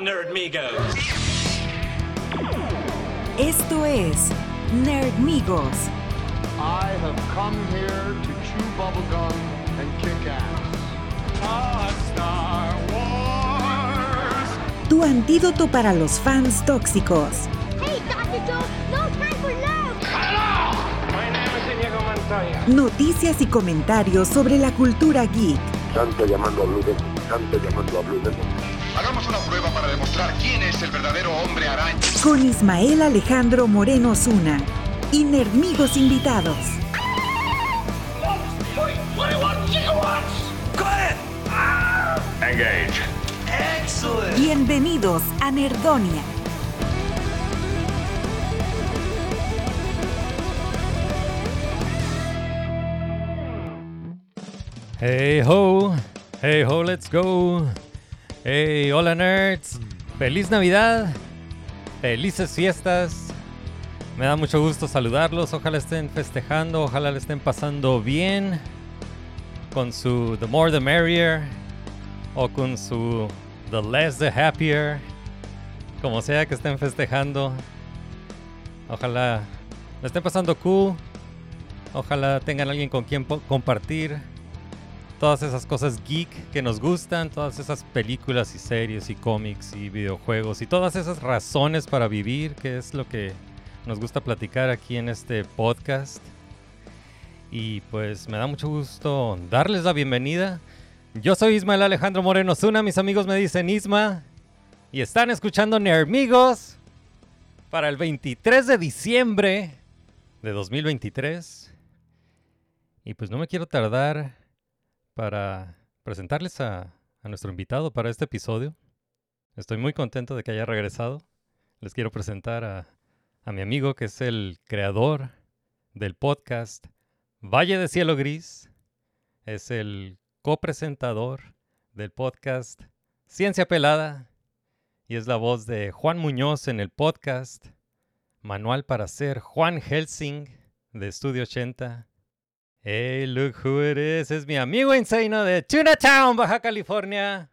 Nerdmigos. Esto es Nerdmigos. I have come here to chew bubblegum and kick ass. Star Wars. Tu antídoto para los fans tóxicos. Hey, Dr. Joe, no time for love. My name is Inigo Montoya. Noticias y comentarios sobre la cultura geek. Santo llamando a Blue Demon, Santo llamando a Blue Demon. Una prueba para demostrar quién es el verdadero hombre araña. Con Ismael Alejandro Moreno Zuna. Y Nerdmigos invitados. Engage. Bienvenidos a Nerdonia. Hey ho, hey ho, let's go. Hey, hola nerds. Feliz Navidad. Felices fiestas. Me da mucho gusto saludarlos. Ojalá estén festejando, ojalá le estén pasando bien con su The More the Merrier o con su The Less the Happier. Como sea que estén festejando. Ojalá le estén pasando cool. Ojalá tengan alguien con quien compartir todas esas cosas geek que nos gustan, todas esas películas y series y cómics y videojuegos y todas esas razones para vivir, que es lo que nos gusta platicar aquí en este podcast. Y pues me da mucho gusto darles la bienvenida. Yo soy Ismael Alejandro Moreno Zuna, mis amigos me dicen Isma, y están escuchando Nermigos para el 23 de diciembre de 2023. Y pues no me quiero tardar para presentarles a, nuestro invitado para este episodio. Estoy muy contento de que haya regresado. Les quiero presentar a, a mi amigo que es el creador del podcast Valle de Cielo Gris. Es el copresentador del podcast Ciencia Pelada. Y es la voz de Juan Muñoz en el podcast Manual para ser Juan Helsing de Estudio 80. Hey, look who it is. Es mi amigo insano de Tuna Town, Baja California.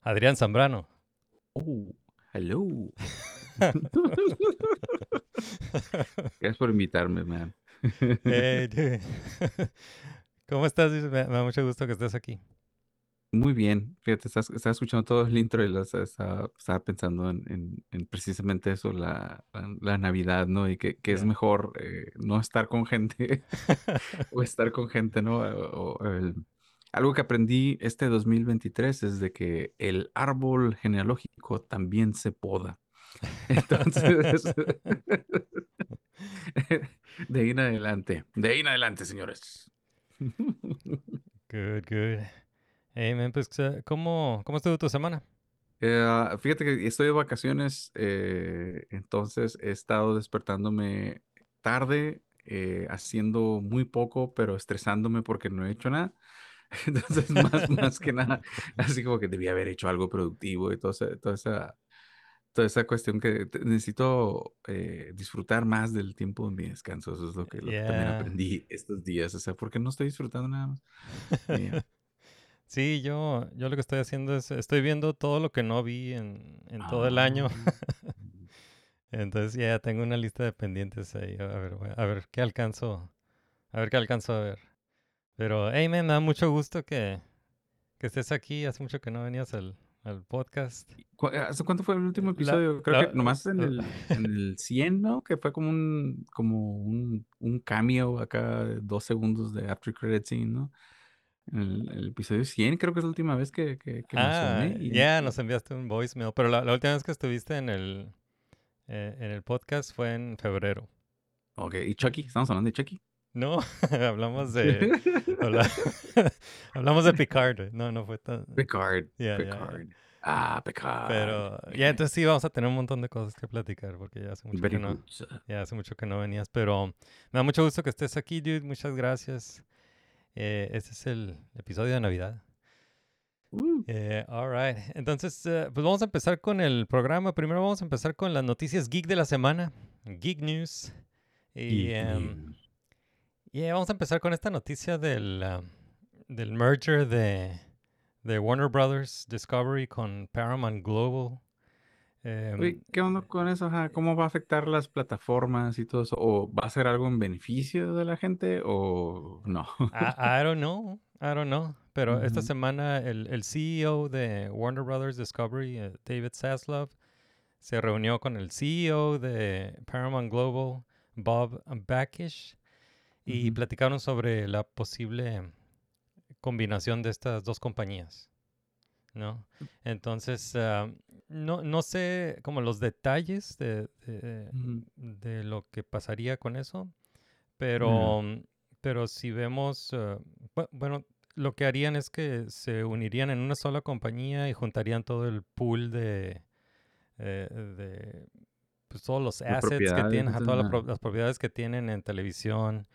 Adrián Zambrano. Oh, hello. Gracias por invitarme, man. Hey, dude. ¿Cómo estás? Me, me da mucho gusto que estés aquí. Muy bien. Fíjate, estás- estaba escuchando todo el intro y lo- estaba, estaba pensando en, en- en precisamente eso, la, la- la Navidad, ¿no? Y que, que es Ya. mejor eh, no estar con gente o estar con gente, ¿no? O- o el- algo que aprendí este 2023 es de que el árbol genealógico también se poda. Entonces, de ahí en adelante, de ahí en adelante, señores. Good, good. Hey, man, pues, eh, ¿cómo, cómo estuvo tu semana? Eh, fíjate que estoy de vacaciones, eh, entonces he estado despertándome tarde, eh, haciendo muy poco, pero estresándome porque no he hecho nada. Entonces, más, más que nada, así como que debía haber hecho algo productivo y toda esa, toda esa, toda esa cuestión que necesito eh, disfrutar más del tiempo de mi descanso. Eso es lo que, lo que también Yeah. aprendí estos días, o sea, porque no estoy disfrutando nada más. Y, ah, Sí, yo, yo lo que estoy haciendo es, estoy viendo todo lo que no vi en, en todo el año. ah, Entonces ya tengo una lista de pendientes ahí. A ver, a ver qué alcanzo, a ver qué alcanzo a ver. Pero, hey, man, me da mucho gusto que, que estés aquí. Hace mucho que no venías al, al podcast. ¿Cu- ¿Hace cuánto fue el último La- episodio? Creo la- que nomás en el, en el 100, ¿no? Que fue como un, como un, un cameo acá, dos segundos de After Credit Scene, ¿no? En el, el episodio 100 creo que es la última vez que, que, que Ah, mencioné. y- ya, nos enviaste un voicemail. Pero la, la última vez que estuviste en el, eh, en el podcast fue en febrero. Ok, ¿y Chucky? ¿Estamos hablando de Chucky? No, hablamos de, habla- hablamos de Picard. No, no fue tan... Picard. Picard. Ah, Picard. Pero ya entonces sí vamos a tener un montón de cosas que platicar porque ya hace mucho Very que no, good. sir. ya hace mucho que no venías, pero me da mucho gusto que estés aquí, dude. Muchas gracias. Eh, este es el episodio de Navidad. Uh, Eh, all right. Entonces, eh, pues vamos a empezar con el programa. Primero vamos a empezar con las noticias geek de la semana, Geek News. Y, Geek em, News. vamos a empezar con esta noticia del, ah, del merger de, de Warner Brothers Discovery con Paramount Global. Oye, ¿qué onda con eso? Ajá, ¿Cómo va a afectar las plataformas y todo eso? ¿O va a ser algo en beneficio de la gente o no? I, I don't know, I don't know. Pero esta Ujú. semana el, el CEO de Warner Brothers Discovery, eh, David Zaslav, se reunió con el CEO de Paramount Global, Bob Bakish, y Ujú. platicaron sobre la posible combinación de estas dos compañías, ¿no? Entonces, ah, no, no sé como los detalles de, de- lo que pasaría con eso, pero, pero si vemos, bu- bueno, lo que harían es que se unirían en una sola compañía y juntarían todo el pool de, eh, de pues, todos los assets que tienen, ajá, todas las, ajá. pro- las propiedades que tienen en televisión,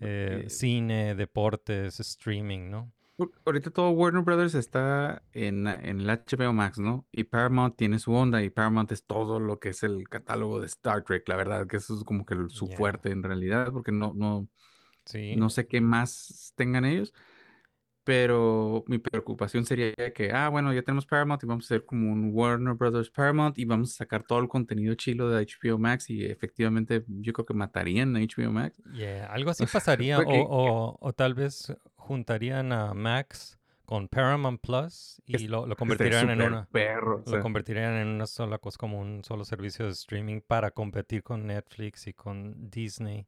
eh, Eh, cine, deportes, streaming, ¿no? Ahorita todo Warner Brothers está en, en el HBO Max, ¿no? Y Paramount tiene su onda y Paramount es todo lo que es el catálogo de Star Trek, la verdad, que eso es como que su Ya. fuerte en realidad, porque no, no, Sí, no sé qué más tengan ellos, pero mi preocupación sería que, ah, bueno, ya tenemos Paramount y vamos a hacer como un Warner Brothers Paramount y vamos a sacar todo el contenido chilo de HBO Max y efectivamente yo creo que matarían a HBO Max. Yeah, algo así pasaría, o, o, o tal vez juntarían a Max con Paramount Plus y lo, lo convertirían en una, perro, lo sea. convertirían en una sola cosa, como un solo servicio de streaming para competir con Netflix y con Disney.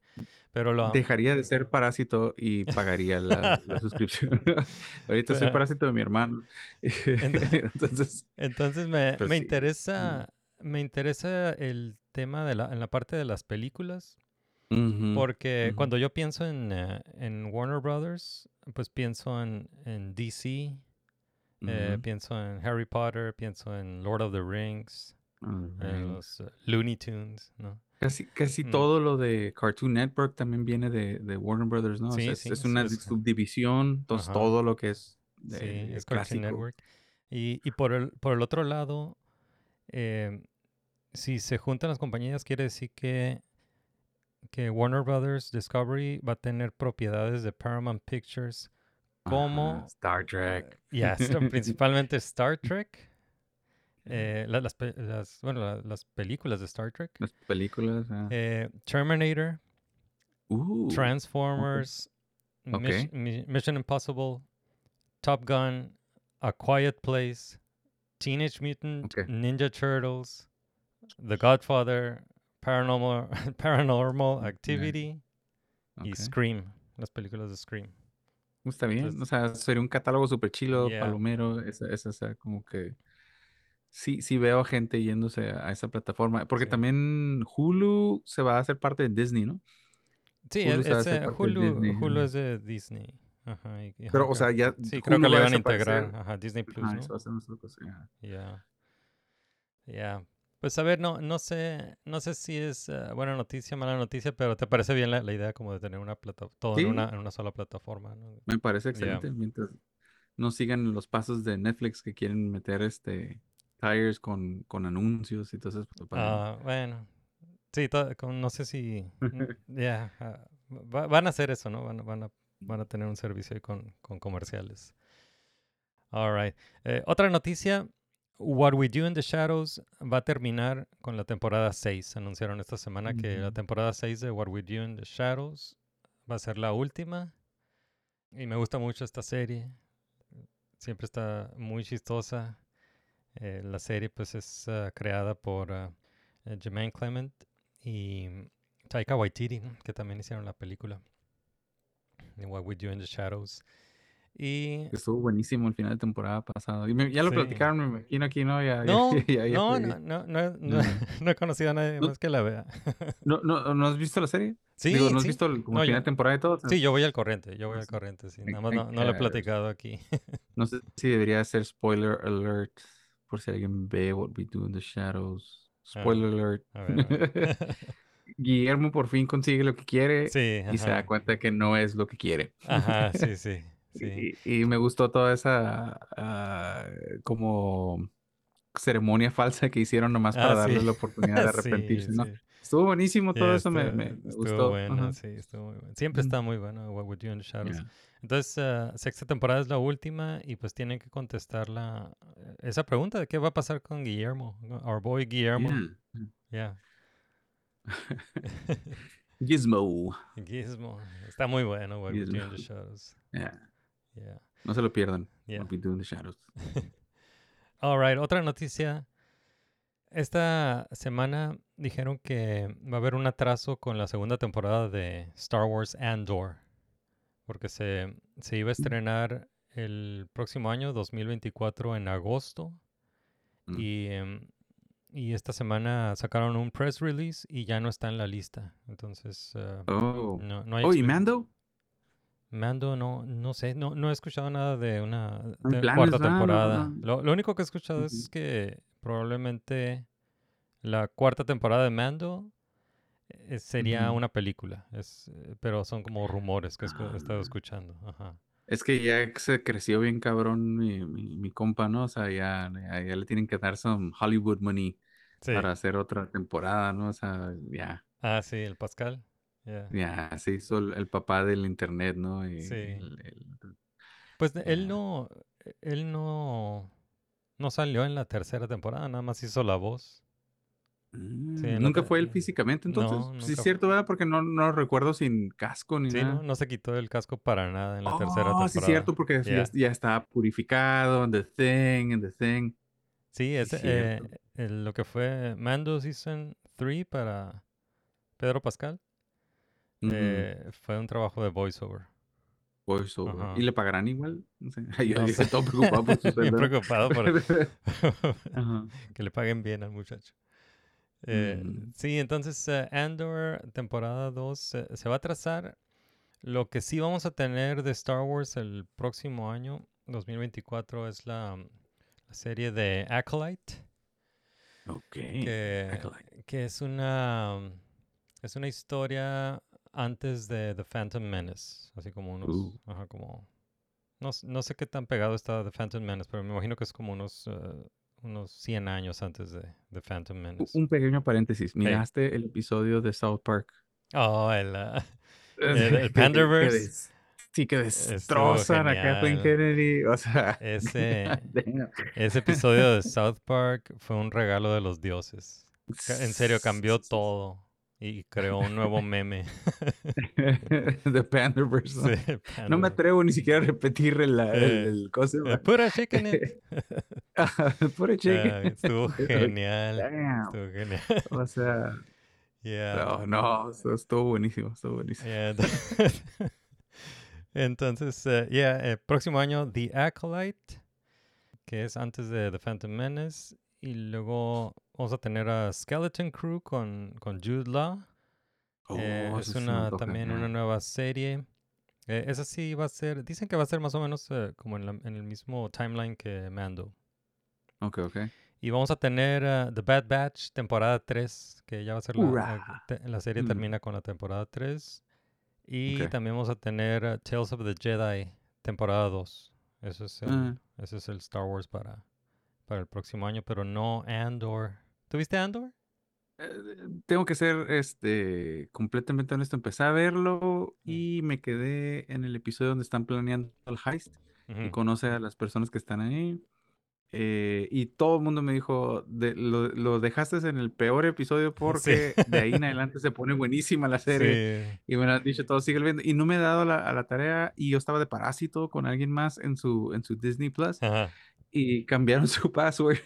Pero lo, Dejaría de ser parásito y pagaría la, la suscripción. Ahorita soy parásito de mi hermano. Entonces, entonces me, Pues me sí. interesa, me interesa el tema de la, en la parte de las películas. Porque cuando yo pienso en, eh, en Warner Brothers, pues pienso en, en DC, eh, pienso en Harry Potter, pienso en Lord of the Rings, en los eh, Looney Tunes, ¿no? Casi, casi Mm. todo lo de Cartoon Network también viene de, de Warner Brothers, ¿no? O Sí, sea, es, sí, es es- una es- subdivisión, entonces todo lo que es Sí, de es Cartoon. Network. Y, y por, el, por el otro lado, eh, si se juntan las compañías, quiere decir que, que Warner Brothers Discovery va a tener propiedades de Paramount Pictures como Ajá, Star Trek. Ya, principalmente Star Trek. eh, la- las, las- bueno, la- las películas de Star Trek. Las películas. ah. eh, Terminator, Uh, Transformers, Mish- Ok. Mi- Mission Impossible, Top Gun, A Quiet Place, Teenage Mutant. Ninja Turtles, The Godfather, Paranormal, Paranormal Activity y. Scream, las películas de Scream. Está bien, Entonces- o sea, sería un catálogo súper chilo, Yeah. palomero, esa, esa, como que sí, sí veo gente yéndose a esa plataforma, porque Sí. también Hulu se va a hacer parte de Disney, ¿no? Sí, Hulu es- Hulu, Disney, Hulu es de Disney. Ajá, y- y, Pero, o sea, ya Sí, creo que le va a integrar. Ajá, Disney Plus, Ajá, ¿no? eso va a ser nuestra cosa. Ya. Ya. Pues a ver, no, no sé, no sé si es eh, buena noticia, mala noticia, pero ¿te parece bien la, la idea como de tener una plata, todo Sí. en una, en una sola plataforma, ¿no? Me parece Yeah. excelente, mientras no sigan los pasos de Netflix que quieren meter este tires con, con anuncios y todo eso. Ah, bueno. Sí, con- no sé si... mm, Ya. ah, va- van a hacer eso, ¿no? Van, van, a, van a tener un servicio ahí con, con comerciales. All right. Eh, otra noticia. What We Do in the Shadows va a terminar con la temporada 6. Anunciaron esta semana que la temporada 6 de What We Do in the Shadows va a ser la última. Y me gusta mucho esta serie. Siempre está muy chistosa. Eh, la serie pues es ah, creada por eh, Jermaine Clement y Taika Waititi, que también hicieron la película What We Do in the Shadows. Y Estuvo buenísimo el final de temporada. Y me- ya lo Sí. platicaron, me imagino aquí, ¿no? Ya, no, ya- ya no, no, no, no, no, No. no he conocido a nadie más que la vea. ¿No, no, ¿no has visto la serie? Sí, Digo, ¿no has sí. visto el, como el final de temporada y todo? Sí, yo voy al corriente, yo voy Ah, al corriente, sí. Nada más no, no lo he platicado aquí. No sé si debería ser spoiler alert por si alguien ve What We Do in the Shadows. Spoiler alert. A ver, a ver. Guillermo por fin consigue lo que quiere sí, y se da cuenta que no es lo que quiere. Ajá, sí, sí, sí. Y, y me gustó toda esa ah, como ceremonia falsa que hicieron nomás para Ah, darle sí. la oportunidad de Sí, arrepentirse, estuvo buenísimo, todo Yeah, eso me, estuvo- me- me estuvo gustó. bueno, ajá. sí, estuvo muy bueno. Siempre está muy bueno What Do in the Shadows. Yeah. Entonces, ah, sexta temporada es la última y pues tienen que contestar la, esa pregunta de qué va a pasar con Guillermo, our boy Guillermo. Yeah. Gizmo. Gizmo. Está muy bueno What We Do in Gizmo. the Shadows. Yeah. Yeah. No se lo pierdan. Yeah. In the shadows. All right, otra noticia. Esta semana dijeron que va a haber un atraso con la segunda temporada de Star Wars Andor, porque se, se iba a estrenar el próximo año, 2024, en agosto, Mm. y, em, y esta semana sacaron un press release y ya no está en la lista. Entonces, eh, Oh. no, no hay Oh, ¿y Mando? Mando, no, no sé, no, no he escuchado nada de una de cuarta temporada. no. Lo, lo único que he escuchado es que probablemente la cuarta temporada de Mando eh, sería una película, es, eh, pero son como rumores que he escu- estado Ah. escuchando. Ajá. Es que ya se creció bien cabrón mi, mi, mi compa, ¿no? O sea, ya, ya, ya le tienen que dar some Hollywood money Sí. para hacer otra temporada, ¿no? O sea, ya, Ah, sí, el Pascal. Yeah. ya se hizo el, el papá del internet, ¿no? Y Sí. el- el- Pues él Ya. no, él no, no salió en la tercera temporada, nada más hizo la voz. Mm, Sí, no ¿Nunca fue él físicamente entonces? No, sí, es cierto, ¿verdad? Porque no, no recuerdo sin casco ni Sí, nada. ¿no? No se quitó el casco para nada en la tercera Oh, temporada. sí, es cierto, porque ya, Yeah. ya estaba purificado, en The Thing, en The Thing. Sí, ese, cierto. eh, el- lo que fue Mando Season 3 para Pedro Pascal Eh, fue un trabajo de voiceover. voiceover. ajá. ¿Y le pagarán igual? No sé. Yo No sé. todo preocupado por su Bien preocupado por que le paguen bien al muchacho. Eh, Mm. Sí, entonces eh, Andor, temporada 2, se va a trazar. Lo que sí vamos a tener de Star Wars el próximo año, 2024, es la, la serie de Acolyte. Ok. que, Acolyte. que es una es una historia antes de The Phantom Menace, así como unos, Uh. ajá, como no, no sé qué tan pegado está The Phantom Menace, pero me imagino que es como unos eh, unos 100 años antes de The Phantom Menace. Un pequeño paréntesis. ¿Miraste el episodio de South Park? Oh, el, ah, el, el des- Sí, que destrozan a Kathleen. Kennedy. O sea. Ese, ese episodio de South Park fue un regalo de los dioses. En serio, cambió todo y creó un nuevo meme. The Panderverse. ¿no? Sí, No me atrevo ni siquiera a repetir el, el, Eh, el cosa. Eh, Put a chicken in. Puro Ah, chicken. estuvo genial. Damn. Estuvo genial. O sea, Yeah. no, no, estuvo buenísimo, estuvo buenísimo. Yeah, Entonces, eh, yeah, eh, próximo año The Acolyte, que es antes de The Phantom Menace. Y luego vamos a tener a Skeleton Crew con, con Jude Law. Eh, Oh, es sí me una también una nueva serie. Eh, esa sí va a ser, dicen que va a ser más o menos eh, como en, la- en el mismo timeline que Mando. Ok, ok. Y vamos a tener eh, The Bad Batch, temporada 3, que ya va a ser la, la, serie Mm. termina con la temporada 3. Y también vamos a tener eh, Tales of the Jedi, temporada 2. Eso es el, Ah. ese es el Star Wars para, para el próximo año, pero no Andor. ¿Tuviste Andor? Eh, tengo que ser este completamente honesto. Empecé a verlo y me quedé en el episodio donde están planeando el heist y conoce a las personas que están ahí. Eh, y todo el mundo me dijo, de, lo, lo dejaste en el peor episodio porque de ahí en adelante se pone buenísima la serie. Sí. Y me lo han dicho todos, sigue viendo. Y no me he dado la, a la tarea y yo estaba de parásito con alguien más en su, en su Disney Plus Ajá. y cambiaron su password.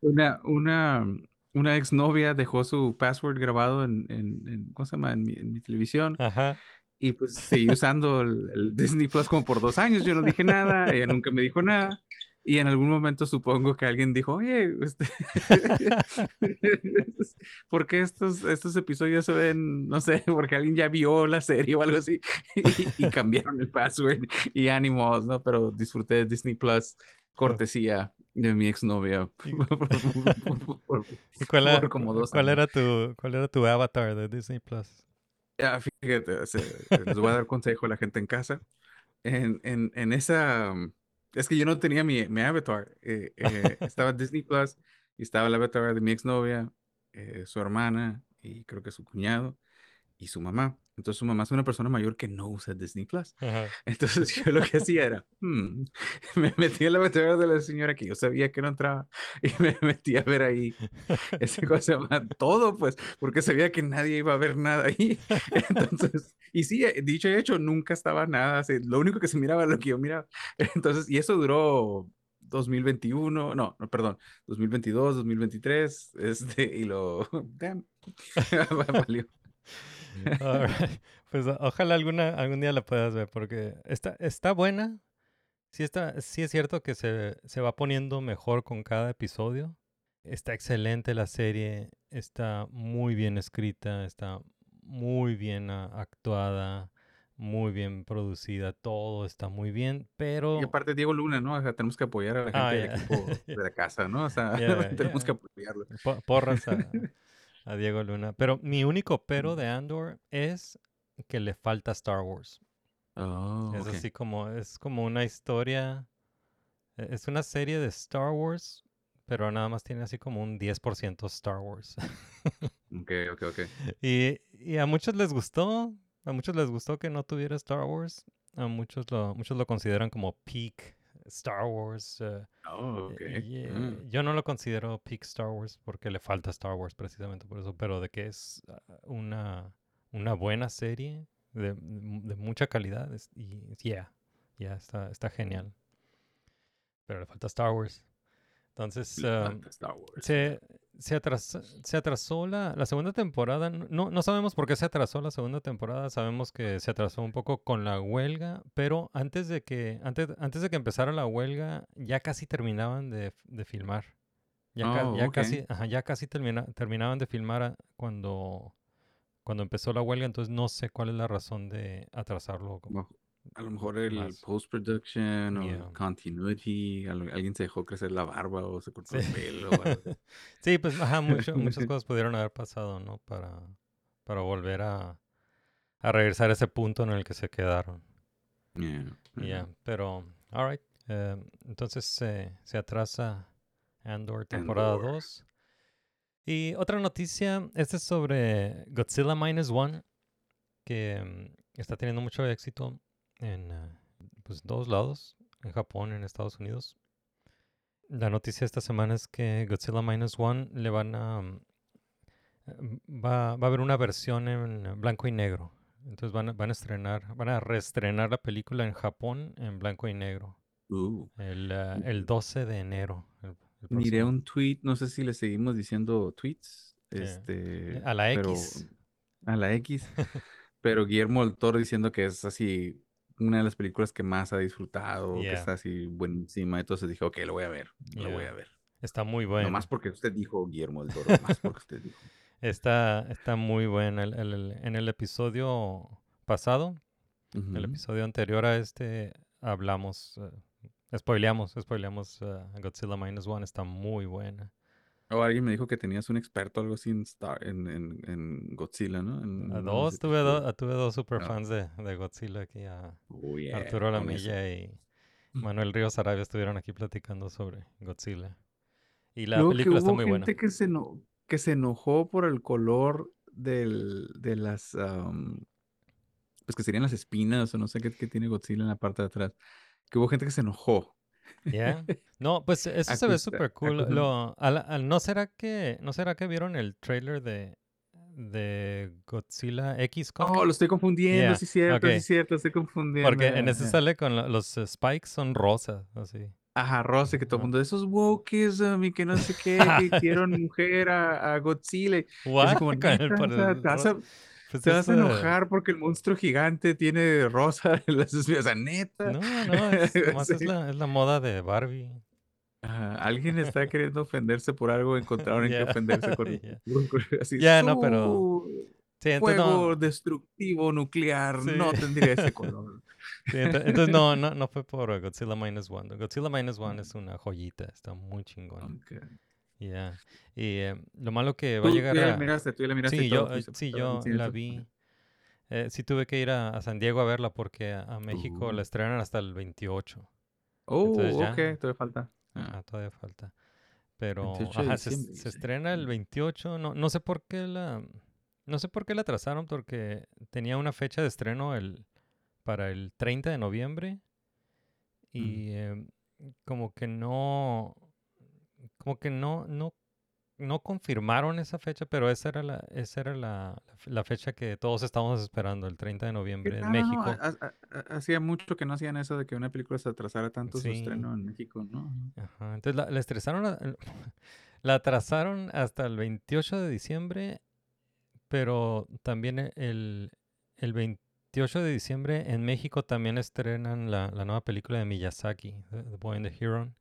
Una, una, una exnovia dejó su password grabado en, en, en- ¿cómo se llama? En mi, en mi televisión Ajá. y pues seguí usando el, el Disney Plus como por dos años. Yo no dije nada, ella nunca me dijo nada. Y en algún momento supongo que alguien dijo, oye, este, ¿por qué estos, estos episodios se ven, no sé, porque alguien ya vio la serie o algo así? Y, y cambiaron el password y ánimos, ¿no? Pero disfruté de Disney Plus, cortesía de mi exnovia. Y- por- por- ¿Y cuál, era, como dos cuál era tu cuál era tu avatar de Disney Plus? Ya, fíjate, les voy a dar consejo a la gente en casa. En, en, en esa, es que yo no tenía mi, mi avatar. eh, eh, estaba Disney Plus y estaba el avatar de mi exnovia, eh, su hermana y creo que su cuñado y su mamá. Entonces su mamá es una persona mayor que no usa Disney Plus. Ajá. Entonces yo lo que hacía era, hmm, me metí en la metedora de la señora que yo sabía que no entraba y me metí a ver ahí ese cosa todo, pues, porque sabía que nadie iba a ver nada ahí. Entonces, y sí, eh, dicho y hecho, nunca estaba nada, así, lo único que se miraba era lo que yo miraba. Entonces, y eso duró 2021, no, no, perdón, 2022, 2023, este, y lo, damn, valió. Pues ojalá alguna, algún día la puedas ver porque está, está buena. Sí, está, sí es cierto que se, se va poniendo mejor con cada episodio. Está excelente la serie, está muy bien escrita, está muy bien ah, actuada, muy bien producida, todo está muy bien, pero... Y aparte Diego Luna, ¿no? O sea, tenemos que apoyar a la gente Ah, del equipo de la casa, ¿no? O sea, tenemos que apoyarlo. Po- Porras a, a Diego Luna. Pero mi único pero de Andor es que le falta Star Wars. Oh, Es así como, es como una historia, e- es una serie de Star Wars, pero nada más tiene así como un 10% Star Wars. Ok, ok, ok. y, y a muchos les gustó, a muchos les gustó que no tuviera Star Wars, a muchos lo, muchos lo consideran como peak Star Wars. eh, Oh, ok. y, eh, Mm. Yo no lo considero peak Star Wars porque le falta Star Wars precisamente por eso, pero de que es ah, una, una buena serie de, de mucha calidad es- y yeah, yeah, está, está genial. Pero le falta Star Wars. Entonces, Star Wars. se, se, atrasó, se atrasó la, la segunda temporada. No, no sabemos por qué se atrasó la segunda temporada. Sabemos que se atrasó un poco con la huelga, pero antes de que, antes, antes de que empezara la huelga, ya casi terminaban de, de filmar. Ya, Oh, ya casi, ajá, ya casi termina- terminaban de filmar cuando, cuando empezó la huelga. Entonces no sé cuál es la razón de atrasarlo. Mo- A lo mejor el Más. post-production o Yeah. continuity, al- alguien se dejó crecer la barba o se cortó Sí. el pelo. o. Sí, pues ajá, mucho- muchas cosas pudieron haber pasado, ¿no? Para, para volver a, a regresar a ese punto en el que se quedaron. Yeah, y Ya, ajá. pero, alright. entonces se se atrasa Andor temporada Andor. 2. Y otra noticia, esta es sobre Godzilla Minus One, que mm, está teniendo mucho éxito en eh, pues, todos lados, en Japón, en Estados Unidos. La noticia esta semana es que Godzilla Minus One le van a... mm, eh, Va, va a haber una versión en blanco y negro. Entonces van a, van a estrenar, van a reestrenar la película en Japón en blanco y negro. Uh, El, ah, el 12 de enero. el- el miré un tweet, no sé si le seguimos diciendo tweets. Eh, Este, a la pero- X. a la X. pero Guillermo del Toro diciendo que es así una de las películas que más ha disfrutado, que está así buenísima. Entonces dije, ok, lo voy a ver, lo voy a ver. Está muy bueno. No más porque usted dijo Guillermo del Toro, más porque usted dijo. Está, está muy buena. El- el- el- en el episodio pasado, el Ujú. episodio anterior a este, hablamos, eh, spoileamos, spoileamos eh, Godzilla Minus One. Está muy buena. O alguien me dijo que tenías un experto algo así en, Star, en, en, en Godzilla, ¿no? En A dos, tuve, do- tuve dos Ah. fans de, de Godzilla aquí. A Oh, yeah, Arturo. Lamilla y Manuel Ríos Arabia estuvieron aquí platicando sobre Godzilla. Y la que película está muy buena. que se, que se enojó por el color del, de las, pues que serían las espinas o no sé qué, qué tiene Godzilla en la parte de atrás. Que hubo gente que se enojó. ¿Ya? No, pues eso se ve súper cool. acusan- Lo, al- al- ¿no, será que, ¿No será que vieron el trailer de, de Godzilla X Kong? Oh, lo estoy confundiendo, Yeah, sí es cierto, sí es cierto, estoy confundiendo. Porque en ese sale con los spikes son rosas, así. Ajá, Rosa, que todo el mundo, esos wokeism y que no sé qué, que hicieron mujer a, a Godzilla. What? como, Con el- "Neta, por o sea, el te vas a, rosa. Pues te vas a enojar porque el monstruo gigante tiene rosa en las. O sea, neta. No, no, es, nomás es, Sí. la, es la moda de Barbie. Ajá, Alguien está queriendo ofenderse por algo, encontraron en qué ofenderse con, ya. con- así, Ya, no, pero- "Su Sí, entonces fuego no, destructivo nuclear no tendría ese color. sí, entonces no, no, no fue por Godzilla Minus One. Godzilla Minus One es una joyita, está muy chingón. Ok. Ya. Y eh, lo malo que va a Tú, llegar tú ya la miraste, tú ya la miraste Sí, yo, todo, eh, sí, yo la vi. Eh, sí tuve que ir a, a San Diego a verla porque a, a México Uh. la estrenan hasta el 28. Oh, Entonces ya. ok, todavía falta. Ah, Ajá, todavía falta. Pero 28 de ajá, se, estrena el Mm. 28. No, no sé por qué la... no sé por qué la atrasaron, porque tenía una fecha de estreno el, para el 30 de noviembre y em, como que no, como que no, no, no confirmaron esa fecha, pero esa era la, esa era la, la fecha que todos estábamos esperando, el 30 de noviembre en no, México. ha- ha- ha- Hacía mucho que no hacían eso de que una película se atrasara tanto su estreno en México, ¿no? Ajá, entonces la, la estresaron, a- la atrasaron hasta el 28 de diciembre, pero también e- el, el 28 de diciembre en México también estrenan la, la nueva película de Miyazaki, The, Boy and the Hero.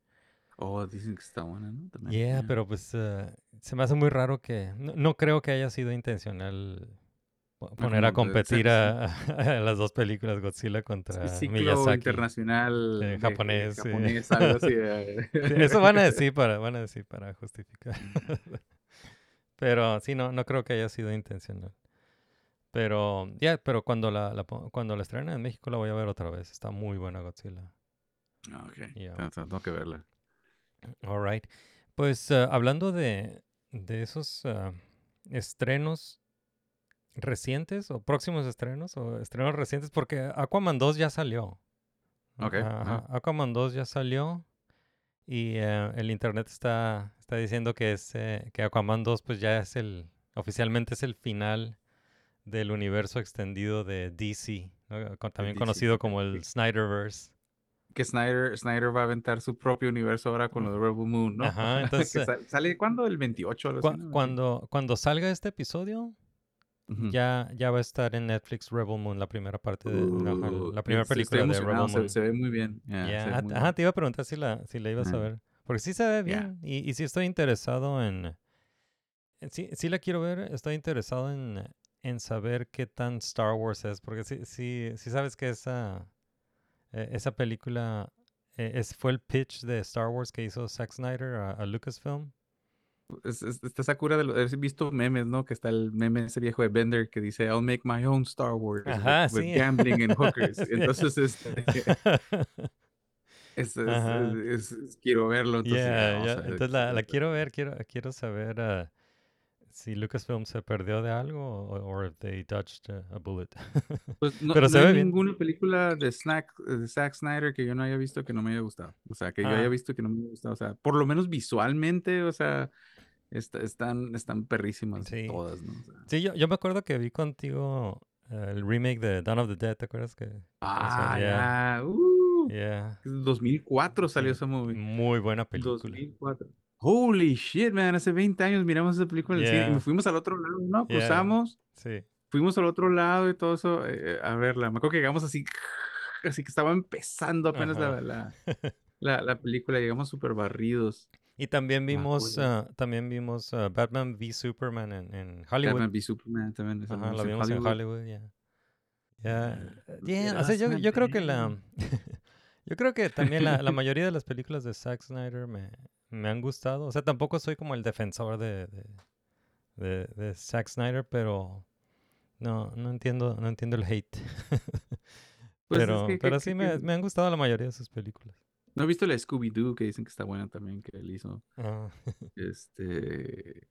Oh, dicen que está buena, ¿no? También. Yeah, pero pues eh, se me hace muy raro que, no, no creo que haya sido intencional po- poner a de competir a, a las dos películas Godzilla contra ciclo Miyazaki. internacional de de- japonés, sí. japonés, algo así. eh. Eso van a decir para, van a decir para justificar. pero sí, no, no creo que haya sido intencional. Pero, ya, pero cuando la, la cuando la estrenen en México la voy a ver otra vez. Está muy buena Godzilla. Ah, Ok, Yeah. tengo- tengo que verla. All right. Pues eh, hablando de, de esos ah, estrenos recientes o próximos estrenos o estrenos recientes, porque Aquaman 2 ya salió. Ok, Ajá, ajá. ajá. Aquaman 2 ya salió y eh, el internet está, está diciendo que, es, eh, que Aquaman 2 pues ya es el, oficialmente es el final del universo extendido de DC, ¿no? Con- también DC, conocido como el. Snyderverse. Que Snyder, Snyder va a aventar su propio universo ahora con lo de Rebel Moon, ¿no? Ajá, entonces, sa- ¿Sale cuándo? ¿El 28 o algo así, Cu- no? cuando, cuando salga este episodio, ya, ya va a estar en Netflix Rebel Moon, la primera parte de Uh, la primera sí, película de Rebel Moon. Se, ve muy bien. ve muy Ajá, bien. te iba a preguntar si la, si la ibas a ver. Porque sí se ve bien. Y, y sí estoy interesado en. en- Sí, sí la quiero ver. Estoy interesado en, en saber qué tan Star Wars es. Porque sí, sí, sí sabes que esa, eh, esa película eh, es, fue el pitch de Star Wars que hizo Zack Snyder a, a Lucasfilm. Es- es- está Sakura de lo, he visto memes, ¿no? Que está el meme ese viejo de Bender que dice I'll make my own Star Wars with- Ajá, with, sí. gambling and hookers. Entonces, este, es- quiero verlo. Entonces, Yeah, yeah, la, quiero ver, quiero, quiero saber ah, si Lucasfilm se perdió de algo o if they dodged a, bullet. Pues no, Pero no se hay ve bien. ninguna película de, Snack, de Zack Snyder que yo no haya visto que no me haya gustado. O sea, que yo haya Ah. visto que no me haya gustado. O sea, por lo menos visualmente, o sea, está- están, están perrísimas Sí. todas, ¿no? O sea, Sí, yo, yo me acuerdo que vi contigo eh, el remake de Dawn of the Dead, ¿te acuerdas que? ah, yeah. ya. uh, Yeah. 2004 salió ese movie. Muy buena película. 2004. Holy shit, man. Hace 20 años miramos esa película en el cine y Yeah. fuimos al otro lado, ¿no? Yeah. Cruzamos, Sí. fuimos al otro lado y todo eso eh, a verla. Me acuerdo que llegamos así, así que estaba empezando apenas la, la, la, la película. Llegamos súper barridos. Y también vimos, ah, también vimos ah, Batman v Superman en, en Hollywood. Batman v Superman también. Ajá, vimos la en vimos en Hollywood. Hollywood, ya. Ya, Yeah. yeah, Era o sea, yo, yo creo que la, yo creo que también la, la mayoría de las películas de Zack Snyder me, me han gustado. O sea, tampoco soy como el defensor de, de, de, de Zack Snyder, pero no, no entiendo, no entiendo el hate. Pues es pero, que- que- pero que- sí me, que- me han gustado la mayoría de sus películas. No he visto la Scooby-Doo que dicen que está buena también, que él hizo. Ah, Este.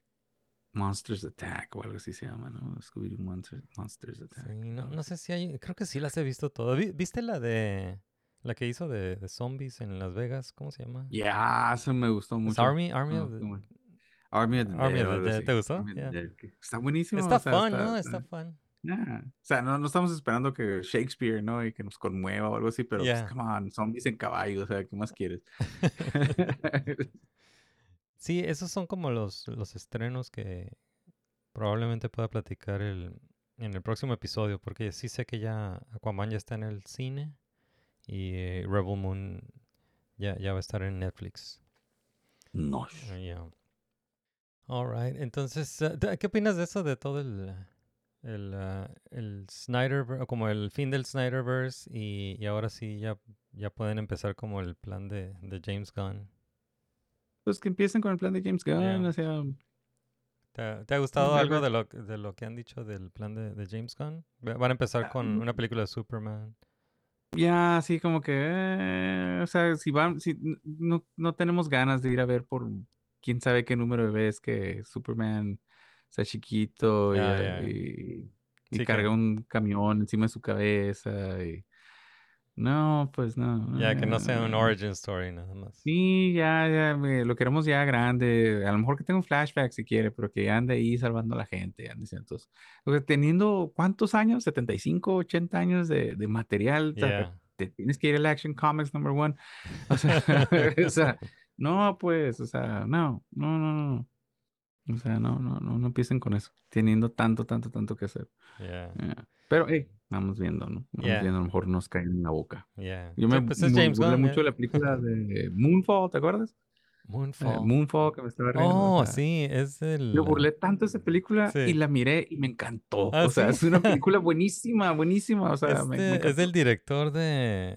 Monsters Attack o algo así se llama, ¿no? Scooby-Doo Monsters, Monsters Attack. sí, no, no sé si hay, creo que sí las he visto todas. Vi- ¿Viste la de, la que hizo de, de zombies en Las Vegas? ¿Cómo se llama? Ya, eso me gustó ¿Es mucho. Army, Army Me of the-. Army of the Army Dead, of the. ¿te gustó? Army Yeah. Está buenísimo. Está o sea, fun, está- ¿no? está- Está fun. O sea, no, no estamos esperando que Shakespeare, ¿no? Y que nos conmueva o algo así, pero Yeah. pues, come on, zombies en caballo, o sea, ¿qué más quieres? Sí, esos son como los, los estrenos que probablemente pueda platicar el, en el próximo episodio, porque sí sé que ya Aquaman ya está en el cine y eh, Rebel Moon ya, ya va a estar en Netflix. no. Ah, ya. All right, entonces, ah, ¿tú- ¿qué opinas de eso, de todo el, el, ah, el Snyder, como el fin del Snyderverse y, y ahora sí ya, ya pueden empezar como el plan de, de James Gunn? Pues que empiecen con el plan de James Gunn, Yeah. o sea, ¿Te, ha- te ha gustado me algo de lo, que- de lo que han dicho del plan de, de James Gunn? Va- Van a empezar con una película de Superman. Ya así como que, eh, o sea, si van, si no, no tenemos ganas de ir a ver por quién sabe qué número de veces que Superman Está chiquito y, Ya, ya. y- y Sí que- carga un camión encima de su cabeza. Y... No, pues no. Ya, que no sea un no. origin story nada más. Sí, ya, ya, lo queremos ya grande. A lo mejor que tenga un flashback si quiere, pero que ande ahí salvando a la gente. ande entonces, teniendo cuántos años, 75, 80 años de, de material, Yeah. te tienes que ir al Action Comics number one. O sea, o sea, no, pues, o sea, no, no, no, no. O sea, no, no, no, no empiecen con eso, teniendo tanto, tanto, tanto que hacer. Yeah, Yeah. Pero, hey, vamos viendo, ¿no? Vamos Yeah. viendo, a lo mejor nos caen en la boca. yeah. Yo me, pues es me James burlé Gunn, mucho de yeah. la película de Moonfall, ¿te acuerdas? Eh, Moonfall. Moonfall, que me estaba riendo. Oh, o sea, sí, es el... Me burlé tanto esa película Sí. y la miré y me encantó. Ah, o sea, ¿sí? es una película buenísima, buenísima. O sea, me, me Este es del director de...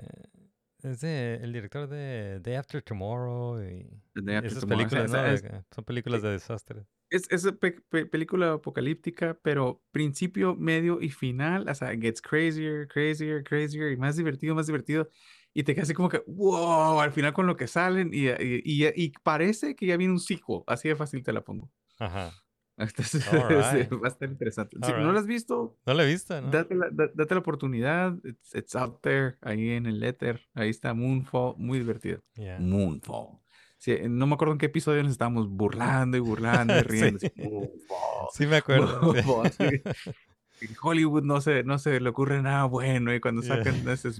Es de, el director de Day After Tomorrow y Day After esas Tomorrow, o sea, películas, ¿no? es- son películas de desastre. Es, es pe- pe- película apocalíptica, pero principio, medio y final, o sea, gets crazier, crazier, crazier y más divertido, más divertido. Y te quedas así como que, wow, al final con lo que salen y, y, y- y parece que ya viene un sequel, así de fácil te la pongo. Ajá. Entonces, sí, a estar interesante. Si no Alright. la has visto, No la he visto, ¿no? date la, da- date la oportunidad. It's, it's out there, ahí en el éter. Ahí está Moonfall, muy divertido. Yeah. Moonfall. Sí, no me acuerdo en qué episodio nos estábamos burlando y burlando y Sí. riendo. así, Moonfall. Sí me acuerdo. sí. Moonfall, sí. En Hollywood no se, no se le ocurre nada bueno y cuando Yeah. sacan ese es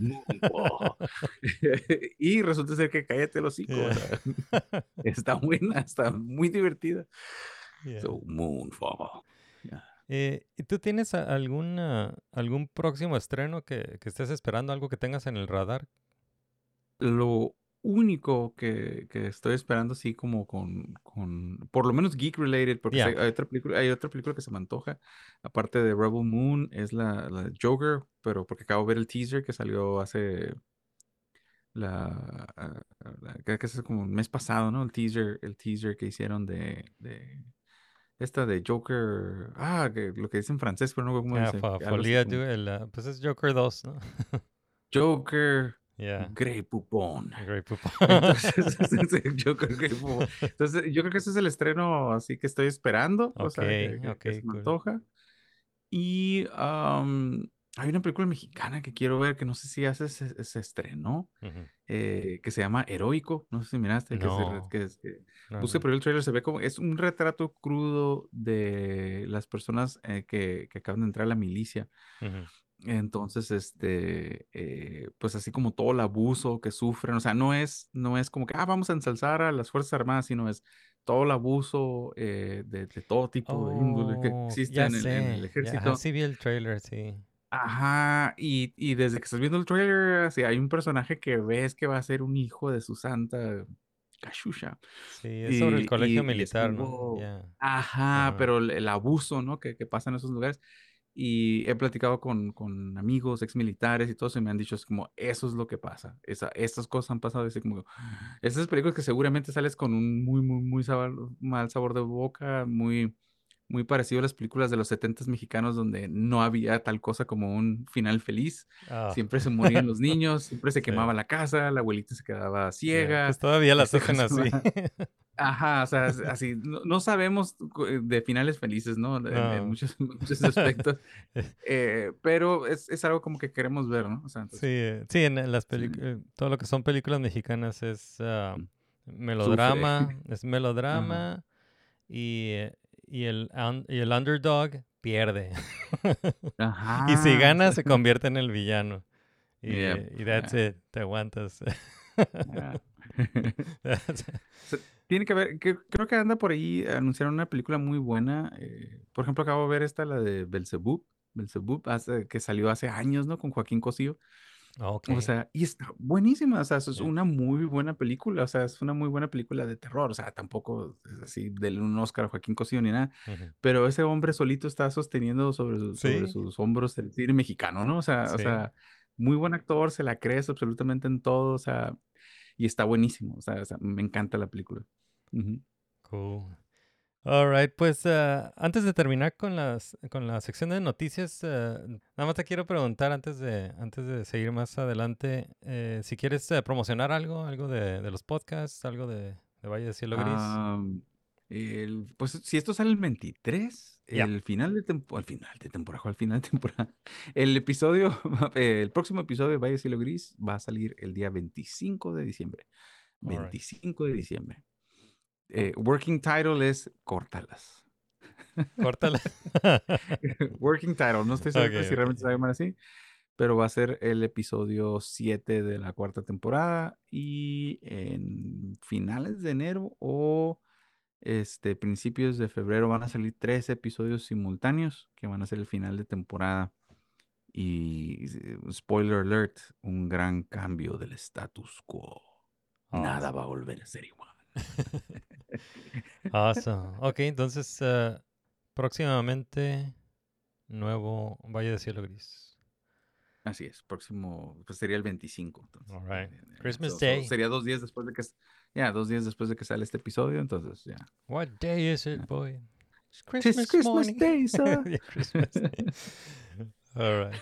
y resulta ser que cállate los o Yeah. está buena, está muy divertida. Yeah. So, Moonfall. Eh, ¿y tú tienes alguna, algún próximo estreno que, que estés esperando, algo que tengas en el radar? Lo único que, que estoy esperando así como con, con por lo menos geek related, porque Yeah. hay otra película, hay otra película que se me antoja, aparte de Rebel Moon, es la, la Joker, pero porque acabo de ver el teaser que salió hace la, ah, la- creo que es como el mes pasado, ¿no? El teaser, el teaser que hicieron de, de esta de Joker, ah, que, lo que dice en francés, pero no sé cómo Ah, dice, fa- Folia, como el, ah, pues es Joker 2, ¿no? Joker Yeah. Grey Poupon. Grey Poupon. Entonces, sí, yo creo que como- entonces, yo creo que ese es el estreno así que estoy esperando. O sea, que, Ok, que- se me cool. antoja. Y am, hay una película mexicana que quiero ver que no sé si hace se, se estrenó, Ujú. eh, que se llama Heroico. No sé si miraste. Que, se No. que es- que- No, busque no. por el trailer, se ve como es un retrato crudo de las personas eh, que, que acaban de entrar a la milicia. Ujú. Entonces, este, eh, pues así como todo el abuso que sufren, o sea, no es, no es como que, ah, vamos a ensalzar a las Fuerzas Armadas, sino es todo el abuso eh, de, de todo tipo de índole que Oh, existe ya en el, en el ya, ejército. ajá, sí vi el trailer, sí. Ajá, y, y desde que estás viendo el trailer, así, hay un personaje que ves que va a ser un hijo de su santa Cachusha. Sí, es sobre el colegio y- militar, ¿no? Ya. Ajá, pero el, el abuso, ¿no? Que, que pasa en esos lugares. Y he platicado con, con amigos, ex militares y todos, y me han dicho, es como, eso es lo que pasa. Esa, estas cosas han pasado. así como, esas películas que seguramente sales con un muy, muy, muy sabor- mal sabor de boca, muy, muy parecido a las películas de los 70 mexicanos, donde no había tal cosa como un final feliz. Ah, Siempre se morían los niños, siempre se Sí. quemaba la casa, la abuelita se quedaba ciega. Pues todavía las este, hacen ¿cómo se así. Ajá, o sea, así, no, no sabemos eh, de finales felices, ¿no? En, en No. muchos, muchos aspectos, eh, pero es, es algo como que queremos ver, ¿no? O sea, entonces, Sí, eh, sí, en las Sí. películas, todo lo que son películas mexicanas es ah, melodrama, es melodrama y, y, el, un- y el underdog pierde. ajá, Y si gana, se convierte en el villano. Y, that's yeah. it, te aguantas. Tiene que ver, que- creo que anda por ahí, anunciaron una película muy buena. eh, por ejemplo, acabo de ver esta, la de Belzebub, Belzebub, hace- que salió hace años, ¿no? Con Joaquín Cosío. O sea, y está buenísima, o sea, es una muy buena película, o sea, es una muy buena película de terror, o sea, tampoco es así del un Oscar a Joaquín Cosío ni nada, pero ese hombre solito está sosteniendo sobre, su- sobre sus hombros el cine mexicano, ¿no? O sea, o sea, muy buen actor, se la crees absolutamente en todo, o sea, y está buenísimo, o sea, o sea, me encanta la película. Cool. All right, pues ah, antes de terminar con las con la sección de noticias, ah, nada más te quiero preguntar antes de antes de seguir más adelante, eh, si quieres eh, promocionar algo, algo de, de los podcasts, algo de, de Valle de Cielo Gris. El, pues si esto sale el 23, Ya. el final de temporada, al final de temporada, al final de temporada, el episodio, el próximo episodio de Valle Cielo Gris va a salir el día 25 de diciembre. Alright. 25 de diciembre. Eh, working title es Córtalas. Córtala. working title, no estoy seguro si ok. realmente se va a llamar así, pero va a ser el episodio 7 de la cuarta temporada y en finales de enero o este, principios de febrero van a salir tres episodios simultáneos que van a ser el final de temporada. Y eh, spoiler alert, un gran cambio del status quo. Nada va a volver a ser igual. Awesome. Ok, entonces eh, próximamente nuevo Valle de Cielo Gris. Así es, próximo, pues sería el 25. entonces, Alright. de enero. Christmas So- so Day. sería dos días después de que, ya, dos días después de que sale este episodio, entonces ya. What day is it, boy? It's It's Christmas, Christmas morning. Day, sir. Yeah, Christmas Day. All right.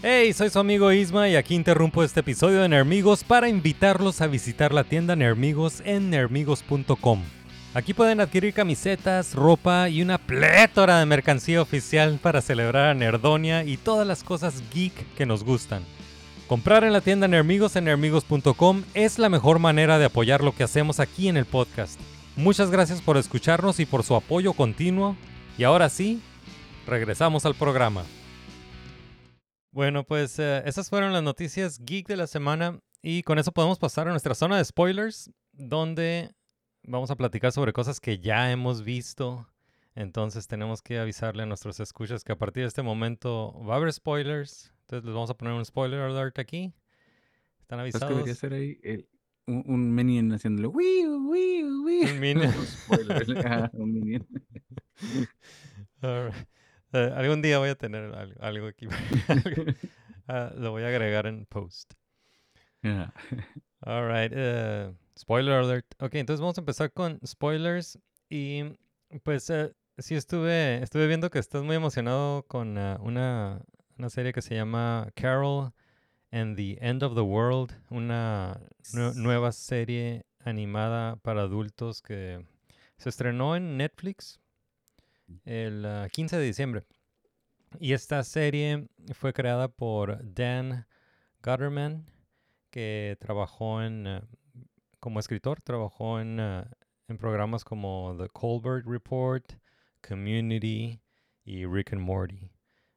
Hey, soy su amigo Isma y aquí interrumpo este episodio de Nermigos para invitarlos a visitar la tienda Nermigos en nermigos.com. Aquí pueden adquirir camisetas, ropa y una plétora de mercancía oficial para celebrar a Nerdonia y todas las cosas geek que nos gustan. Comprar en la tienda Nermigos en nermigos.com es la mejor manera de apoyar lo que hacemos aquí en el podcast. Muchas gracias por escucharnos y por su apoyo continuo. Y ahora sí, regresamos al programa. Bueno, pues eh, esas fueron las noticias geek de la semana y con eso podemos pasar a nuestra zona de spoilers, donde vamos a platicar sobre cosas que ya hemos visto. Entonces tenemos que avisarle a nuestros escuchas que a partir de este momento va a haber spoilers. Entonces les vamos a poner un spoiler alert aquí. ¿Están ¿Sabes qué avisados? debería ser ahí? El- un, un minion haciéndole. Un minion. Un minion. Alright. Eh, algún día voy a tener algo, algo aquí. Ah, lo voy a agregar en post. Ajá. Alright. eh, spoiler alert. Ok, entonces vamos a empezar con spoilers. Y pues eh, sí estuve, estuve viendo que estás muy emocionado con una, una serie que se llama Carol and the End of the World. Una nue- nueva serie animada para adultos que se estrenó en Netflix el ah, 15 de diciembre. Y esta serie fue creada por Dan Gutterman, que trabajó en, ah, como escritor, trabajó en, ah, en programas como The Colbert Report, Community y Rick and Morty.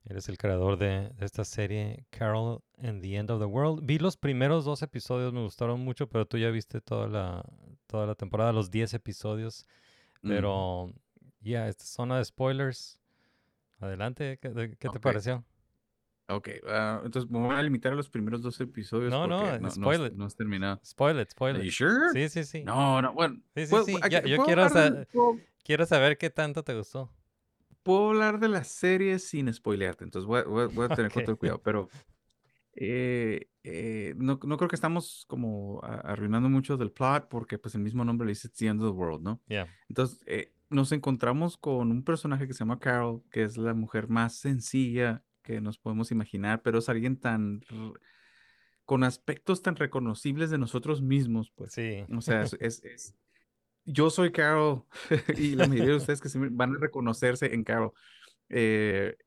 Él es el creador de, de esta serie, Carol and the End of the World. Vi los primeros dos episodios, me gustaron mucho, pero tú ya viste toda la, toda la temporada, los 10 episodios. Mm. Ya, esta zona de spoilers. Adelante, ¿qué, de- qué te Ok. pareció? Ok, ah, entonces me voy a limitar a los primeros dos episodios. No, no, no, spoil has- it. no has terminado. Spoil it, Are spoil you it. sure? Sí, sí, sí. No, no, bueno. Sí, sí, sí, ¿a ya- qué- yo puedo quiero hablar de- Quiero saber qué tanto te gustó. puedo hablar de la serie sin spoilearte, entonces voy a, voy voy a tener Ok. cuánto cuidado, pero eh, eh, no, no creo que estamos como arruinando mucho del plot porque pues el mismo nombre le dice It's the End of the World, ¿no? Ya. Entonces eh, nos encontramos con un personaje que se llama Carol, que es la mujer más sencilla que nos podemos imaginar, pero es alguien tan... con aspectos tan reconocibles de nosotros mismos, pues. Sí. O sea, es, es- es- yo soy Carol y la mayoría de ustedes que se van a reconocerse en Carol. Eh,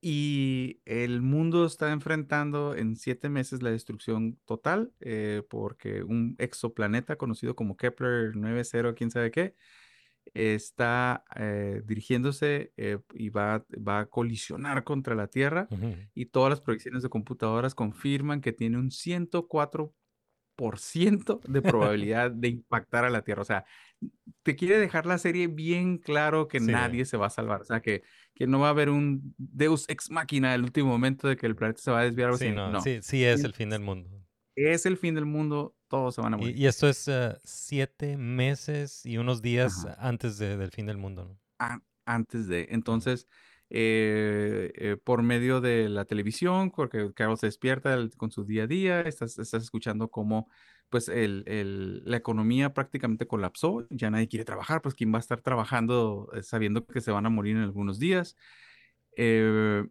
y el mundo está enfrentando en siete meses la destrucción total eh, porque un exoplaneta conocido como Kepler 90, quién sabe qué, está eh, dirigiéndose eh, y va, va a colisionar contra la Tierra y todas las proyecciones de computadoras confirman que tiene un 104% de probabilidad de impactar a la Tierra. O sea, te quiere dejar la serie bien claro que Sí. nadie se va a salvar. O sea, que, que no va a haber un Deus ex machina el último momento de que el planeta se va a desviar. algo Sí, así. no, No, sí, sí es Sí. el fin del mundo. es el fin del mundo, todos se van a Y, morir. y esto es eh, siete meses y unos días Ajá. antes de- del fin del mundo, ¿no? a- antes de. Entonces, eh, eh, por medio de la televisión, porque Carol se despierta con su día a día, estás, estás escuchando cómo pues el, el- la economía prácticamente colapsó, ya nadie quiere trabajar, pues quién va a estar trabajando eh, sabiendo que se van a morir en algunos días. Eh,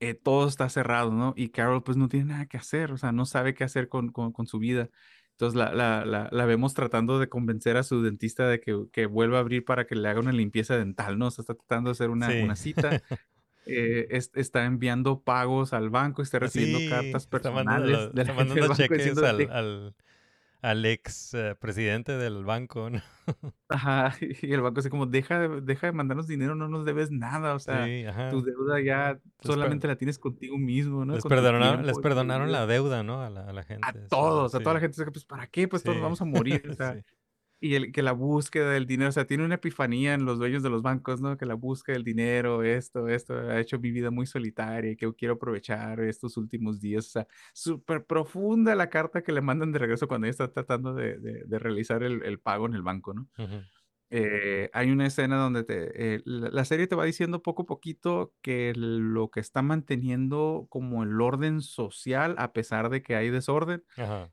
eh, todo está cerrado, ¿no? Y Carol pues no tiene nada que hacer, o sea, no sabe qué hacer con, con- con su vida. Entonces la, la, la, la vemos tratando de convencer a su dentista de que, que vuelva a abrir para que le haga una limpieza dental, ¿no? O sea, está tratando de hacer una, Sí. una cita. eh, es- está enviando pagos al banco, está recibiendo Sí, cartas está mandando, personales de la está mandando cheques al, al ex eh, presidente del banco, ¿no? Ajá, y el banco así como, deja de, deja de mandarnos dinero, no nos debes nada, o sea, Sí, tu deuda ya solamente la tienes contigo mismo, ¿no? Les Con perdonaron, les tiempo perdonaron la deuda, ¿no? A la, a la gente. A sí, todos, a toda la gente, pues ¿para qué? Pues todos sí, vamos a morir, o sea. Y el, que la búsqueda del dinero, o sea, tiene una epifanía en los dueños de los bancos, ¿no? Que la búsqueda del dinero, esto, esto, ha hecho mi vida muy solitaria y que quiero aprovechar estos últimos días, o sea, súper profunda la carta que le mandan de regreso cuando ella está tratando de, de- de realizar el, el pago en el banco, ¿no? Ujú. eh, hay una escena donde te, eh, la, la serie te va diciendo poco a poquito que lo que está manteniendo como el orden social, a pesar de que hay desorden,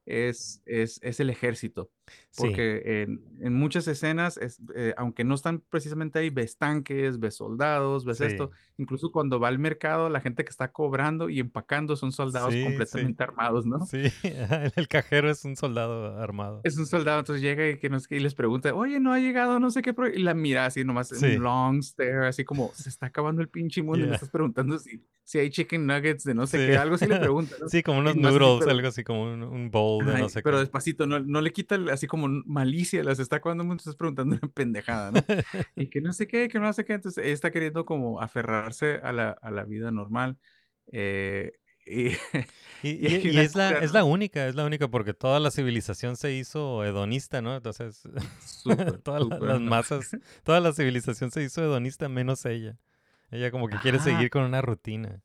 es, es, es el ejército. Sí, Porque en, en muchas escenas, es, eh, aunque no están precisamente ahí, ves tanques, ves soldados, ves esto. sí, Incluso cuando va al mercado, la gente que está cobrando y empacando son soldados sí, sí, completamente armados, ¿no? sí. El, cajero es un soldado armado. Es un soldado, entonces llega y, que nos, y les pregunta, oye, no ha llegado, no sé qué, pro-", y la mira así nomás, Sí. un long stare, así como, se está acabando el pinche mundo y me Yeah. estás preguntando si, si hay chicken nuggets de no sé Sí. qué, algo así le pregunta, ¿no? Sí, como unos nomás así, noodles, pero- algo así como un, un bowl de Ay, no sé pero qué. despacito, no, no le quita el- así como malicia, las está el mundo, estás preguntando una pendejada, ¿no? Y que no sé qué, que no sé qué, entonces ella está queriendo como aferrarse a la, a la vida normal. eh, y, Y, es la, es la única, es la única porque toda la civilización se hizo hedonista, ¿no? Entonces, todas las ¿no? masas, toda la civilización se hizo hedonista menos ella. Ella como que quiere seguir con una rutina.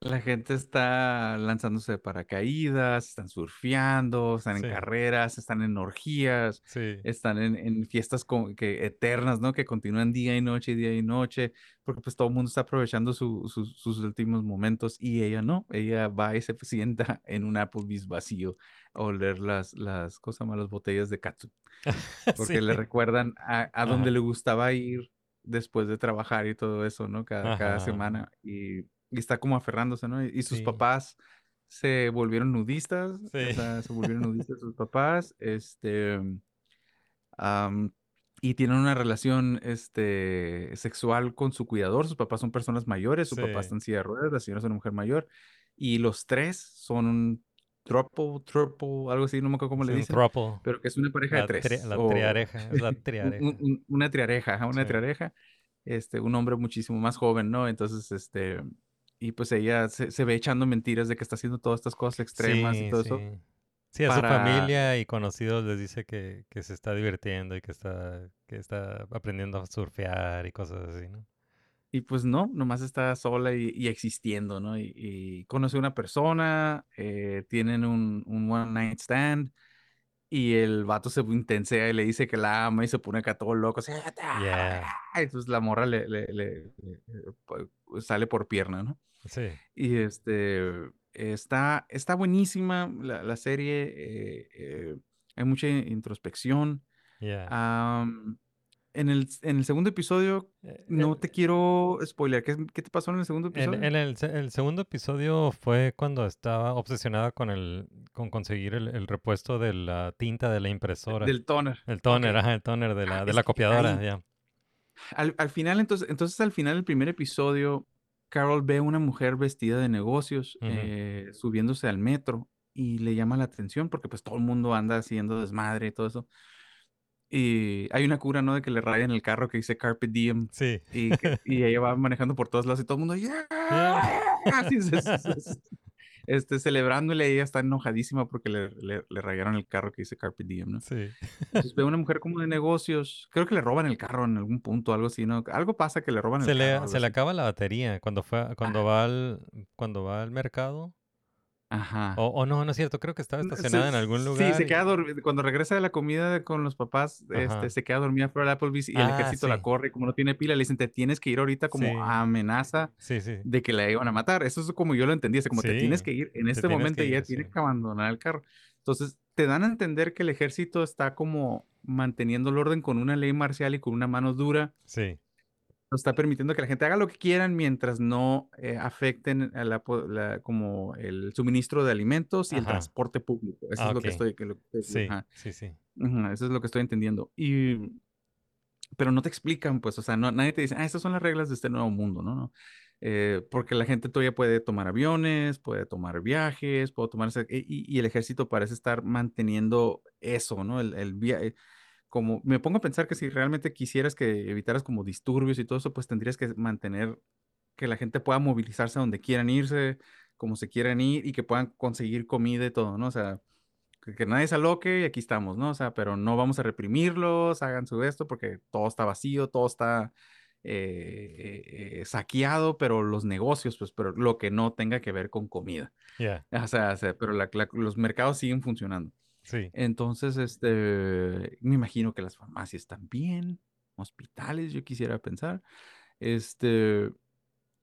La gente está lanzándose de paracaídas, están surfeando, están Sí. en carreras, están en orgías, Sí, están en, en fiestas como que eternas, ¿no? Que continúan día y noche, día y noche, porque pues todo el mundo está aprovechando su- sus- sus últimos momentos y ella no, ella va y se sienta en un Applebee's vacío a oler las, las cosas malas botellas de katsu, porque sí. le recuerdan a, a donde le gustaba ir después de trabajar y todo eso, ¿no? Cada, cada semana y, y está como aferrándose, ¿no? Y, sus Sí. papás se volvieron nudistas, o Sí. sea, se volvieron nudistas sus papás, este, am, y tienen una relación, este, sexual con su cuidador, sus papás son personas mayores, su papá Sí. está en silla de ruedas, la señora es una mujer mayor, y los tres son un triple, triple, algo así, no me acuerdo cómo le dicen, throuple. pero que es una pareja de tri- tres, la o triareja, es la triareja. un- un- una triareja, una triareja, este, un hombre muchísimo más joven, ¿no? Entonces, este, y pues ella se, se ve echando mentiras de que está haciendo todas estas cosas extremas y Sí, todo eso. sí. Sí, a su para- familia y conocidos les dice que, que se está divirtiendo y que está, que está aprendiendo a surfear y cosas así, ¿no? Y pues no, nomás está sola y, y existiendo, ¿no? Y, y conoce a una persona, eh, tienen un, un one night stand y el vato se intensea y le dice que la ama y se pone acá todo loco. así, Yeah. Entonces la morra le, le- le- le- pu- sale por pierna, ¿no? Sí, Y este, está, está buenísima la, la serie, eh, eh, hay mucha introspección. yeah. En el, en el segundo episodio, Eh, no el- te quiero spoiler, ¿qué, qué te pasó en el segundo episodio? en el, el segundo episodio fue cuando estaba obsesionada con el con conseguir el, repuesto de la tinta de la impresora. Del toner. el toner, ajá, el toner de la, Ah, de la copiadora, ya. Al, al final, entonces, entonces, al final del primer episodio, Carol ve a una mujer vestida de negocios eh, subiéndose al metro y le llama la atención porque pues todo el mundo anda haciendo desmadre y todo eso. Y hay una cura, ¿no? De que le rayan el carro que dice Carpe Diem Sí. y, que- y ella va manejando por todos lados y todo el mundo, ¡Yeah! Así, se- se- se- se- este, celebrándole, ella está enojadísima porque le, le, le rayaron el carro que dice Carpe Diem, ¿no? Sí. Entonces ve una mujer como de negocios, creo que le roban el carro en algún punto, algo así, ¿no? Algo pasa que le roban Se el le, carro. algo se le acaba la batería cuando fue cuando va al cuando va al mercado. Ajá. O, o no, no es cierto, creo que estaba estacionada en se- algún Sí, lugar. se y- queda dormida. Cuando regresa de la comida de- con los papás, este, se queda dormida fuera del Applebee's y el Ah, ejército la sí. corre. y Como no tiene pila, le dicen, te tienes que ir ahorita como Sí. amenaza Sí, sí. de que la iban a matar. Eso es como yo lo entendí. es como te tienes Sí, que ir en te este momento y ella tiene sí. que abandonar el carro. Entonces, te dan a entender que el ejército está como manteniendo el orden con una ley marcial y con una mano dura. Sí. Está permitiendo que la gente haga lo que quieran mientras no eh, afecten a la, como el suministro de alimentos y el transporte público. Eso Ah, es lo que ok. estoy, que lo que- Sí, ajá. sí, sí. Ujú, eso es lo que estoy entendiendo. Y, pero no te explican, pues, o sea, no, nadie te dice, ah, estas son las reglas de este nuevo mundo, ¿no? no. Eh, porque la gente todavía puede tomar aviones, puede tomar viajes, puede tomar, ese- y, y el ejército parece estar manteniendo eso, ¿no? El, el via- eh, como me pongo a pensar que si realmente quisieras que evitaras como disturbios y todo eso, pues tendrías que mantener que la gente pueda movilizarse donde quieran irse, como se quieran ir y que puedan conseguir comida y todo, ¿no? O sea, que, que nadie se aloque y aquí estamos, ¿no? O sea, pero no vamos a reprimirlos, hagan su esto porque todo está vacío, todo está eh, eh, eh, saqueado, pero los negocios, pues, pero lo que no tenga que ver con comida. Yeah, O sea, o sea, pero la- la- los mercados siguen funcionando. Sí. Entonces, este, me imagino que las farmacias también, hospitales, yo quisiera pensar. Este,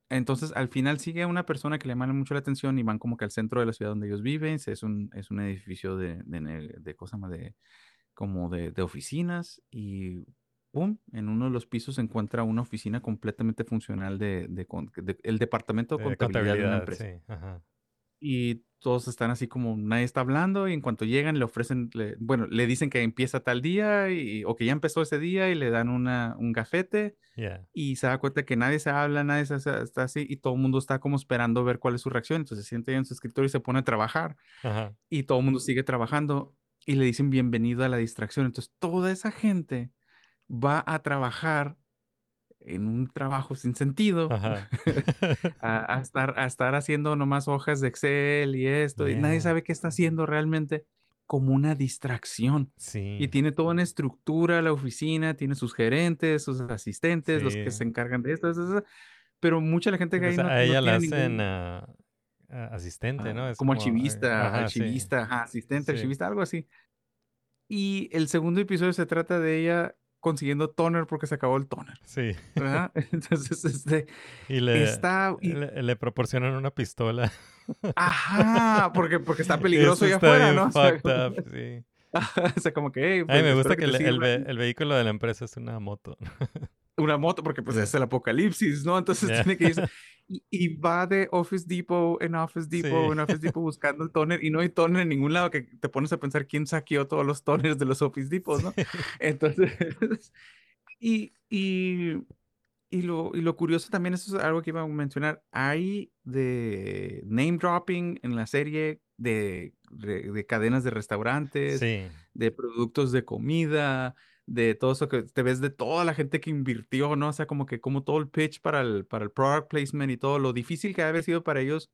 entonces, al final sigue una persona que le llama mucho la atención y van como que al centro de la ciudad donde ellos viven. Es un, es un edificio de, de, ne- de cosa más de, como de, de oficinas y ¡pum! En uno de los pisos se encuentra una oficina completamente funcional de, de el departamento de contabilidad de una empresa sí. Ajá. Y todos están así como nadie está hablando y en cuanto llegan le ofrecen, le- bueno, le dicen que empieza tal día y, o que ya empezó ese día y le dan una, un gafete Yeah. y se da cuenta que nadie se habla, nadie se, está así y todo el mundo está como esperando ver cuál es su reacción. Entonces se siente en su escritorio y se pone a trabajar Ajá. y todo el mundo sigue trabajando y le dicen bienvenido a la distracción. Entonces toda esa gente va a trabajar en un trabajo sin sentido a, a estar, a estar haciendo nomás hojas de Excel y esto, y nadie Yeah. sabe qué está haciendo realmente como una distracción. Y Sí. tiene toda una estructura la oficina, tiene sus gerentes, sus asistentes, los que Sí. se encargan de esto, esto, esto, pero mucha la gente que ahí no, a no ella la tiene hacen ningún- ah, asistente, ah, ¿no? Es como eh, archivista, ajá, sí. archivista, ajá, asistente, Sí. archivista, algo así. Y el segundo episodio se trata de ella consiguiendo toner porque se acabó el toner, Sí. ¿verdad? Entonces, este, Y le, está... y- le, le proporcionan una pistola. Ajá, porque, porque está peligroso allá afuera, ¿no? O sea, fucked up, sí. o sea, como que, hey, A pues, mí me gusta que el, te el sirva. ve- el vehículo de la empresa es una moto. Una moto, porque pues es el apocalipsis, ¿no? Entonces Yeah. tiene que irse. Y, y va de Office Depot en Office Depot Sí. en Office Depot buscando el toner y no hay toner en ningún lado que te pones a pensar quién saqueó todos los toners de los Office Depots, ¿no? Entonces, y, y, y, lo, y lo curioso también, eso es algo que iba a mencionar, hay de name dropping en la serie de, de, de cadenas de restaurantes, Sí. de productos de comida, de todo eso que te ves de toda la gente que invirtió, ¿no? O sea, como que como todo el pitch para el, para el product placement y todo, lo difícil que ha haber sido para ellos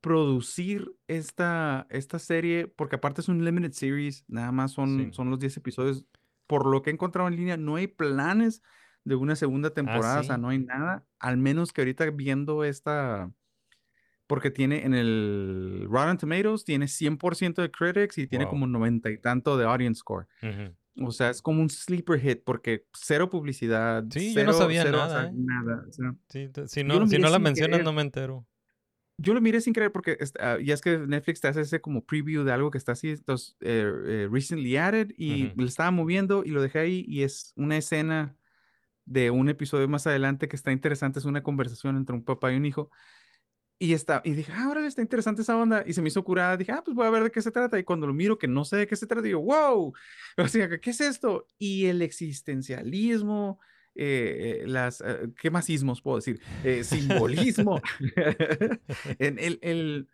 producir esta, esta serie, porque aparte es un limited series, nada más son, Sí. son los 10 episodios. Por lo que he encontrado en línea, no hay planes de una segunda temporada, o sea, no hay nada, al menos que ahorita viendo esta, porque tiene en el Rotten Tomatoes, tiene 100% de critics y tiene como 90 y tanto de audience score. Ujú. O sea, es como un sleeper hit porque cero publicidad, Sí, yo no cero, sabía cero, o nada, sea, ¿eh? nada. o sea, Sí, si no, lo si no la mencionas, querer. no me entero. yo lo miré sin querer porque ah, ya es que Netflix te hace ese como preview de algo que está así, entonces, eh, eh, recently added y Ujú. le estaba moviendo y lo dejé ahí y es una escena de un episodio más adelante que está interesante, es una conversación entre un papá y un hijo. Y, está, y dije, ah, órale, está interesante esa onda. Y se me hizo curada. Dije, ah, pues voy a ver de qué se trata. Y cuando lo miro, que no sé de qué se trata, digo, wow. O sea, ¿qué es esto? Y el existencialismo, eh, eh, las, eh, ¿qué más ismos puedo decir? Eh, simbolismo. en el, el,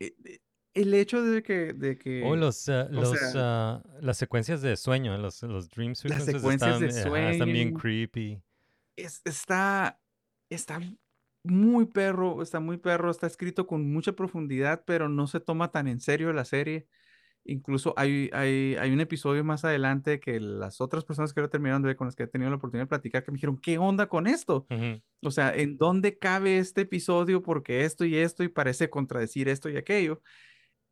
eh, eh, el hecho de que, de que O los, ah, o los, sea, ah, las secuencias de sueño, los, los dream sequences secuencias de están, ajá, están bien sueño. creepy. es- está, está muy perro, está muy perro, está escrito con mucha profundidad, pero no se toma tan en serio la serie. Incluso hay, hay, hay un episodio más adelante que las otras personas que lo terminaron de ver, con las que he tenido la oportunidad de platicar, que me dijeron, ¿qué onda con esto? O sea, ¿en dónde cabe este episodio? Porque esto y esto y parece contradecir esto y aquello.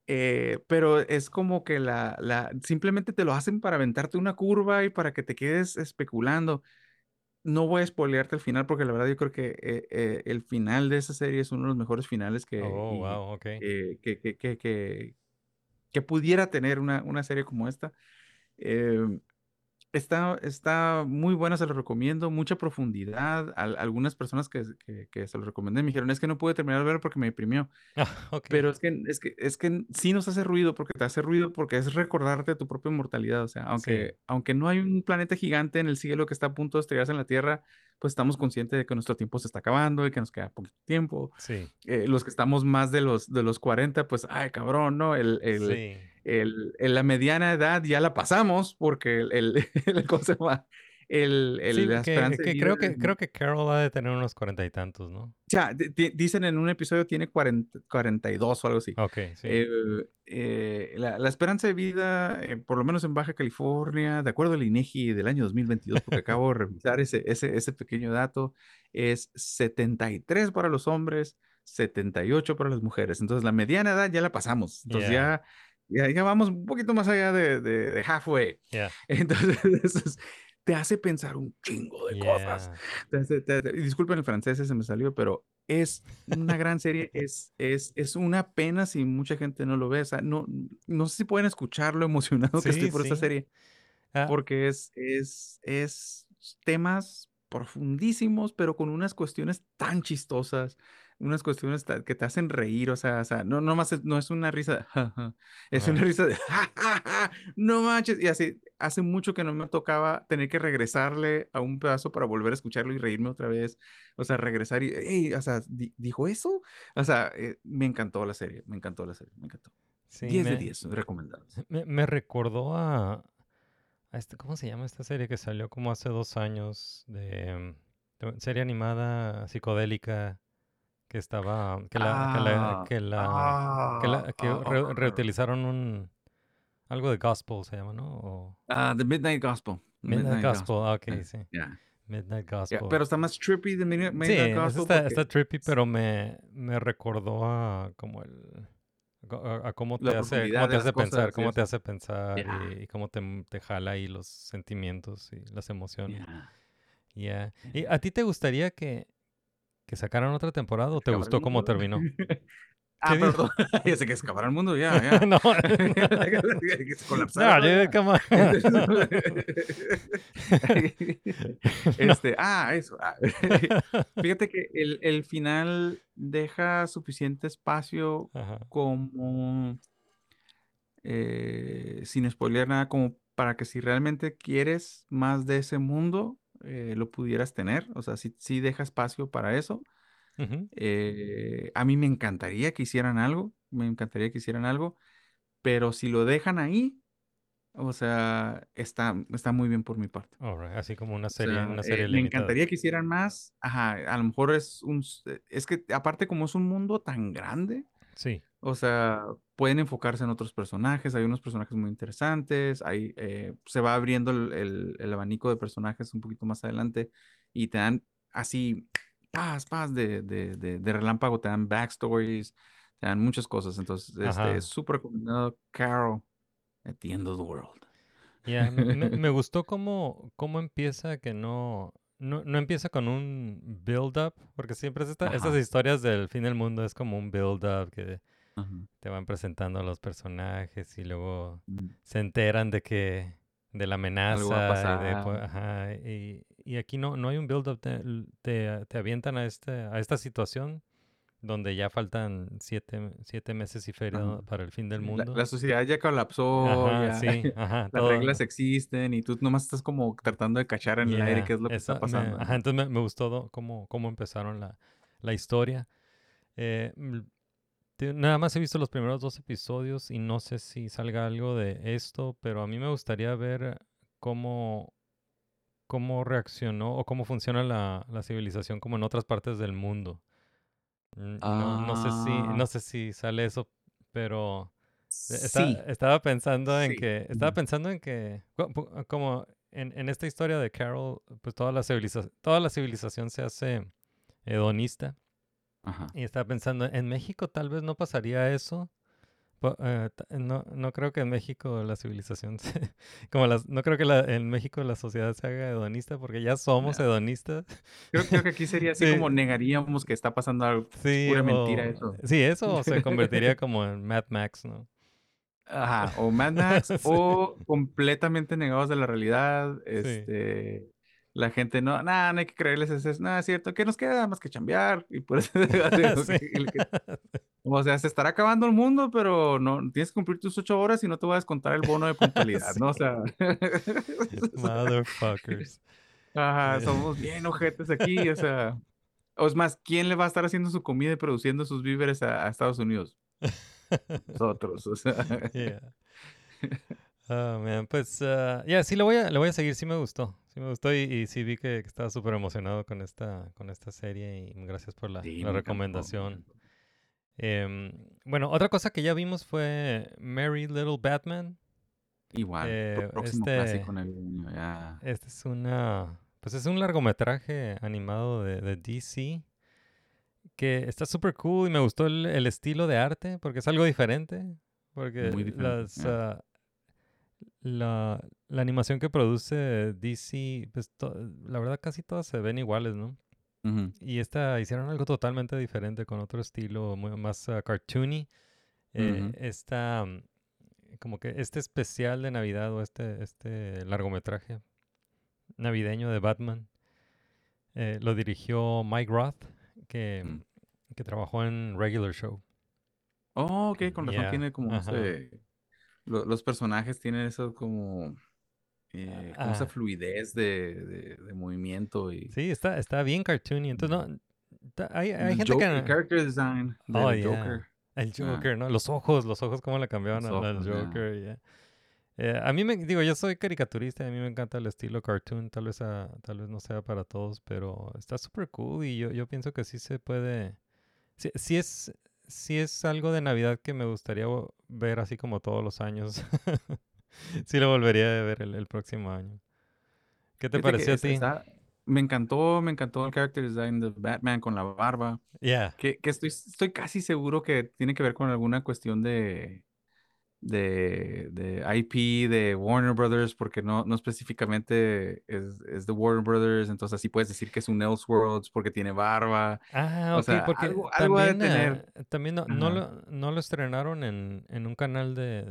Eh, pero es como que la, la, simplemente te lo hacen para aventarte una curva y para que te quedes especulando. No voy a spoilearte el final porque la verdad yo creo que eh, eh, el final de esa serie es uno de los mejores finales que, Oh, y, wow, ok. eh, que, que, que, que, que pudiera tener una, una serie como esta. Está, está muy buena, se lo recomiendo, mucha profundidad. Al- algunas personas que, que, que se lo recomendé me dijeron, es que no pude terminar de verlo porque me deprimió. Ah. Pero es que, es que, es que sí nos hace ruido porque te hace ruido porque es recordarte tu propia mortalidad. O sea, aunque, aunque no hay un planeta gigante en el cielo que está a punto de estrellarse en la Tierra, pues estamos conscientes de que nuestro tiempo se está acabando y que nos queda poquito tiempo. Sí, Eh, los que estamos más de los, de los 40, pues, ay, cabrón, ¿no? El, el, sí. El, el- la mediana edad ya la pasamos porque el, el, el-. El, el- Sí, la que, que creo que creo que Carol ha de tener unos cuarenta y tantos, ¿no? Di- dicen en un episodio tiene 40, 42 o algo así. Ok, sí. Eh, eh, la, la esperanza de vida, eh, por lo menos en Baja California, de acuerdo al INEGI del año 2022, porque acabo de revisar ese, ese, ese pequeño dato, es 73 para los hombres, 78 para las mujeres. Entonces, la mediana edad ya la pasamos. Entonces, Yeah. ya, ya, ya vamos un poquito más allá de, de, de halfway. Yeah, Entonces, eso es- te hace pensar un chingo de cosas. yeah. Te hace- te hace- y disculpen el francés, ese me salió, pero es una gran serie, es, es, es una pena si mucha gente no lo ve. O sea, no, no sé si pueden escuchar lo emocionado que Sí, estoy por esta sí. serie, Ah, porque es, es, es temas profundísimos, pero con unas cuestiones tan chistosas, unas cuestiones que te hacen reír, o sea, o sea, no, no más es, no es una risa de "Ja, ja", es Ajá. una risa de "Ja, ja, ja", no manches, y así, hace mucho que no me tocaba tener que regresarle a un pedazo para volver a escucharlo y reírme otra vez, o sea, regresar y, "Ey", o sea, di- ¿dijo eso? O sea, eh, me encantó la serie, me encantó la serie, me encantó. sí, 10 de me- 10, recomendados. Me, me recordó a, a este, ¿cómo se llama esta serie que salió como hace dos años de, de serie animada psicodélica que estaba que la que la Ah, que la, que, la- que ah, re- ah, reutilizaron un algo de gospel se llama, ¿no? O ah, The Midnight Gospel. Midnight, Gospel, ah, ok, Eh, sí. ya. Midnight Gospel. pero está más trippy de Midnight, sí, Midnight esa Gospel. está, porque está trippy, pero me, me recordó a como el a, a cómo te hace, cómo te hace pensar, y cómo te hace pensar y, y cómo te, te jala ahí los sentimientos y las emociones. Ya. Yeah. ¿Y a ti te gustaría que, que sacaran otra temporada o te gustó cómo terminó? ah, perdón. ya sé que es acabar el mundo, ya, ya. no. que se colapsara, No, este, ah, eso. ah. Fíjate que el, el final deja suficiente espacio Ajá. como, eh, sin spoiler nada, como para que si realmente quieres más de ese mundo, eh, lo pudieras tener. O sea, si, si deja espacio para eso. Ujú. Eh, a mí me encantaría que hicieran algo, me encantaría que hicieran algo, pero si lo dejan ahí, o sea, está, está muy bien por mi parte. Alright, Así como una O serie, sea, una eh, serie me limitada. encantaría que hicieran más. Ajá, a lo mejor es un, eh, es que aparte como es un mundo tan grande, Sí. o sea, pueden enfocarse en otros personajes, hay unos personajes muy interesantes, hay, eh, se va abriendo el, el- el abanico de personajes un poquito más adelante y te dan así, paz, paz de, de, de, de relámpago, te dan backstories, te dan muchas cosas, entonces, Ajá. este, es súper recomendado, Carol, at the end of the world. Ya, me, me- me gustó cómo, cómo empieza que no, no, no empieza con un build-up, porque siempre es esta- estas historias del fin del mundo es como un build-up que Ajá. te van presentando a los personajes y luego Mm. se enteran de que de la amenaza y, de, pasar. ajá, y, y aquí no, no hay un build-up, te, te, te avientan a, este, a esta situación donde ya faltan siete, siete meses y feria Ajá. para el fin del mundo. la sociedad ya colapsó, Ajá, ya, sí, ajá, las todo- reglas existen y tú nomás estás como tratando de cachar en el aire qué es lo que está me- pasando. entonces me, me gustó cómo, cómo empezaron la, la historia. Eh, mm, te- nada más he visto los primeros dos episodios y no sé si salga algo de esto, pero a mí me gustaría ver cómo, cómo reaccionó o cómo funciona la, la civilización como en otras partes del mundo. Mm, No, no sé si, Ah. no sé si sale eso, pero e- Sí, estaba pensando en Sí. que, estaba pensando en que, pu- como en, en esta historia de Carol, pues toda la civilización, toda la civilización se hace hedonista. Ajá. Y estaba pensando, en México tal vez no pasaría eso. Eh, no, no creo que en México la civilización se- como las, no creo que la- en México la sociedad se haga hedonista porque ya somos hedonistas. Creo, creo que aquí sería así Sí. como negaríamos que está pasando algo. Sí, pura mentira eso. Sí, eso se convertiría como en Mad Max, ¿no? Ajá, o Mad Max, Sí. o completamente negados de la realidad. Este, la gente no, nada, no hay que creerles, es, es, nada, es cierto, que nos queda más que chambear. Y por eso, Sí. O sea, se estará acabando el mundo, pero no tienes que cumplir tus ocho horas y no te voy a descontar el bono de puntualidad, ¿no? O sea, Motherfuckers. ajá, Sí. somos bien ojetes aquí, o sea. O es más, ¿quién le va a estar haciendo su comida y produciendo sus víveres a, a Estados Unidos? Nosotros, o sea. Yeah. Oh, man, pues, ah, ya, sí, lo voy, a, lo voy a seguir, sí me gustó, sí me gustó y, y sí vi que, que estaba súper emocionado con esta, con esta serie y gracias por la, Sí, la recomendación. encantó. Em, bueno, otra cosa que ya vimos fue Merry Little Batman. Igual, Eh, próximo este- clásico navideño, ya. Este es una, pues es un largometraje animado de, de DC que está súper cool y me gustó el, el estilo de arte porque es algo diferente. Porque diferente, las, ah, la, la animación que produce DC, pues to- la verdad casi todas se ven iguales, ¿no? Y esta hicieron algo totalmente diferente con otro estilo muy más ah, cartoony. Eh, esta, mm, como que este especial de Navidad o este, este largometraje navideño de Batman eh, lo dirigió Mike Roth, que, Mm. que trabajó en Regular Show. Oh, ok, con razón tiene como ese. lo- los personajes tienen eso como. Eh, como esa Ah. fluidez de, de, de movimiento y. Sí, está, está bien cartoony. Entonces, no, hay, hay gente Joker- que... el character design del Oh, yeah. Joker. El Ah. Joker, ¿no? Los ojos, los ojos, cómo le cambiaban al, al. Joker. yeah. Eh, a mí me, digo, yo soy caricaturista, y a mí me encanta el estilo cartoon, tal vez, a- tal vez no sea para todos, pero está súper cool y yo, yo pienso que sí se puede, sí, sí es, sí es algo de Navidad que me gustaría ver así como todos los años. sí lo volvería a ver el, el próximo año. ¿Qué te Fíjate pareció a ti? me encantó, me encantó el character design de Batman con la barba. Yeah. Que, que estoy, estoy casi seguro que tiene que ver con alguna cuestión de, de, de IP de Warner Brothers, porque no, no específicamente es, es de Warner Brothers, entonces así puedes decir que es un Elseworlds porque tiene barba. Ah, O ok, sea, porque algo- algo ha de también, tener. ah, también no, no, lo, no lo estrenaron en, en un canal de,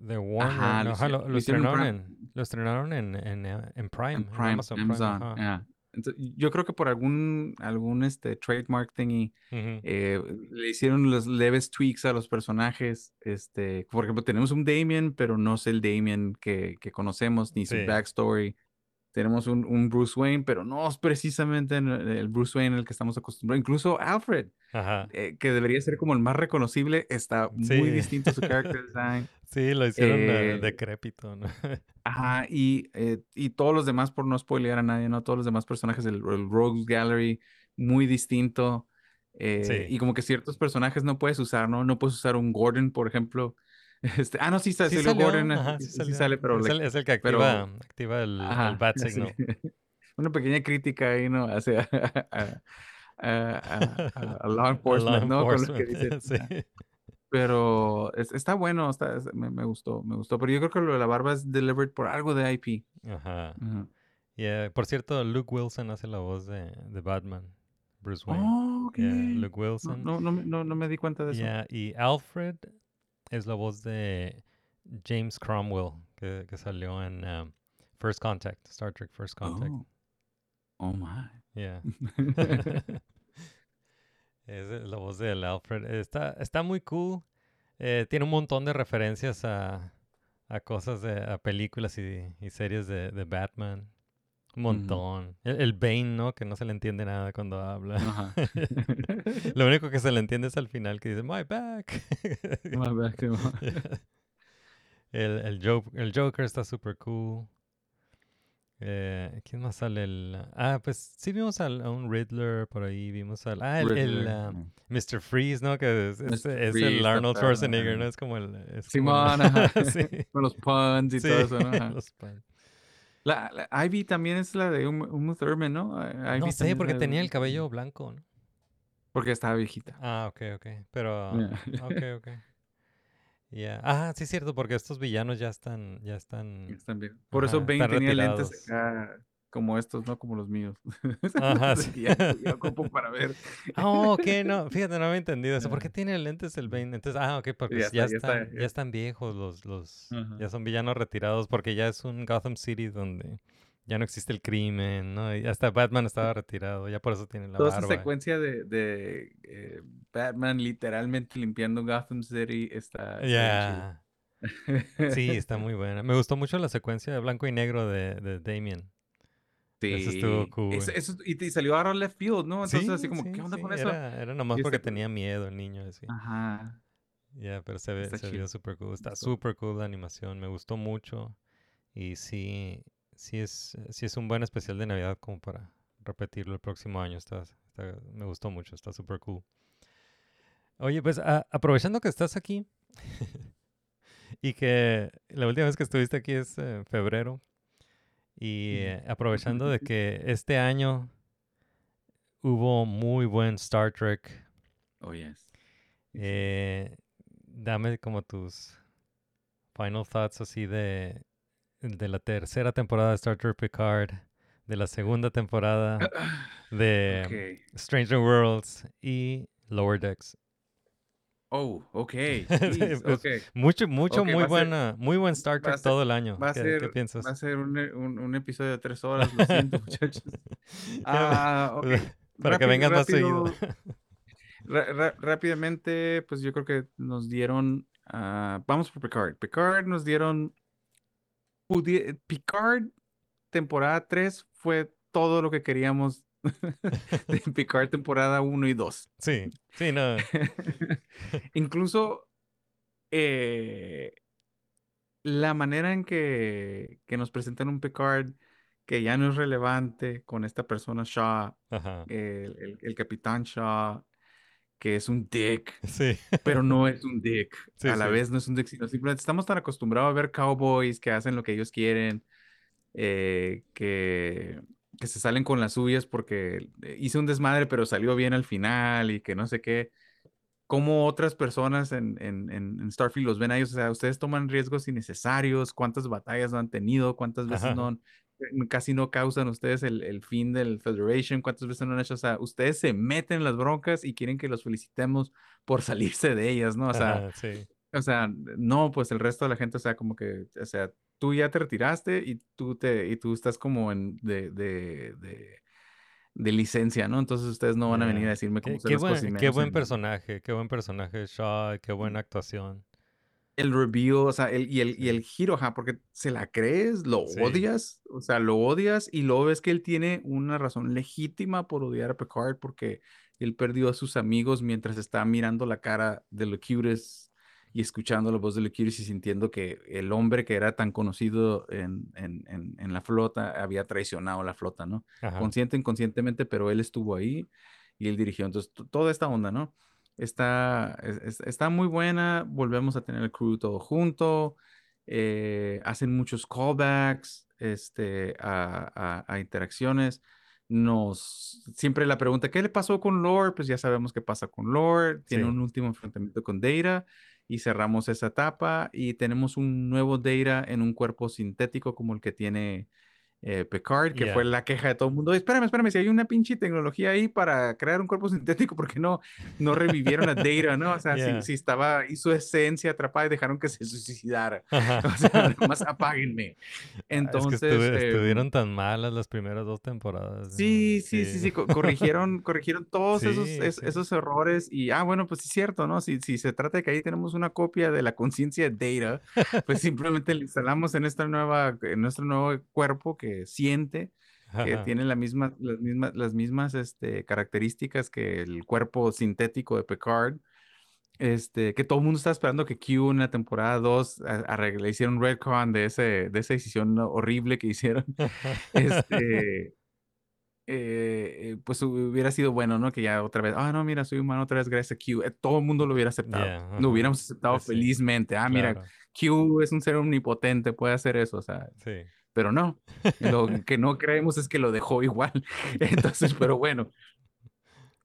de Warner. Ajá, no, lo estrenaron en, lo estrenaron en, en, eh, en Prime, En en Prime, Amazon, Amazon, Prime. Entonces, yo creo que por algún, algún este, trademark thingy, Ujú. eh, le hicieron los leves tweaks a los personajes. Este, por ejemplo, tenemos un Damien, pero no es el Damien que, que conocemos, ni su backstory. Tenemos un, un Bruce Wayne, pero no es precisamente en el el Bruce Wayne al que estamos acostumbrados. Incluso Alfred, eh, que debería ser como el más reconocible, está muy distinto su character design. Sí, lo hicieron eh, Eh, decrépito, ¿no? Ajá, y, eh, y todos los demás, por no spoilear a nadie, ¿no? Todos los demás personajes del el Rogues Gallery, muy distinto. eh, Sí. Y como que ciertos personajes no puedes usar, ¿no? No puedes usar un Gordon, por ejemplo. Este, ah, no, sí, sa- Sí salió Gordon, ajá, sí, sí sale, pero, es, el, es el que pero- activa, activa el, el bat signal. Una pequeña crítica ahí, ¿no? Hacia a, a- a- law enforcement, law ¿no? Con lo que dicen. sí. Pero es- está bueno, está, es- me, me gustó, me gustó. Pero yo creo que lo de la barba es delivered por algo de IP. Ajá. Ajá. Yeah, Por cierto, Luke Wilson hace la voz de, de Batman, Bruce Wayne. Oh, ok. Yeah, Luke Wilson. no, no, me- no, no me di cuenta de eso. Yeah, y Alfred es la voz de James Cromwell, que, que salió en um, First Contact, Star Trek First Contact. Oh. Oh my. Yeah. es la voz del Alfred. Está, está muy cool. Eh, tiene un montón de referencias a, a cosas, de, a películas y, y series de, de Batman. Un montón. el, el Bane, ¿no? Que no se le entiende nada cuando habla. Lo único que se le entiende es al final que dice, my back. My mal. el, el, Jo- el Joker está super cool. Eh, ¿Quién más sale? El, ah, pues sí vimos al- a un Riddler por ahí. Vimos al... Ah, el, el, Riddler, ah. Mr. Freeze, ¿no? Que es, es- Mr. es Freeze, el Arnold Schwarzenegger, ¿no? Es como el... Es como el- Simón, sí. Con los puns y sí, todo eso, ¿no? Los pan- La, la Ivy también es la de Uma Uma Thurman, ¿no? Ivy No sé, porque tenía el cabello blanco, ¿no? Porque estaba viejita. Ah, ok, ok. Pero... Yeah. Ok, ok. Ya. Ah, sí es cierto, porque estos villanos ya están... Ya están... Están bien. Por eso Bane tenía lentes acá como estos, no como los míos. Ajá, sí. ya, ya ocupo para ver. Oh, ok, no, fíjate, no había entendido eso. ¿Por qué Ah. tiene lentes el Bane? Entonces, ah, ok, porque Ya ya, está, ya está, están, ya ya- están viejos los, los, Ajá. ya son villanos retirados, porque ya es un Gotham City donde ya no existe el crimen, ¿no? Y hasta Batman estaba retirado, ya por eso tiene la Toda esa barba. secuencia de, de eh, Batman literalmente limpiando Gotham City está, Ya, sí, está muy buena. Me gustó mucho la secuencia de blanco y negro de, de Damien. Eso estuvo Sí. cool. Eso- eso- y, y salió ahora left field, ¿no? Entonces, Sí, así como, sí, ¿qué onda sí, con eso? Era, era nomás Y porque tenía miedo el niño, así. Ajá. Ya, pero se ve, Está se vio super cool. Está super cool la animación. Me gustó mucho. Y sí, sí es, sí es un buen especial de Navidad como para repetirlo el próximo año. Está, está- me gustó mucho. Está super cool. Oye, pues a- aprovechando que estás aquí y que la última vez que estuviste aquí es en febrero y eh, aprovechando de que este año hubo muy buen Star Trek Oh, yes. Eh, dame como tus final thoughts así de, de la tercera temporada de Star Trek Picard, de la segunda temporada de. Stranger Worlds y Lower Decks. Oh, ok. Pues, ok. Mucho, mucho, muy ser- buena, muy buen Star Trek todo el año. Va a ¿Qué, ser, qué piensas? va a ser un, un- un episodio de tres horas, lo siento, muchachos. Ah. Para que vengas más seguido. Rápidamente, pues yo creo que nos dieron. ah, vamos por Picard. Picard nos dieron. Picard, temporada 3, fue todo lo que queríamos de Picard, temporada 1 y 2. Sí, sí, no. Incluso eh, la manera en que, que nos presentan un Picard que ya no es relevante con esta persona Shaw, el- el capitán Shaw, que es un dick, Sí. pero no es un dick. Sí, a la sí. vez no es un dick, sino simplemente estamos tan acostumbrados a ver cowboys que hacen lo que ellos quieren, eh, que, que se salen con las suyas porque hice un desmadre, pero salió bien al final y que no sé qué. Cómo otras personas en, en, en, Starfield los ven a ellos, o sea, ustedes toman riesgos innecesarios, cuántas batallas no han tenido, cuántas veces Ajá. no han- casi no causan ustedes el, el fin del Federation, cuántas veces no han hecho, o sea, ustedes se meten en las broncas y quieren que los felicitemos por salirse de ellas, ¿no? O sea, sí. o sea, no, pues el resto de la gente, o sea, como que, o sea, tú ya te retiraste y tú te, y tú estás como en de, de, de, de licencia, ¿no? Entonces ustedes no van a venir a decirme Qué, cómo qué cosas y buen, qué buen en- personaje, qué buen personaje Shaw, qué buena actuación. El reveal, o sea, el, y, el, y el giro, ajá, porque se la crees, lo Sí. odias, o sea, lo odias y luego ves que él tiene una razón legítima por odiar a Picard porque él perdió a sus amigos mientras estaba mirando la cara de Locutus y escuchando la voz de Locutus y sintiendo que el hombre que era tan conocido en, en, en, en la flota había traicionado a la flota, ¿no? Ajá. consciente, inconscientemente, pero él estuvo ahí y él dirigió. Entonces, to- toda esta onda, ¿no? Está, es- es- está muy buena, volvemos a tener el crew todo junto, eh, hacen muchos callbacks este, a, a- a interacciones. Nos, siempre la pregunta, ¿qué le pasó con Lore? Pues ya sabemos qué pasa con Lore, tiene Sí. un último enfrentamiento con Data y cerramos esa etapa y tenemos un nuevo Data en un cuerpo sintético como el que tiene eh, Picard, que fue Yeah. la queja de todo el mundo. Espérame, espérame, si hay una pinche tecnología ahí para crear un cuerpo sintético, ¿por qué no, no revivieron a Data, no? O sea, Yeah. si, si estaba, y su esencia atrapada y dejaron que se suicidara. Ajá. O sea, nomás apáguenme. Ah, Entonces, es que eh, estuvieron tan malas las primeras dos temporadas. Sí, sí, sí, sí, co- corrigieron, corrigieron todos esos, Sí, es- sí. esos errores y, ah, bueno, pues sí es cierto, ¿no? Si, si se trata de que ahí tenemos una copia de la conciencia de Data, pues simplemente la instalamos en esta nueva, en nuestro nuevo cuerpo que siente, que Ajá. tiene la misma, las mismas, las mismas este, características que el cuerpo sintético de Picard. Este, que todo el mundo está esperando que Q en la temporada 2 a- arregle- le hicieron retcon de, ese, de esa decisión horrible que hicieron. Este, eh, eh, pues hubiera sido bueno, ¿no? Que ya otra vez, ah, no, mira, soy humano otra vez gracias a Q. Eh, todo el mundo lo hubiera aceptado. Yeah, Lo ajá. hubiéramos aceptado sí, felizmente. Ah, mira, Claro, Q es un ser omnipotente, puede hacer eso, o sea, sí. Pero no. Lo que no creemos es que lo dejó igual. Entonces, pero bueno.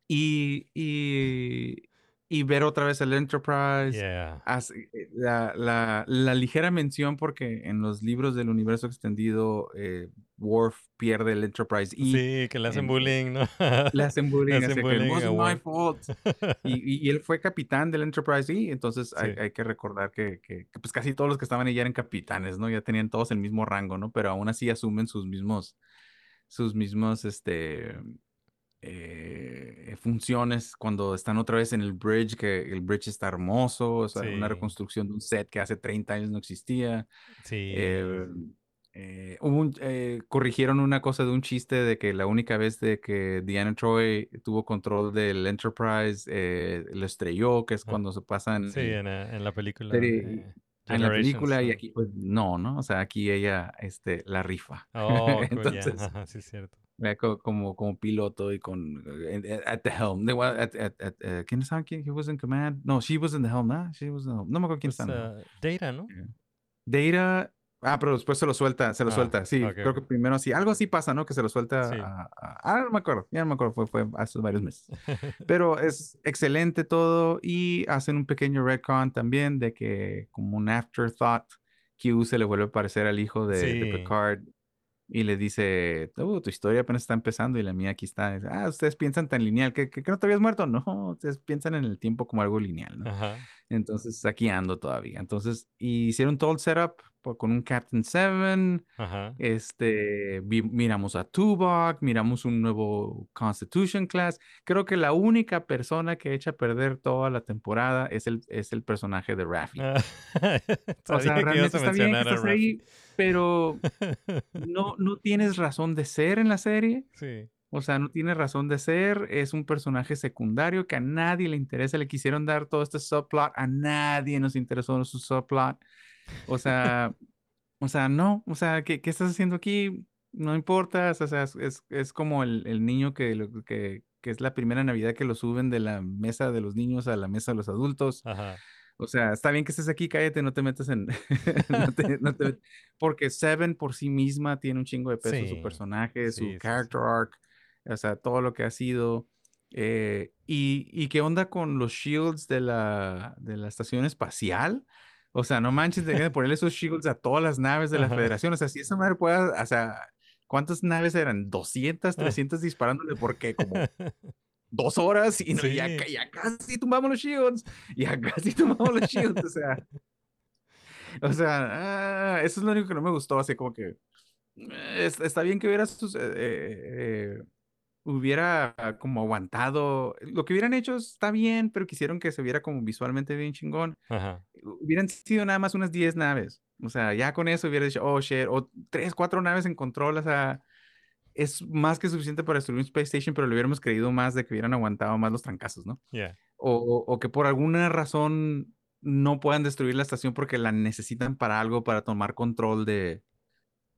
Y, y, y ver otra vez el Enterprise. Yeah. as- eh, la, la- la ligera mención porque en los libros del universo extendido eh, Worf pierde el Enterprise y Sí, que le hacen en- bullying, ¿no? le hacen bullying, Le hacen que bullying wasn't my fault. Y, y- y él fue capitán del Enterprise y entonces hay, hay que recordar que, que- que, pues casi todos los que estaban ahí ya eran capitanes, ¿no? Ya tenían todos el mismo rango, ¿no? Pero aún así asumen sus mismos, sus mismos, este, eh, funciones cuando están otra vez en el bridge, que el bridge está hermoso, o sea, una reconstrucción de un set que hace 30 años no existía. Sí. Eh, eh, un- corrigieron una cosa de un chiste de que la única vez de que Diana Troy tuvo control del Enterprise eh, lo estrelló, que es cuando se pasa en, Sí, en, la- en la película. serie- en la película y aquí pues no, ¿no? O sea, aquí ella este, la rifa. Oh, cool, yeah, Entonces, ajá, sí, es cierto. Eh, co- como, como piloto y con eh, eh, at the helm. De, what- at- at- at, eh, ¿Quién estaba aquí? He was in command. No, she was in the helm, ¿no? She was in the helm. No me acuerdo quién está. ah, Data, ¿no? Data. Ah, pero después se lo suelta, se lo Ah, suelta. Sí, ok, creo que primero sí. Algo así pasa, ¿no? Que se lo suelta Sí. a, a- Ah, no me acuerdo. Ya no me acuerdo. Fue, fue hace varios meses. Pero es excelente todo y hacen un pequeño retcon también de que como un afterthought, Q se le vuelve a parecer al hijo de, de Sí. Picard y le dice, "Oh, tu historia apenas está empezando y la mía aquí está. Dice, ah, ustedes piensan tan lineal, ¿que, que, que no te habías muerto? No, ustedes piensan en el tiempo como algo lineal, ¿no? Ajá. Entonces aquí ando todavía. Entonces hicieron todo el setup con un Captain Seven. Ajá. Este, vi- miramos a Tuvok, miramos un nuevo Constitution Class. Creo que la única persona que echa a perder toda la temporada es el, es el personaje de Raffi. Ah, o sea, realmente está bien que estás ahí, pero no, no tienes razón de ser en la serie. Sí. O sea, no tiene razón de ser, es un personaje secundario que a nadie le interesa, le quisieron dar todo este subplot, a nadie nos interesó su subplot. O sea, o sea, no, o sea, ¿qué, qué estás haciendo aquí? No importa, o sea, es, es, es como el, el niño que, lo- que, que es la primera Navidad que lo suben de la mesa de los niños a la mesa de los adultos. Ajá. O sea, está bien que estés aquí, cállate, no te metas en... no te- no te met- porque Seven por sí misma tiene un chingo de peso, Sí, su personaje, sí, su sí. character arc, o sea, todo lo que ha sido. eh, y, y qué onda con los shields de la, de la estación espacial? O sea, no manches, de ponerle esos shields a todas las naves de la Ajá. Federación. O sea, si esa madre puede, o sea, ¿cuántas naves eran? ¿200, 300 disparándole? ¿Por qué? Como dos horas y no, ya, Sí. ca- ya casi tumbamos los shields, ya casi tumbamos los shields, o sea, o sea, ah, eso es lo único que no me gustó, así como que eh, es- está bien que hubiera sus, eh, eh, eh, hubiera como aguantado, lo que hubieran hecho está bien, pero quisieron que se viera como visualmente bien chingón, Ajá. hubieran sido nada más unas 10 naves, o sea, ya con eso hubiera dicho, oh shit, o 3, 4 naves en control, o sea, es más que suficiente para destruir un Space Station, pero le hubiéramos creído más de que hubieran aguantado más los trancazos, ¿no? Yeah. O, o- o que por alguna razón no puedan destruir la estación porque la necesitan para algo, para tomar control de,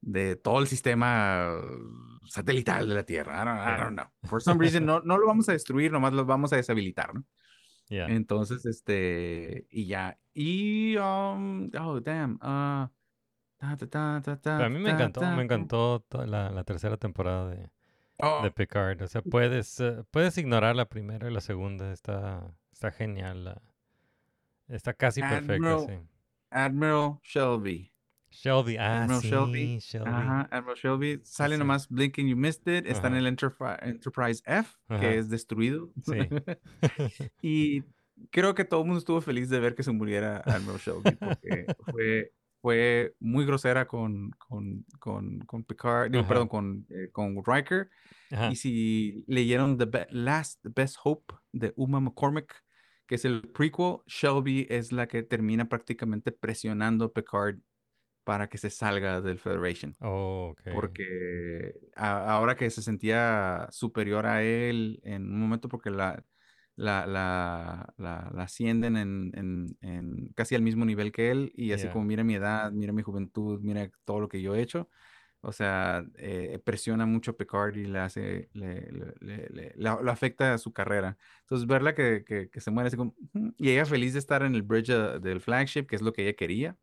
de todo el sistema uh, satelital de la Tierra. I don't, I don't know. For some reason, no, no lo vamos a destruir, nomás lo vamos a deshabilitar, ¿no? Yeah. Entonces, este, y ya. Y, um, oh, damn. ah, ta, ta, ta, ta, ta, Pero a mí me encantó, me encantó toda la, la tercera temporada de, Oh, de Picard. O sea, puedes, eh, puedes ignorar la primera y la segunda. Está, está genial. la- está casi perfecta, Admiral- sí. Admiral Shelby. Shelby, ah, Admiral sí, Shelby. Shelby. Ajá, Admiral Shelby. Sale sí. nomás Blink and You Missed It. Está en Ajá. el Enterpri- Enterprise F, Ajá. que es destruido. Sí. y creo que todo el mundo estuvo feliz de ver que se muriera Admiral Shelby, porque fue, fue muy grosera con, con, con, con Picard, digo, perdón, con, eh, con Riker. Y si leyeron The Be- Last The Best Hope de Uma McCormick, que es el prequel, Shelby es la que termina prácticamente presionando a Picard para que se salga del Federation. Oh, ok. Porque a- ahora que se sentía superior a él en un momento porque la, la, la, la, la ascienden en, en, en casi al mismo nivel que él y así como mira mi edad, mira mi juventud, mira todo lo que yo he hecho. O sea, eh, presiona mucho a Picard y le hace, le, le- le- le- afecta a su carrera. Entonces, verla que, que, que se muere así como, y ella feliz de estar en el bridge uh, del flagship, que es lo que ella quería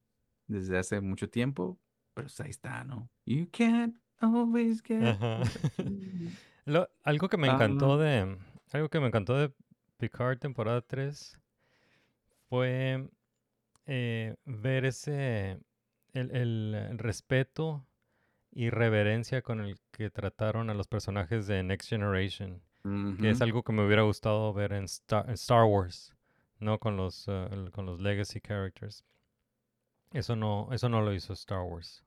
desde hace mucho tiempo, pero pues ahí está, ¿no? You can't always get Ajá. Lo- algo que me Ah. encantó de algo que me encantó de Picard temporada 3 fue eh, ver ese, el, el respeto y reverencia con el que trataron a los personajes de Next Generation, que es algo que me hubiera gustado ver en Star, en Star Wars, ¿no? Con los, el- con los legacy characters. Eso no, eso no lo hizo Star Wars.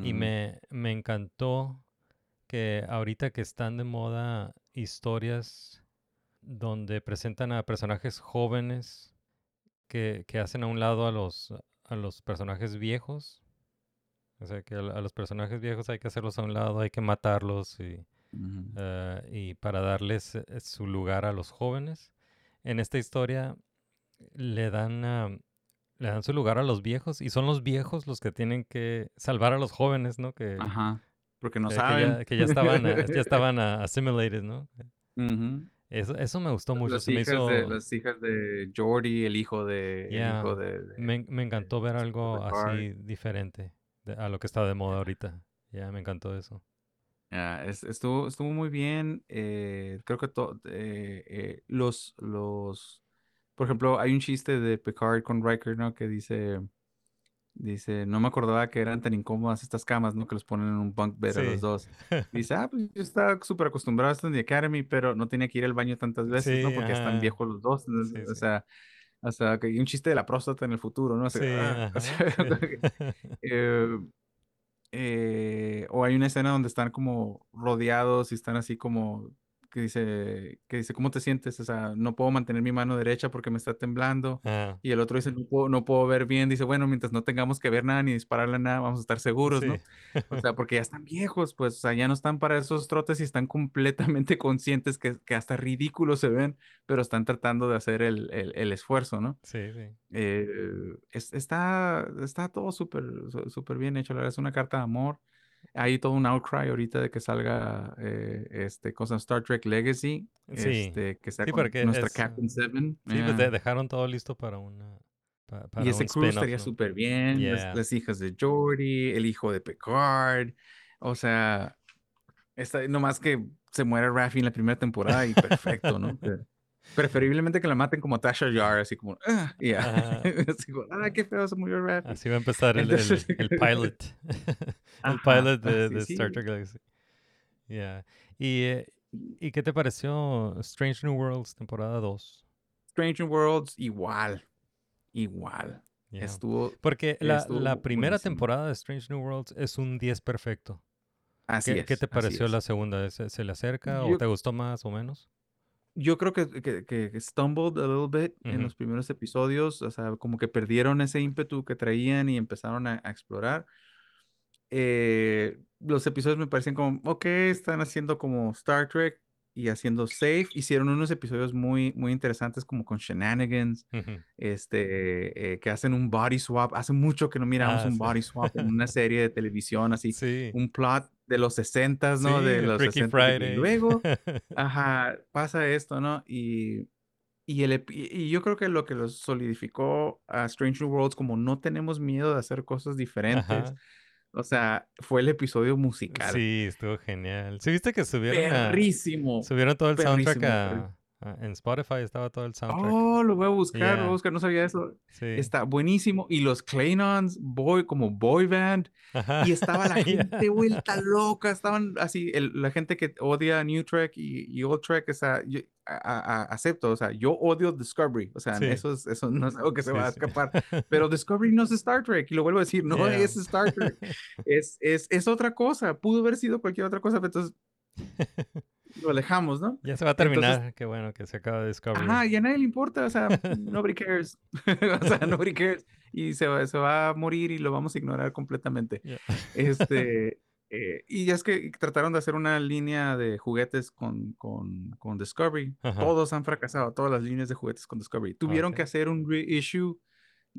Y Ujú. me, me encantó que ahorita que están de moda historias donde presentan a personajes jóvenes que, que hacen a un lado a los, a los personajes viejos. O sea, que a, a los personajes viejos hay que hacerlos a un lado, hay que matarlos y, eh, y para darles eh, su lugar a los jóvenes. En esta historia le dan, le dan su lugar a los viejos y son los viejos los que tienen que salvar a los jóvenes, ¿no? Que, Ajá. Porque no eh, que saben. ya, que ya estaban, ah, ya estaban assimilated, ¿no? Eso, eso me gustó mucho. Las Se me hijas hizo, de, las hijas de Jordi, el hijo de, el Yeah. hijo de, de- me, me encantó ver algo así diferente de- a lo que está de moda ahorita. Ya, me encantó eso. Ah, es- estuvo, estuvo muy bien. eh, creo que to- eh, eh, los, los, por ejemplo, hay un chiste de Picard con Riker, ¿no? Que dice, dice, no me acordaba que eran tan incómodas estas camas, ¿no? Que los ponen en un bunk bed a los dos. Dice, ah, pues yo estaba súper acostumbrado a esto en The Academy, pero no tenía que ir al baño tantas veces, ¿no? Porque están ajá. viejos los dos. ¿no? Sí, O sea, o sea, que hay un chiste de la próstata en el futuro, ¿no? Ah, sea, eh, eh, o hay una escena donde están como rodeados y están así como que dice, que dice, ¿cómo te sientes? O sea, no puedo mantener mi mano derecha porque me está temblando. Ah, Y el otro dice, no puedo, no puedo ver bien. Dice, bueno, mientras no tengamos que ver nada ni dispararle nada, vamos a estar seguros, ¿no? O sea, porque ya están viejos, pues, o sea, ya no están para esos trotes y están completamente conscientes que, que hasta ridículos se ven, pero están tratando de hacer el, el, el esfuerzo, ¿no? Sí, sí. Eh, es- está, está todo súper súper bien hecho, la verdad, es una carta de amor. Hay todo un outcry ahorita de que salga eh, este cosa Star Trek Legacy, Sí. este, que sea Sí, con nuestra es, Captain Seven. Sí, pues de- yeah. dejaron todo listo para una Y ese un crew estaría ¿no? súper bien, las, Yeah. las hijas de Jordi, el hijo de Picard, o sea, está, nomás que se muere Raffi en la primera temporada y perfecto, ¿no? Preferiblemente que la maten como Tasha Yar, así como, ah, y ya. Ajá. Así como, ah, qué feo se murió Raffi. Así va a empezar el, el, el pilot. el pilot de, de Star sí. Trek Galaxy. Yeah. ¿Y, eh, ¿Y qué te pareció Strange New Worlds temporada 2? Strange New Worlds, igual, igual. Yeah. Estuvo Porque la, estuvo la primera buenísimo. temporada de Strange New Worlds es un 10 perfecto. así ¿Qué, es. qué te pareció la segunda? ¿Se, se le acerca o Yo- te gustó más o menos? Yo creo que, que, que stumbled a little bit en Ujú. los primeros episodios, o sea, como que perdieron ese ímpetu que traían y empezaron a, a explorar. Eh, los episodios me parecen como, ok, están haciendo como Star Trek y haciendo safe. Hicieron unos episodios muy, muy interesantes como con shenanigans, Ujú. este, eh, que hacen un body swap. Hace mucho que no miramos Ah, un sí. body swap en una serie de televisión así. Sí. Un plot de los 60, ¿no? Sí, de los Freaky 60. Friday. Y luego, Ajá, pasa esto, ¿no? Y, y, el, y yo creo que lo que los solidificó a Strange New Worlds, como no tenemos miedo de hacer cosas diferentes, Ajá. O sea, fue el episodio musical. Sí, estuvo genial. ¿Sí viste que subieron, a- Perrísimo. subieron todo el soundtrack a, a- en Spotify? Estaba todo el soundtrack. Oh, lo voy a buscar, lo voy Yeah. a buscar, no sabía eso. sí. Está buenísimo. Y los Klingons, boy, como boy band. Ajá. Y estaba la Yeah. gente vuelta loca, estaban así, el- la gente que odia New Trek y, y Old Trek, o sea, yo a- a- acepto, o sea, yo odio Discovery, o sea, Sí. eso, es, eso no es algo que se Sí, va a escapar, pero Discovery no es Star Trek, y lo vuelvo a decir, no Yeah. es Star Trek, es, es, es otra cosa, pudo haber sido cualquier otra cosa, pero entonces lo alejamos, ¿no? Ya se va a Entonces- terminar. Qué bueno que se acaba de Discovery. Ajá, y a nadie le importa, o sea, nobody cares, o sea, nobody cares, y se va, se va a morir y lo vamos a ignorar completamente. Yeah. Este, eh, y es que trataron de hacer una línea de juguetes con, con, con Discovery. Ajá. Todos han fracasado, todas las líneas de juguetes con Discovery. Tuvieron que hacer un reissue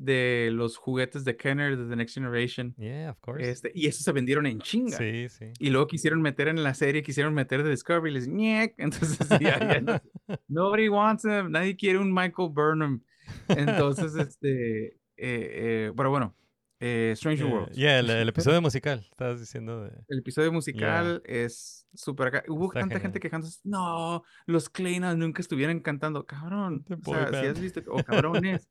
de los juguetes de Kenner de The Next Generation. Yeah, of course. Este, y esos se vendieron en chinga. Sí, sí. Y luego quisieron meter en la serie, quisieron meter de Discovery, y les. Entonces ya, ya no- nobody wants him, nadie quiere un Michael Burnham. Entonces, este, eh, eh, pero bueno, eh, Stranger Eh, Worlds. yeah, el, el episodio musical, estabas diciendo de... El episodio musical es súper acá. Hubo Está tanta genial. gente quejándose. No, los Klingons nunca estuvieran cantando. Cabrón. O sea, si has visto, o cabrones,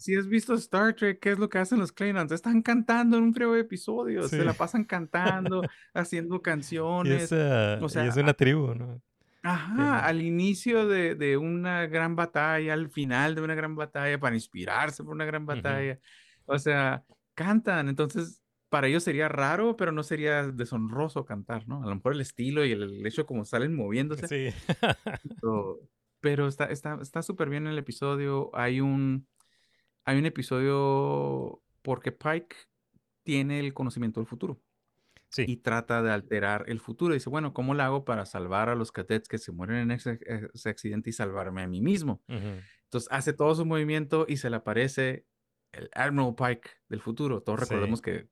si has visto Star Trek, ¿qué es lo que hacen los Klingons? Están cantando en un frío de episodios. Se Sí. la pasan cantando, haciendo Y canciones. es, eh, o y sea, es una tribu, ¿no? Ajá, Sí. al inicio de, de una gran batalla, al final de una gran batalla, para inspirarse por una gran batalla. O sea, cantan. Entonces, para ellos sería raro, pero no sería deshonroso cantar, ¿no? A lo mejor el estilo y el, el hecho como salen moviéndose. Sí. Pero, pero está, está, está súper bien el episodio. Hay un, hay un episodio porque Pike tiene el conocimiento del futuro Sí. y trata de alterar el futuro. Dice, bueno, ¿cómo lo hago para salvar a los cadets que se mueren en ese, ese accidente y salvarme a mí mismo? Ujú. Entonces hace todo su movimiento y se le aparece el Admiral Pike del futuro. Todos Sí. recordemos que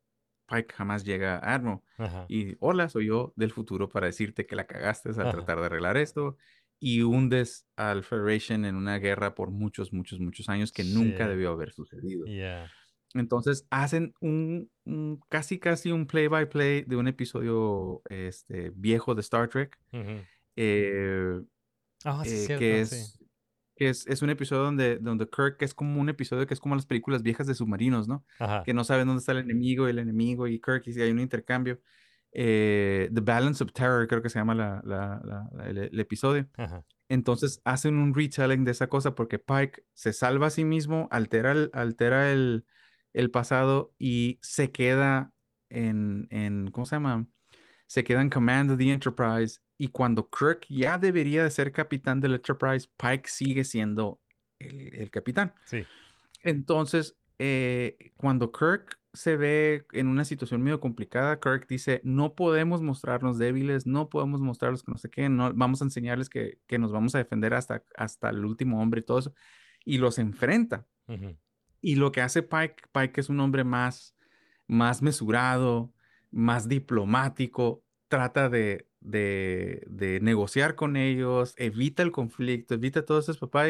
Pike jamás llega a Admiral. Ajá. Y hola, soy yo del futuro para decirte que la cagaste al Ajá. tratar de arreglar esto y hundes al Federation en una guerra por muchos, muchos, muchos años que nunca Sí. debió haber sucedido. Yeah. Entonces hacen un, un- casi casi un play by play de un episodio este, viejo de Star Trek, eh, Ah, sí, eh, cierto, que sí. es, que es, es un episodio donde, donde Kirk es como un episodio que es como las películas viejas de submarinos, ¿no? Ajá. Que no saben dónde está el enemigo, el enemigo y Kirk, y si hay un intercambio. Eh, The Balance of Terror, creo que se llama la, la- la- la- el, el episodio. Ajá. Entonces hacen un retelling de esa cosa porque Pike se salva a sí mismo, altera el, altera el, el pasado y se queda en, en, ¿cómo se llama? Se queda en command of the Enterprise y cuando Kirk ya debería de ser capitán del Enterprise, Pike sigue siendo el, el capitán. Sí. Entonces, eh, cuando Kirk se ve en una situación medio complicada, Kirk dice, no podemos mostrarnos débiles, no podemos mostrarlos que no sé qué, no, vamos a enseñarles que, que nos vamos a defender hasta, hasta el último hombre y todo eso. Y los enfrenta. Y lo que hace Pike, Pike es un hombre más, más mesurado, más diplomático, trata de, de, de negociar con ellos, evita el conflicto, evita todo eso, papá.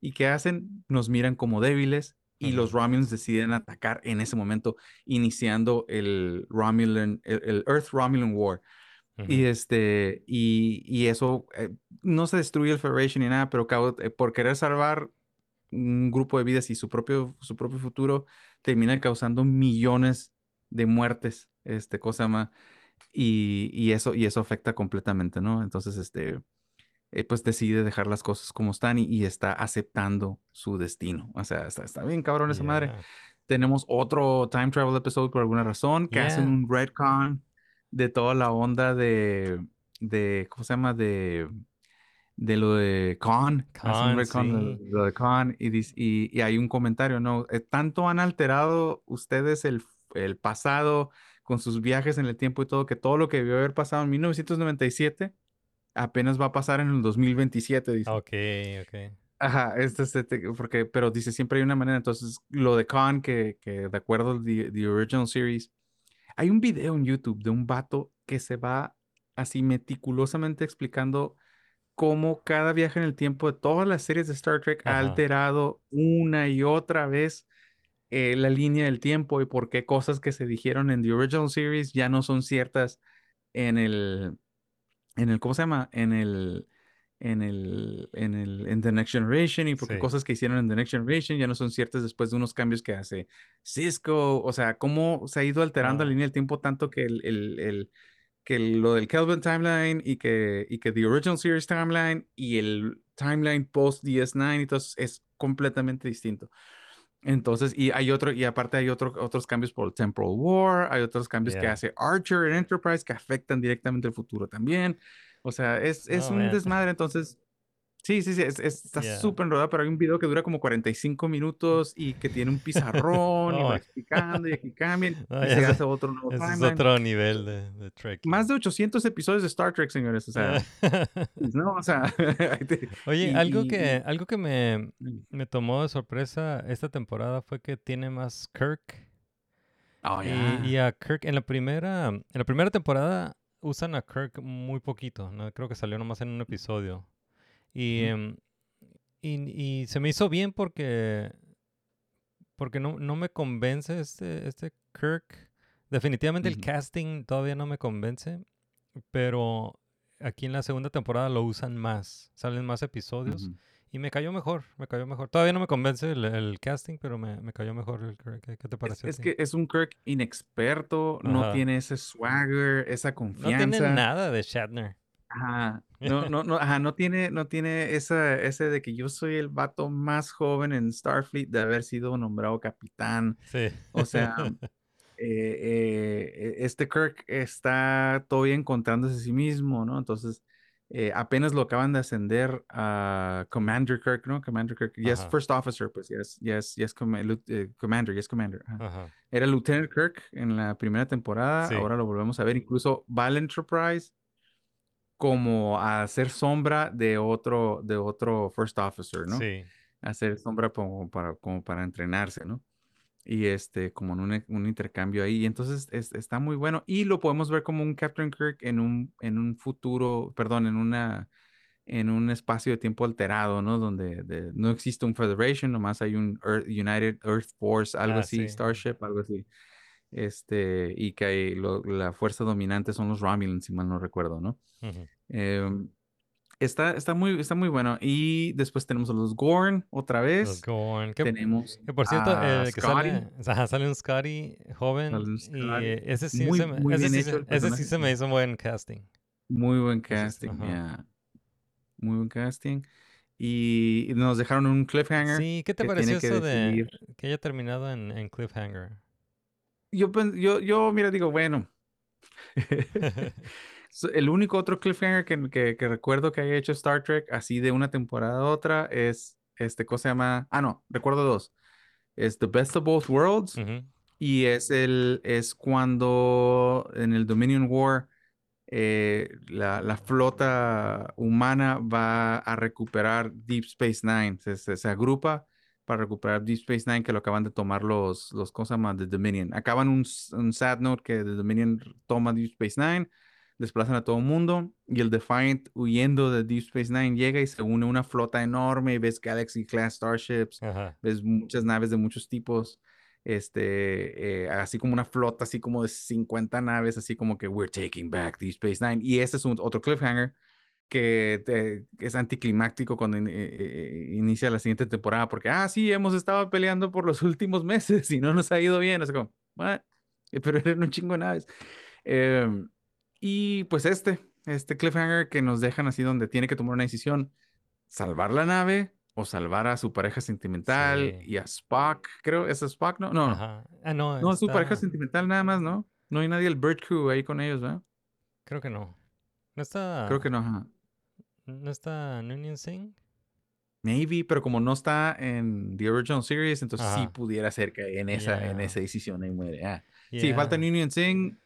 ¿Y qué hacen? Nos miran como débiles y los. Romulans deciden atacar en ese momento, iniciando el Romulan, el, el Earth Romulan War. Y este, y, y eso eh, no se destruye el Federation ni nada, pero eh, por querer salvar un grupo de vidas y su propio, su propio futuro, termina causando millones de muertes, este, cosa más, y, y eso, y eso afecta completamente, ¿no? Entonces, este, eh, pues decide dejar las cosas como están y, y está aceptando su destino. O sea, está, está bien cabrón esa madre. Yeah. Tenemos otro time travel episode por alguna razón que hacen Yeah. un retcon de toda la onda de, de ¿cómo se llama? De, de lo de Khan. Hacen de sí. lo de Khan y, y, y hay un comentario, ¿no? Eh, tanto han alterado ustedes el, el pasado con sus viajes en el tiempo y todo, que todo lo que debió haber pasado en 1997 apenas va a pasar en el 2027, dice. Ok, ok. Ajá, este, este, te- porque, pero dice, siempre hay una manera. Entonces, lo de Khan, que, que de acuerdo al the, the original series, hay un video en YouTube de un vato que se va así meticulosamente explicando cómo cada viaje en el tiempo de todas las series de Star Trek ha alterado una y otra vez eh, la línea del tiempo y por qué cosas que se dijeron en the original series ya no son ciertas en el, en el, ¿cómo se llama? En el, en el, en el, en The Next Generation y porque Sí. cosas que hicieron en The Next Generation ya no son ciertas después de unos cambios que hace Cisco, o sea, cómo se ha ido alterando la Ah. línea del tiempo tanto que el, el, el- que lo del Kelvin timeline y que, y que The Original Series timeline y el timeline post DS9 y todo eso es completamente distinto. Entonces, y hay otro, y aparte hay otro, otros cambios por el Temporal War, hay otros cambios que hace Archer en Enterprise que afectan directamente el futuro también. O sea, es, es Oh, un man. desmadre, entonces, sí, sí, sí, es- es- está Yeah. súper enredado, pero hay un video que dura como 45 minutos y que tiene un pizarrón y va explicando y aquí cambian No, y se hace otro nuevo Ese es otro nivel de, de Trek. Más de 800 episodios de Star Trek, señores, o sea, no, o sea, Oye, y- algo y- que, y- algo que me, me tomó de sorpresa esta temporada fue que tiene más Kirk. Oh, Y, yeah. y a Kirk, en la primera, en la primera temporada usan a Kirk muy poquito, ¿no? Creo que salió nomás en un episodio. Y, em, y, y se me hizo bien porque, porque no, no me convence este, este Kirk. Definitivamente el casting todavía no me convence, pero aquí en la segunda temporada lo usan más, salen más episodios y me cayó mejor, me cayó mejor. Todavía no me convence el, el casting, pero me, me cayó mejor el Kirk. ¿Qué, qué te Es, pareció es que es un Kirk inexperto, no tiene ese swagger, esa No confianza. tiene nada de Shatner. Ajá. No, no, no, ajá, no tiene, no tiene esa, ese de que yo soy el vato más joven en Starfleet de haber sido nombrado capitán. Sí. O sea, eh, eh, este Kirk está todavía encontrándose a sí mismo, ¿no? Entonces, eh, apenas lo acaban de ascender a Commander Kirk, ¿no? Commander Kirk, ya es. First Officer, pues ya es, ya es, ya es comma- lieu- eh, Commander, ya es Commander. ajá. Ajá. Era Lieutenant Kirk en la primera temporada, Sí. ahora lo volvemos a ver, incluso va al Enterprise como a hacer sombra de otro, de otro First Officer, ¿no? Sí. hacer sombra como para, como para entrenarse, ¿no? Y este, como en un, e- un intercambio ahí. Y entonces es- está muy bueno. Y lo podemos ver como un Captain Kirk en un, en un futuro, perdón, en una, en un espacio de tiempo alterado, ¿no? Donde de- no existe un Federation, nomás hay un Earth- United Earth Force, algo Ah, así, sí. Starship, algo así. Este, y que hay lo- la fuerza dominante son los Romulans, si mal no recuerdo, ¿no? Ujú. Em, está, está muy, está muy bueno. Y después tenemos a los Gorn otra Los vez. Gorn. Que, Tenemos que por cierto, a que Scotty. sale, ajá, sale un Scotty joven. Un Y eh, ese sí, Muy- se me, muy ese bien sí hecho se- el ese sí personaje, se me sí. hizo buen casting. Muy buen casting, ya. Muy buen casting. Y nos dejaron un cliffhanger. Sí, ¿qué te pareció eso de que haya terminado en, en Cliffhanger? Yo, yo, yo, mira, digo, bueno. El único otro cliffhanger que, que, que recuerdo que haya hecho Star Trek, así de una temporada a otra, es este, cosa se llama? Ah, no, recuerdo dos. Es The Best of Both Worlds. Y es el es cuando en el Dominion War eh, la, la flota humana va a recuperar Deep Space Nine. Se, se- se agrupa para recuperar Deep Space Nine que lo acaban de tomar los, los cosas más de Dominion. Acaban un, un sad note que The Dominion toma Deep Space Nine, desplazan a todo el mundo y el Defiant huyendo de Deep Space Nine llega y se une a una flota enorme y ves Galaxy Class Starships Ajá. ves muchas naves de muchos tipos, este, eh, así como una flota, así como de 50 naves, así como que we're taking back Deep Space Nine. Y este es un, otro cliffhanger que te- es anticlimáctico cuando in- eh, eh, inicia la siguiente temporada, porque, ah, sí, hemos estado peleando por los últimos meses y no nos ha ido bien, así como, "What?". Eh, Pero eran un chingo de naves. Em, y pues este, este cliffhanger que nos dejan así donde tiene que tomar una decisión, salvar la nave o salvar a su pareja sentimental Sí. y a Spock, creo, ¿es Spock? No, no, Ajá. Ah, no, no, es su pareja está- sentimental nada más, ¿no? No hay nadie del Bird Crew ahí con ellos, ¿verdad? Creo que no. No está. Creo que no, ajá. ¿No está Noonien Singh? Maybe, pero como no está en The Original Series, entonces sí pudiera ser que en esa, en esa decisión ahí muere. ah. Sí, falta. Union Singh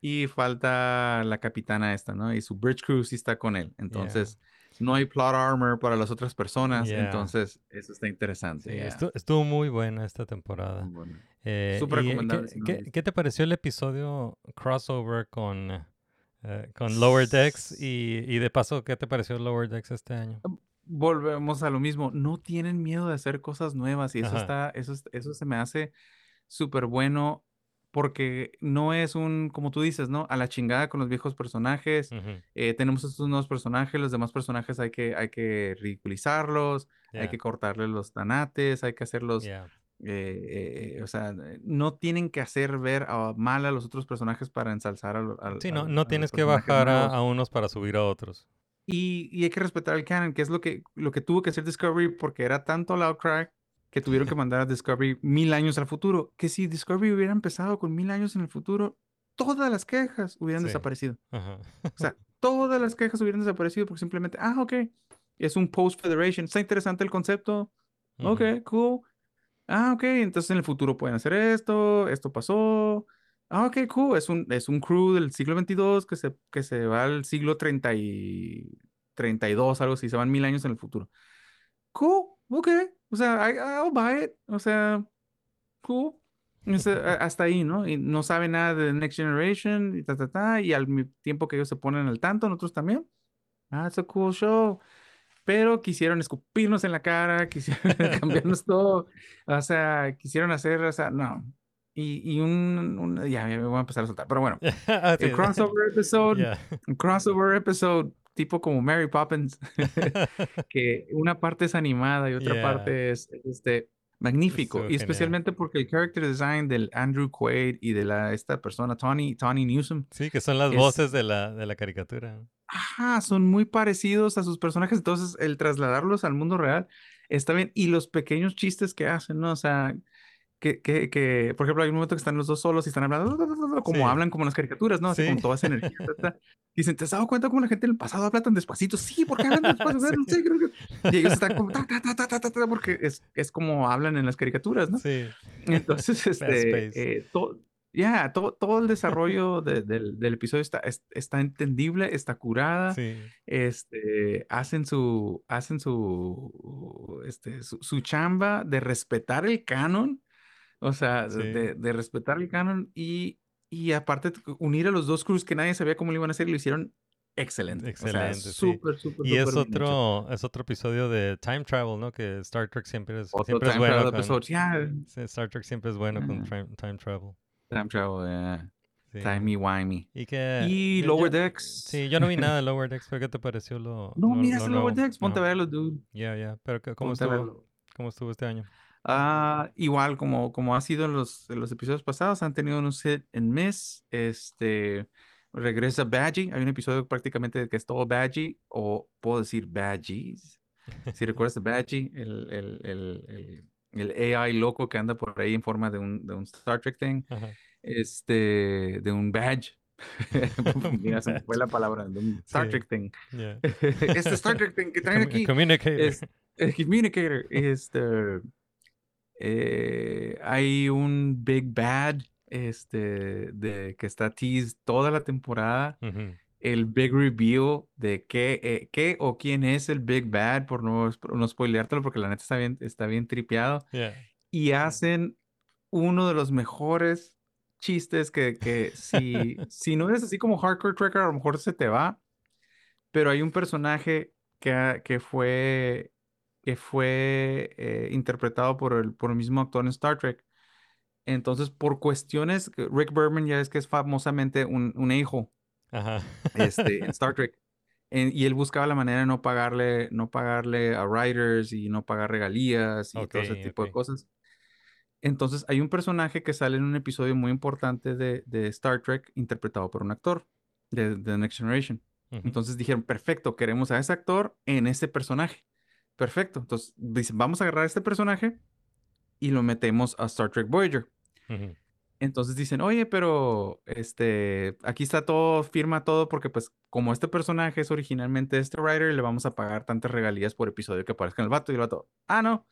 y falta la capitana esta, ¿no? Y su Bridge Crew sí está con él. Entonces, no hay plot armor para las otras personas. Entonces, eso está interesante. Sí, estuvo muy buena esta temporada. Bueno. Eh, Súper eh, recomendable ¿qué, si no lo qué- qué te pareció el episodio crossover con, eh, con Lower Decks? Y, y de paso, ¿qué te pareció Lower Decks este año? Volvemos a lo mismo. No tienen miedo de hacer cosas nuevas y eso Ajá. está, eso, es- eso se me hace súper bueno porque no es un, como tú dices, ¿no? A la chingada con los viejos personajes. Ujú, eh, tenemos estos nuevos personajes, los demás personajes hay que, hay que ridiculizarlos, hay que cortarles los tanates, hay que hacerlos, yeah, eh, eh, o sea, eh, no tienen que hacer ver a- mal a los otros personajes para ensalzar al, al- Sí, no, al- no tienes que bajar a, a unos para subir a otros. Y, y hay que respetar el canon, que es lo que, lo que tuvo que hacer Discovery porque era tanto el outcry que tuvieron que mandar a Discovery mil años al futuro. Que si Discovery hubiera empezado con mil años en el futuro, todas las quejas hubieran Sí. desaparecido. Ajá. O sea, todas las quejas hubieran desaparecido porque simplemente, ah, ok, es un post-federation. Está interesante el concepto. Ok, cool. Ah, ok, entonces en el futuro pueden hacer esto, esto pasó. Ah, ok, cool. Es un, es un crew del siglo 22 que se, que se va al siglo 30 y 32, algo así, se van mil años en el futuro. Cool, ok. O sea, I, I'll buy it. O sea, cool. O sea, hasta ahí, ¿no? Y no sabe nada de Next Generation y ta, ta, ta. Y al tiempo que ellos se ponen al tanto, nosotros también. Ah, it's a cool show. Pero quisieron escupirnos en la cara, quisieron cambiarnos todo. O sea, quisieron hacer, o sea, no. y, y un, un- ya, me voy a empezar a soltar, pero bueno, el crossover episode, Yeah. un crossover episode tipo como Mary Poppins, que una parte es animada y otra Yeah. parte es este magnífico Estuvo y genial. especialmente porque el character design del Andrew Quaid y de la esta persona Tony Tony Newsom Sí, que son las Es- voces de la, de la caricatura. Ajá, son muy parecidos a sus personajes, entonces el trasladarlos al mundo real está bien. Y los pequeños chistes que hacen, ¿no? O sea, que, que, que, por ejemplo, hay un momento que están los dos solos y están hablando como Sí. hablan como en las caricaturas, ¿no? Así Sí. con toda esa energía. ta. Dicen, ¿te has dado cuenta cómo la gente en el pasado habla tan despacito? Sí, porque hablan despacio. Sí. no sé, creo que-". Y ellos están como, ta, ta, ta, ta, ta, ta, ta, porque es, es como hablan en las caricaturas, ¿no? Sí. Entonces, este, eh, to- ya, todo, todo el desarrollo de- del, del episodio está, es- está entendible, está curada Sí. este, hacen su, hacen su, este, su, su chamba de respetar el canon, o sea, Sí. de, de respetar el canon y, y aparte unir a los dos crews que nadie sabía cómo lo iban a hacer y lo hicieron excelente. Excelente, o sí. sea, súper, súper, Y es hecho. otro, es otro episodio de Time Travel, ¿no? Que Star Trek siempre es, Otro siempre es bueno con, yeah, sí, Star Trek siempre es bueno con time, time travel. Time travel, yeah, Sí. timey-wimey. Y que Y Lower yo- Decks. Sí, yo no vi nada de Lower Decks, pero ¿qué te pareció lo No, lo- mira lo ese Lower? Decks, ponte No. a verlo, dude. Ya, ya, pero ¿qué- ¿cómo Ponte estuvo? ¿Cómo estuvo este año? Ah, igual como, como ha sido en los, en los episodios pasados, han tenido unos hit en miss. Este regresa Badgie. Hay un episodio prácticamente que es todo Badgie, o puedo decir Badgies. Si recuerdas de Badgie, el, el, el, el, el AI loco que anda por ahí en forma de un, de un Star Trek thing, Ajá. este, de un badge. Mira, se me fue la palabra, de un Star Sí. Trek thing. Yeah. Este Star Trek thing que traen aquí. Communicator. Es, el communicator. Este, eh, hay un Big Bad este, de, que está teased toda la temporada. El big reveal de qué, eh, qué o quién es el Big Bad, por no, por no spoileártelo, porque la neta está bien, está bien tripeado. Yeah. Y hacen uno de los mejores chistes que, que si, si no eres así como hardcore tracker, a lo mejor se te va. Pero hay un personaje que, que fue, que fue eh, interpretado por el, por el mismo actor en Star Trek. Entonces, por cuestiones, Rick Berman ya es que es famosamente un, un hijo Ajá. este, en Star Trek. En- y él buscaba la manera de no pagarle, no pagarle a writers y no pagar regalías y todo ese tipo de cosas. Entonces, hay un personaje que sale en un episodio muy importante de, de Star Trek interpretado por un actor de, de The Next Generation. Entonces dijeron, perfecto, queremos a ese actor en ese personaje. Perfecto. Entonces dicen, vamos a agarrar a este personaje y lo metemos a Star Trek Voyager. Ujú. Entonces dicen, oye, pero este, aquí está todo, firma todo, porque pues como este personaje es originalmente este writer, le vamos a pagar tantas regalías por episodio que aparezca en el vato. Y el vato, ah, no,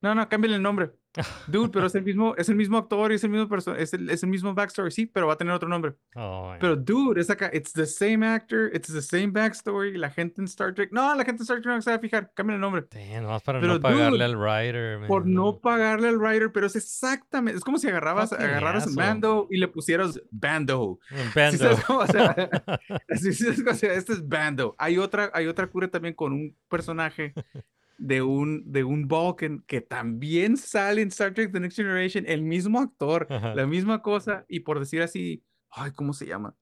no, no, cámbiale el nombre. Dude, pero es el mismo, es el mismo actor y es el mismo perso- es el, es el mismo backstory, sí, pero va a tener otro nombre. Oh. Pero dude, es acá, it's the same actor, it's the same backstory, la gente en Star Trek, no, la gente en Star Trek no se va a fijar, cámbiale el nombre. Damn, nomás para Pero, no pagarle dude, al writer, Por man, no pagarle al writer, pero es exactamente, es como si agarrabas, Fucking agarraras asshole. Mando y le pusieras Bando. ¿Sí bando. sabes cómo? O sea, así es, o sea, este es Bando. Hay otra, hay otra cura también con un personaje de un, de un Vulcan que también sale en Star Trek The Next Generation, el mismo actor, Ajá. la misma cosa, y por decir así, ay, ¿cómo se llama?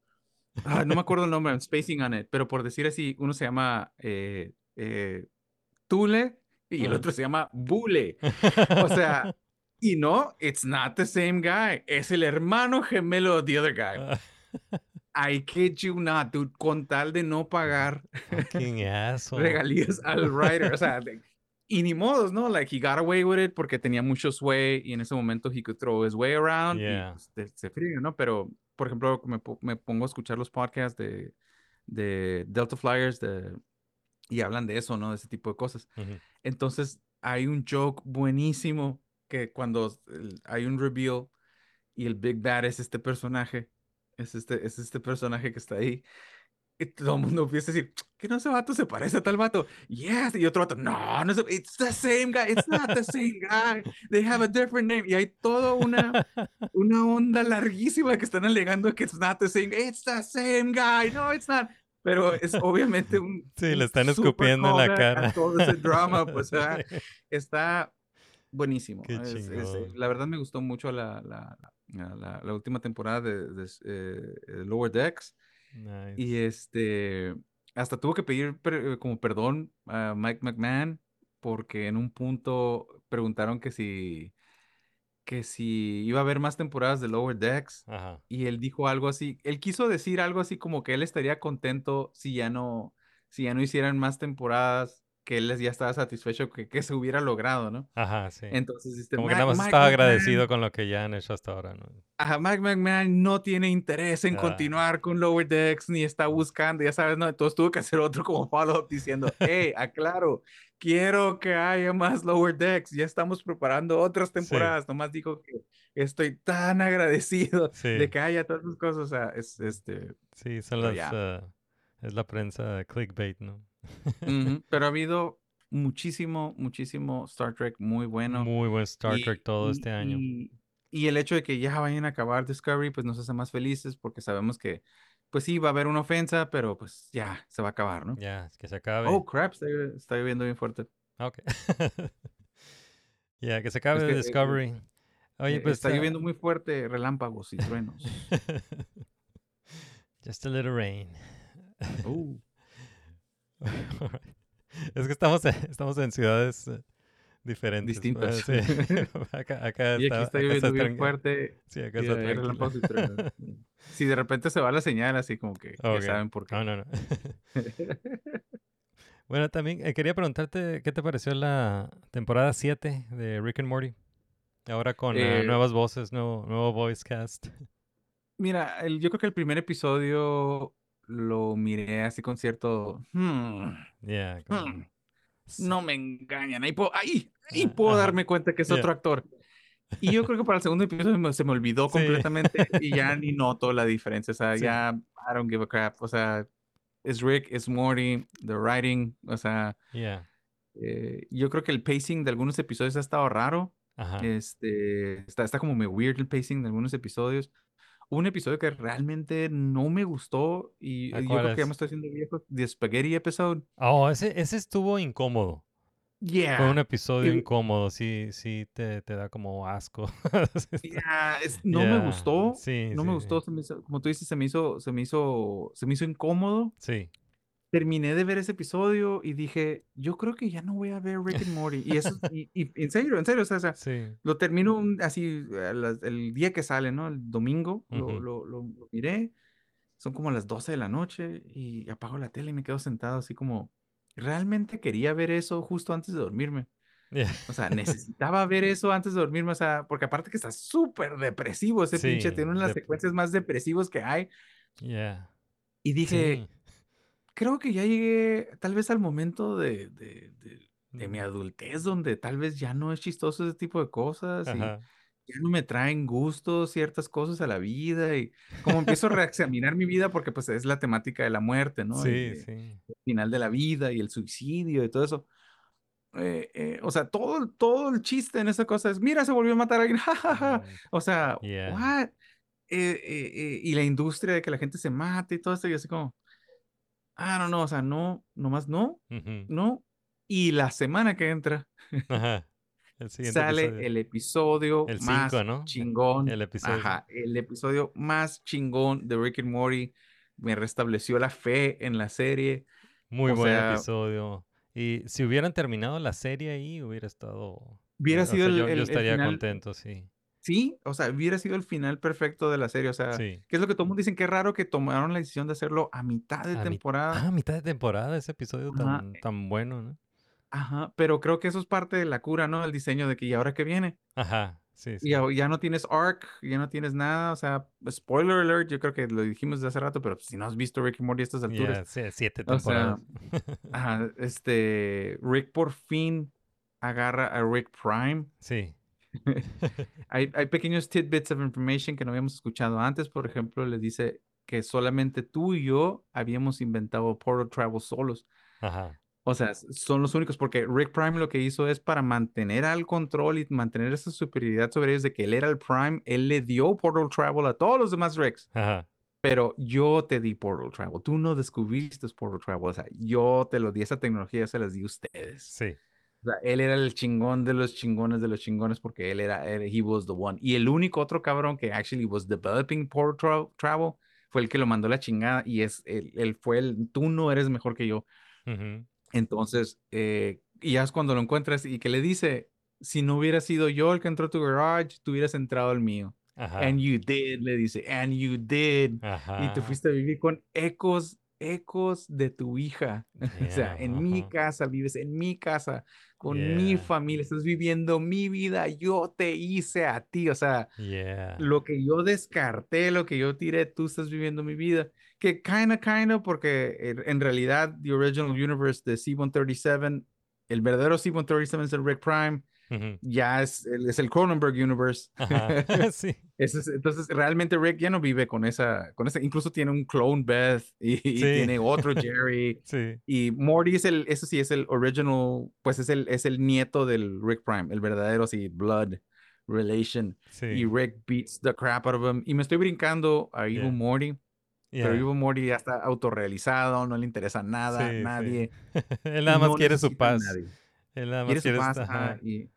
Ah, no me acuerdo el nombre, I'm spacing on it, pero por decir así, uno se llama eh, eh, Tule y el otro se llama Bule. O sea, y no, it's not the same guy. Es el hermano gemelo de the other guy. I kid you not, dude, con tal de no pagar asshole. regalías al writer. O sea, de- y ni modos, ¿no? Like, he got away with it porque tenía mucho sway y en ese momento he could throw his way around Yeah. y pues, te- se friega, ¿no? Pero, por ejemplo, me, me pongo a escuchar los podcasts de, de Delta Flyers de, y hablan de eso, ¿no? De ese tipo de cosas. Entonces, hay un joke buenísimo que cuando hay un reveal y el Big Bad es este personaje, es este, es este personaje que está ahí, y todo el mundo empieza a decir, que no ese vato se parece a tal vato. Yes, y otro vato, no, no es, it's the same guy, it's not the same guy, they have a different name. Y hay toda una, una onda larguísima que están alegando que it's not the same, it's the same guy, no, it's not. Pero es obviamente un. Sí, le están escupiendo en la cara. Todo ese drama, pues, ¿verdad? está buenísimo. Es- es, la verdad me gustó mucho la, la, la, la última temporada de, de, eh, eh, Lower Decks. Y este, hasta tuvo que pedir per- eh, como perdón a Mike McMahon porque en un punto preguntaron que si, que si iba a haber más temporadas de Lower Decks Ajá. y él dijo algo así, él quiso decir algo así como que él estaría contento si ya no, si ya no hicieran más temporadas, que él ya estaba satisfecho que, que se hubiera logrado, ¿no? Ajá, sí. Entonces, este, Como que nada más Mike estaba McMahon- agradecido con lo que ya han hecho hasta ahora, ¿no? Ajá, Mike McMahon no tiene interés en Ah. continuar con Lower Decks ni está buscando, ya sabes, ¿no? Entonces tuvo que hacer otro como follow-up diciendo, hey, aclaro, quiero que haya más Lower Decks, ya estamos preparando otras temporadas, nomás dijo que estoy tan agradecido Sí. de que haya esas cosas, o sea, es este, Sí, son las... ah, es la prensa clickbait, ¿no? Pero ha habido muchísimo, muchísimo Star Trek muy bueno. Muy buen Star y- Trek todo y- este año. Y, y el hecho de que ya vayan a acabar Discovery, pues nos hace más felices porque sabemos que, pues sí, va a haber una ofensa, pero pues ya se va a acabar, ¿no? Ya, que se acabe. Oh, crap, está, está lloviendo bien fuerte. Ok. Ya, que se acabe que, eh, Discovery. Oye, Eh, pues... está ah, lloviendo muy fuerte, relámpagos y truenos. Just a little rain. Uh, es que estamos en, estamos en ciudades eh, diferentes. Distintas. sí. acá, acá y aquí está lloviendo bien fuerte. Sí, acá y está. Si de repente se va la señal, así como que ya saben por qué. No, no, no. bueno, también eh, quería preguntarte qué te pareció la temporada 7 de Rick and Morty. Ahora con ah, Eh, nuevas voces, nuevo, nuevo voice cast. Mira, el- yo creo que el primer episodio lo miré así con cierto... "Hmm, Yeah, hmm, no me engañan. Ahí puedo, ahí, ahí Ah, puedo darme cuenta que es Yeah. otro actor. Y yo creo que para el segundo episodio se me olvidó Sí. completamente y ya ni noto la diferencia. O sea, Sí. ya I don't give a crap. O sea, es Rick, es Morty, the writing. O sea, Yeah. eh, yo creo que el pacing de algunos episodios ha estado raro. Ajá. Este, está, está como muy weird el pacing de algunos episodios. Un episodio que realmente no me gustó y ¿Ah, eh, yo creo que ya me estoy haciendo viejo. The Spaghetti episode. Oh, ese, ese estuvo incómodo. Yeah. Fue un episodio y- incómodo, sí, sí te, te da como asco. Yeah, es- no me gustó. Sí, No sí, me gustó, se me hizo- como tú dices, se me hizo, se me hizo, se me hizo incómodo. Sí. Terminé de ver ese episodio y dije, yo creo que ya no voy a ver Rick and Morty. Y eso, y, y en serio, en serio, o sea, Sí. lo termino así las- el día que sale, ¿no? El domingo, lo, Ujú. lo, lo, lo miré. Son como las 12 de la noche y apago la tele y me quedo sentado así como, realmente quería ver eso justo antes de dormirme. Yeah. O sea, necesitaba ver eso antes de dormirme, o sea, porque aparte que está súper depresivo ese pinche, Sí, tiene una de las secuencias más depresivos que hay. Yeah. Y dije, Sí. Creo que ya llegué tal vez al momento de, de, de- de mi Mm, adultez donde tal vez ya no es chistoso ese tipo de cosas y ya no me traen gusto ciertas cosas a la vida y como empiezo a reexaminar mi vida porque pues es la temática de la muerte, ¿no? Y Sí, de- sí. el final de la vida y el suicidio y todo eso. Eh, eh, o sea, todo, todo el chiste en esa cosa es, mira, se volvió a matar a alguien, O sea, Yeah. what? Eh, eh, eh, y la industria de que la gente se mate y todo esto, y así como, ah, no, no, o sea, no, nomás no, ujú. no. Y la semana que entra Ajá. El sale episodio. el episodio El más cinco, ¿no? chingón. El episodio. Ajá, el episodio más chingón de Rick and Morty. Me restableció la fe en la serie. Muy o buen sea- episodio. Y si hubieran terminado la serie ahí, hubiera estado. Hubiera o sea, sido el- yo, yo el- el estaría final- contento, sí. Sí, o sea, hubiera sido el final perfecto de la serie. O sea, Sí. que es lo que todo el mundo dicen es raro que tomaron la decisión de hacerlo a mitad de A mi- temporada. Ah, mitad de temporada, ese episodio tan, tan bueno, ¿no? Ajá, pero creo que eso es parte de la cura, ¿no? El diseño de que, ¿y ahora qué viene? Ajá, sí, sí. Y ya, ya no tienes arc, ya no tienes nada, o sea, spoiler alert, yo creo que lo dijimos desde hace rato, pero si no has visto Rick and Morty a estas alturas, Yeah, sí, siete O sea, temporadas. ajá, este, Rick por fin agarra a Rick Prime. sí. Hay, hay pequeños tidbits of information que no habíamos escuchado antes, por ejemplo, le dice que solamente tú y yo habíamos inventado Portal Travel solos. Ajá. O sea, son los únicos, porque Rick Prime lo que hizo es para mantener al control y mantener esa superioridad sobre ellos de que él era el Prime, él le dio Portal Travel a todos los demás Ricks, Ajá. pero yo te di Portal Travel, tú no descubriste Portal Travel, o sea, yo te lo di, esa tecnología se las di a ustedes. Sí. O sea, él era el chingón de los chingones de los chingones porque él era, él- he was the one. Y el único otro cabrón que actually was developing Port Tra- Travel fue el que lo mandó la chingada y es, él, él fue el, tú no eres mejor que yo. Ujú. Entonces, eh, y ya es cuando lo encuentras y que le dice, si no hubiera sido yo el que entró a tu garage, tú hubieras entrado al mío. Ajá. And you did, le dice, and you did. Y te Ajá. fuiste a vivir con ecos, ecos de tu hija. O sea, en mi casa, vives en mi casa, con mi familia, estás viviendo mi vida, yo te hice a ti. O sea, Yeah. lo que yo descarté, lo que yo tiré, tú estás viviendo mi vida. Que kinda, kinda, porque en- en realidad, the original universe de C-137, el verdadero C-137 es el Rick Prime, Ujú. ya es, el- es el Cronenberg universe. Sí. Es- entonces, realmente Rick ya no vive con esa, con esa, incluso tiene un clone Beth y, y Sí. tiene otro Jerry. Sí. Y Morty es el, eso sí es el original, pues es el, es el nieto del Rick Prime, el verdadero así, blood relation. Sí. Y Rick beats the crap out of him. Y me estoy brincando a Evil Yeah. Morty, pero Yeah. Evil Morty ya está autorrealizado, no le interesa nada, Sí, sí. nadie. Él nada más no quiere su paz. Él nada más Quiere su paz, y,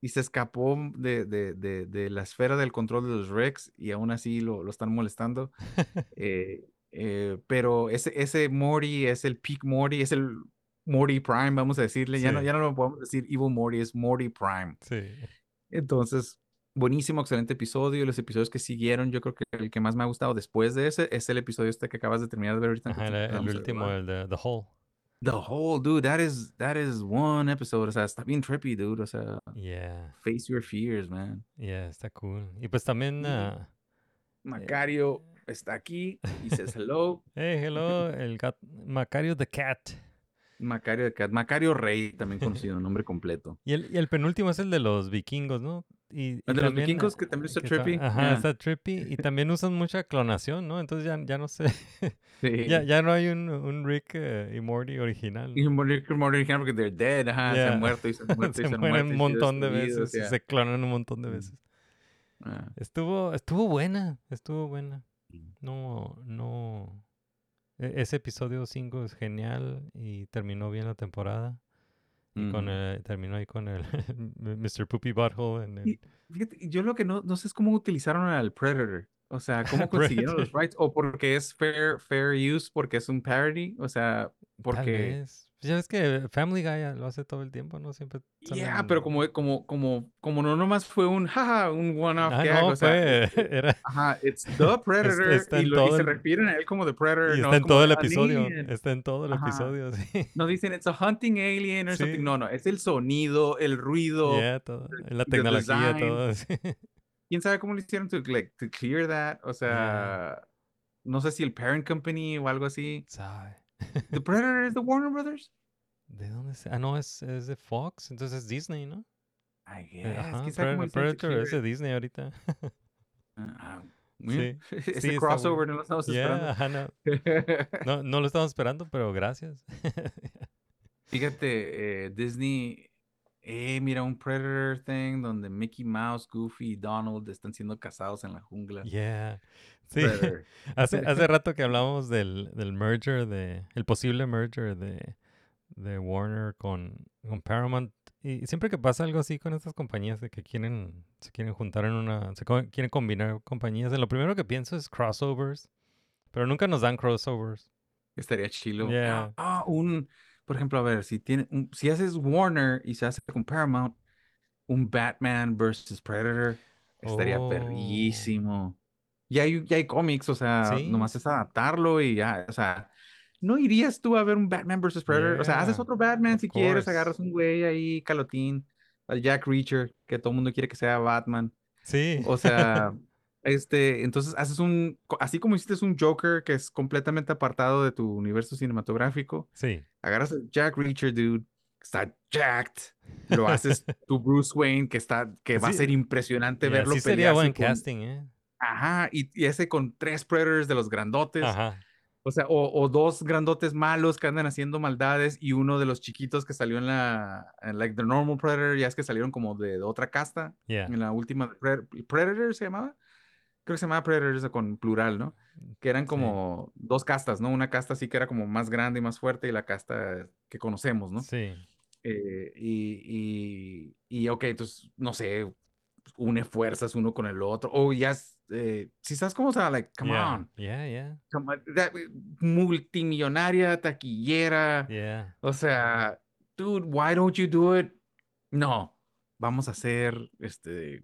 y se escapó de, de, de, de la esfera del control de los Rex y aún así lo, lo están molestando. Eh, eh, pero ese, ese Morty es el peak Morty, es el Morty Prime, vamos a decirle. Ya, no, Sí. ya no lo podemos decir Evil Morty, es Morty Prime. Sí. Entonces, buenísimo, excelente episodio. Los episodios que siguieron, yo creo que el que más me ha gustado después de ese es el episodio este que acabas de terminar de ver ahorita. Ajá, el, el último, el de The Hole. The whole, dude, that is, that is one episode. O sea, está bien trippy, dude. O sea, Yeah. face your fears, man. Yeah, está cool. Y pues también. Ah, Macario está aquí y says hello. hey, hello, el gat Macario the Cat. Macario de Cat, Macario Rey, también conocido, nombre completo. Y el, y el penúltimo es el de los vikingos, ¿no? Y, y de los también, vikingos ah, que también está que está- trippy. Ajá, yeah. está trippy. Y también usan mucha clonación, ¿no? Entonces ya, ya no sé. Sí. ya, ya no hay un, un Rick eh, y Morty original. Y ¿no? morir morir original porque they're dead, ajá, se Yeah. han muerto y se han muerto y se se han muerto y un montón de veces y yeah. se clonan un montón de Mm. veces. Ah, Estuvo, estuvo buena, estuvo buena. Mm. No, no. e- Ese episodio 5 es genial y terminó bien la temporada. Y con el- terminó ahí con el Mr. Poopy Butthole. En el, Y fíjate, yo lo que no, no sé es cómo utilizaron al Predator. O sea, cómo consiguieron los rights. O porque es fair, fair use, porque es un parody. O sea, Tal porque. vez. Pues Ya ves que Family Guy ya lo hace todo el tiempo, ¿no? Siempre Yeah, salen- pero como, como, como, como no nomás fue un jaja, un one-off Ah, gag. no, o sea, fue. Era, Ajá, it's the Predator está y, lo, y se refieren a él como the Predator. y está es en todo el "An episodio. alien". Está en todo el Ajá. episodio, sí. No dicen it's a hunting alien or something. Sí. No, no, es el sonido, el ruido. Yeah, todo. La the tecnología, design. todo. sí. ¿Quién sabe cómo lo hicieron to, like, to clear that? O sea, no sé si el parent company o algo así. Sabe. The Predator es the Warner Brothers. ¿De dónde es? Ah, no, es, es de Fox, entonces es Disney, ¿no? I Eh, guess. Ajá, ¿Quién sabe cómo Pred- hicieron to Predator clear es de? Disney ahorita. Ah, Sí, Ese sí, crossover bueno. no lo estamos Yeah, ajá, no, esperando. no, no lo estamos esperando, pero gracias. Fíjate, eh, Disney, eh, mira un Predator thing donde Mickey Mouse, Goofy y Donald están siendo casados en la jungla. Yeah. Sí, hace, hace rato que hablamos del, del merger, de, el posible merger de, de Warner con, con Paramount. Y siempre que pasa algo así con estas compañías de que quieren, se quieren juntar en una, se co- quieren combinar compañías, lo primero que pienso es crossovers, pero nunca nos dan crossovers. Estaría chilo. Yeah. Ah, un, por ejemplo, a ver, si tiene, un- si haces Warner y se hace con Paramount, un Batman versus Predator, estaría Oh. perrísimo. Ya hay, ya hay cómics, o sea, Sí. nomás es adaptarlo y ya, o sea, ¿no irías tú a ver un Batman versus Predator? O sea, haces otro Batman si quieres, agarras un güey ahí, calotín, al Jack Reacher, que todo el mundo quiere que sea Batman. Sí. O sea, este, entonces haces un, así como hiciste un Joker que es completamente apartado de tu universo cinematográfico, sí. agarras a Jack Reacher, dude, que está jacked, lo haces tu Bruce Wayne, que está, que va a Sí, ser impresionante Yeah, verlo sí sería buen con- casting, ¿eh? Ajá, y, y ese con tres Predators de los grandotes, Ajá. o sea, o, o dos grandotes malos que andan haciendo maldades y uno de los chiquitos que salió en la, en like the normal Predator, ya es que salieron como de, de otra casta, Yeah. en la última, Pred- Predator se llamaba, creo que se llamaba Predators con plural, ¿no? Que eran Sí. como dos castas, ¿no? Una casta sí que era como más grande y más fuerte y la casta que conocemos, ¿no? Sí. Eh, y, y, y, ok, entonces, no sé, une fuerzas uno con el otro. O ya, es, eh, si sabes cómo, o sea, like, come yeah. on. Yeah, yeah. Come on, that- multimillonaria, taquillera. Yeah. O sea, dude, why don't you do it? No, vamos a hacer este.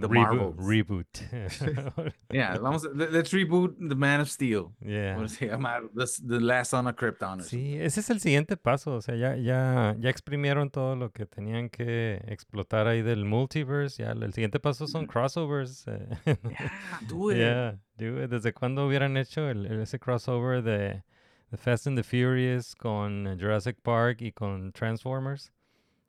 The reboot. Marvels. Reboot. Yeah, vamos a, let- let's reboot The Man of Steel. yeah. ¿Cómo se llama? The, the Last Son of Krypton. Sí, ese es el siguiente paso. O sea, ya, ya, ya exprimieron todo lo que tenían que explotar ahí del multiverse. Ya, el siguiente paso son crossovers. eh. Yeah, do it. Yeah, do it. ¿Desde cuándo hubieran hecho el, el- ese crossover de The Fast and the Furious con Jurassic Park y con Transformers?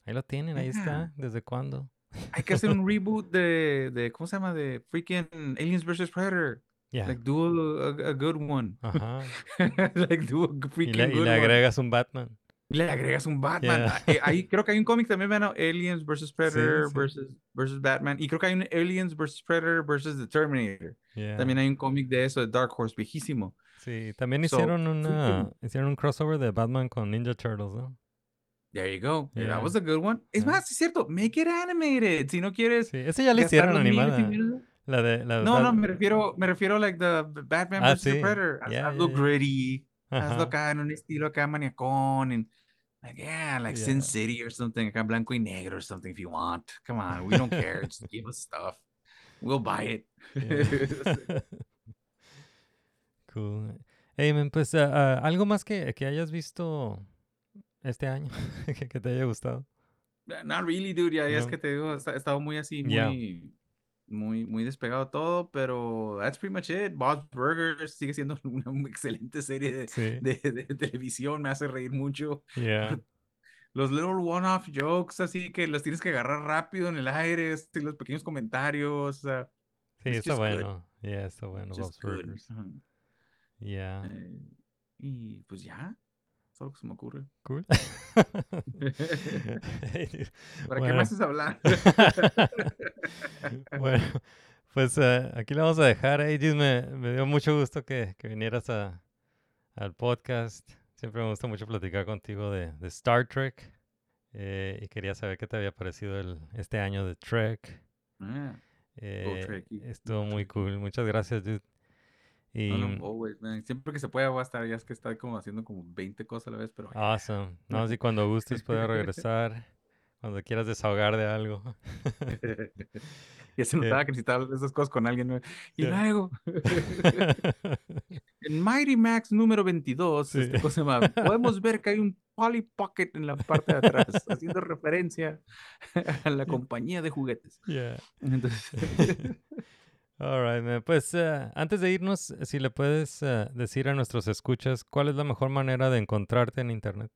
Ahí lo tienen, ahí está. ¿Desde cuándo? Hay que hacer un reboot de, de, ¿cómo se llama? De freaking Aliens vs. Predator. Ya. Like, do a, a- good one. Ajá. like, do a Y freaking le, y good le one. agregas un Batman. Y le agregas un Batman. Yeah. Eh, ahí, creo que hay un cómic también, ¿no? Aliens vs. Predator sí. versus, versus Batman. Y creo que hay un Aliens vs. Predator versus The Terminator. Yeah. También hay un cómic de eso, de Dark Horse, viejísimo. Sí, también So, hicieron una, freaking- hicieron un crossover de Batman con Ninja Turtles, ¿no? There you go. Yeah. That was a good one. Es Yeah. más, es cierto, make it animated. Si no quieres Sí, ese ya gastar hicieron animada. La de, la No, no, me refiero, me refiero like the Batman Ah, vs. sí. Predator. Haz- Yeah, hazlo gritty. Hazlo acá en un estilo acá maniacón. And, like, yeah, like Sin. City or something. Acá blanco y negro or something if you want. Come on, we don't care. Just give us stuff. We'll buy it. Cool. Hey, man, pues ah, ah, algo más que, que hayas visto este año que, te haya gustado. Not really, dude. Ya, ya es No. que te digo, he estado muy así, muy, Yeah. muy, muy despegado todo, pero that's pretty much it. Bob's Burgers sigue siendo una excelente serie de, Sí. de, de televisión, me hace reír mucho. Yeah. Los little one-off jokes, así que los tienes que agarrar rápido en el aire, así, los pequeños comentarios, sea, Sí, está just good. bueno. Yeah, está bueno. just Bob's good. Burgers. Ajá. Yeah. Eh, y pues ya, es lo que se me ocurre. Cool. Hey. ¿Para qué Bueno. me haces hablar? bueno, pues eh, aquí lo vamos a dejar. Aegis, me, me dio mucho gusto que, que vinieras a, al podcast. Siempre me gusta mucho platicar contigo de, de Star Trek. eh, y quería saber qué te había parecido el, este año de Trek. Ah, Eh, estuvo muy cool. Muchas gracias, dude. Y, always, man. Siempre que se pueda voy a estar, ya es que está como haciendo como 20 cosas a la vez, pero awesome. No, si cuando gustes puedes regresar. Cuando quieras desahogar de algo. ya se notaba que necesitaba esas cosas con alguien. ¿no? Y Yeah. luego, en Mighty Max número 22, Sí. este cosa llama, podemos ver que hay un Polly Pocket en la parte de atrás, haciendo referencia a la compañía de juguetes. Yeah. Entonces, All right, man. Pues eh, antes de irnos, si le puedes eh, decir a nuestros escuchas cuál es la mejor manera de encontrarte en internet.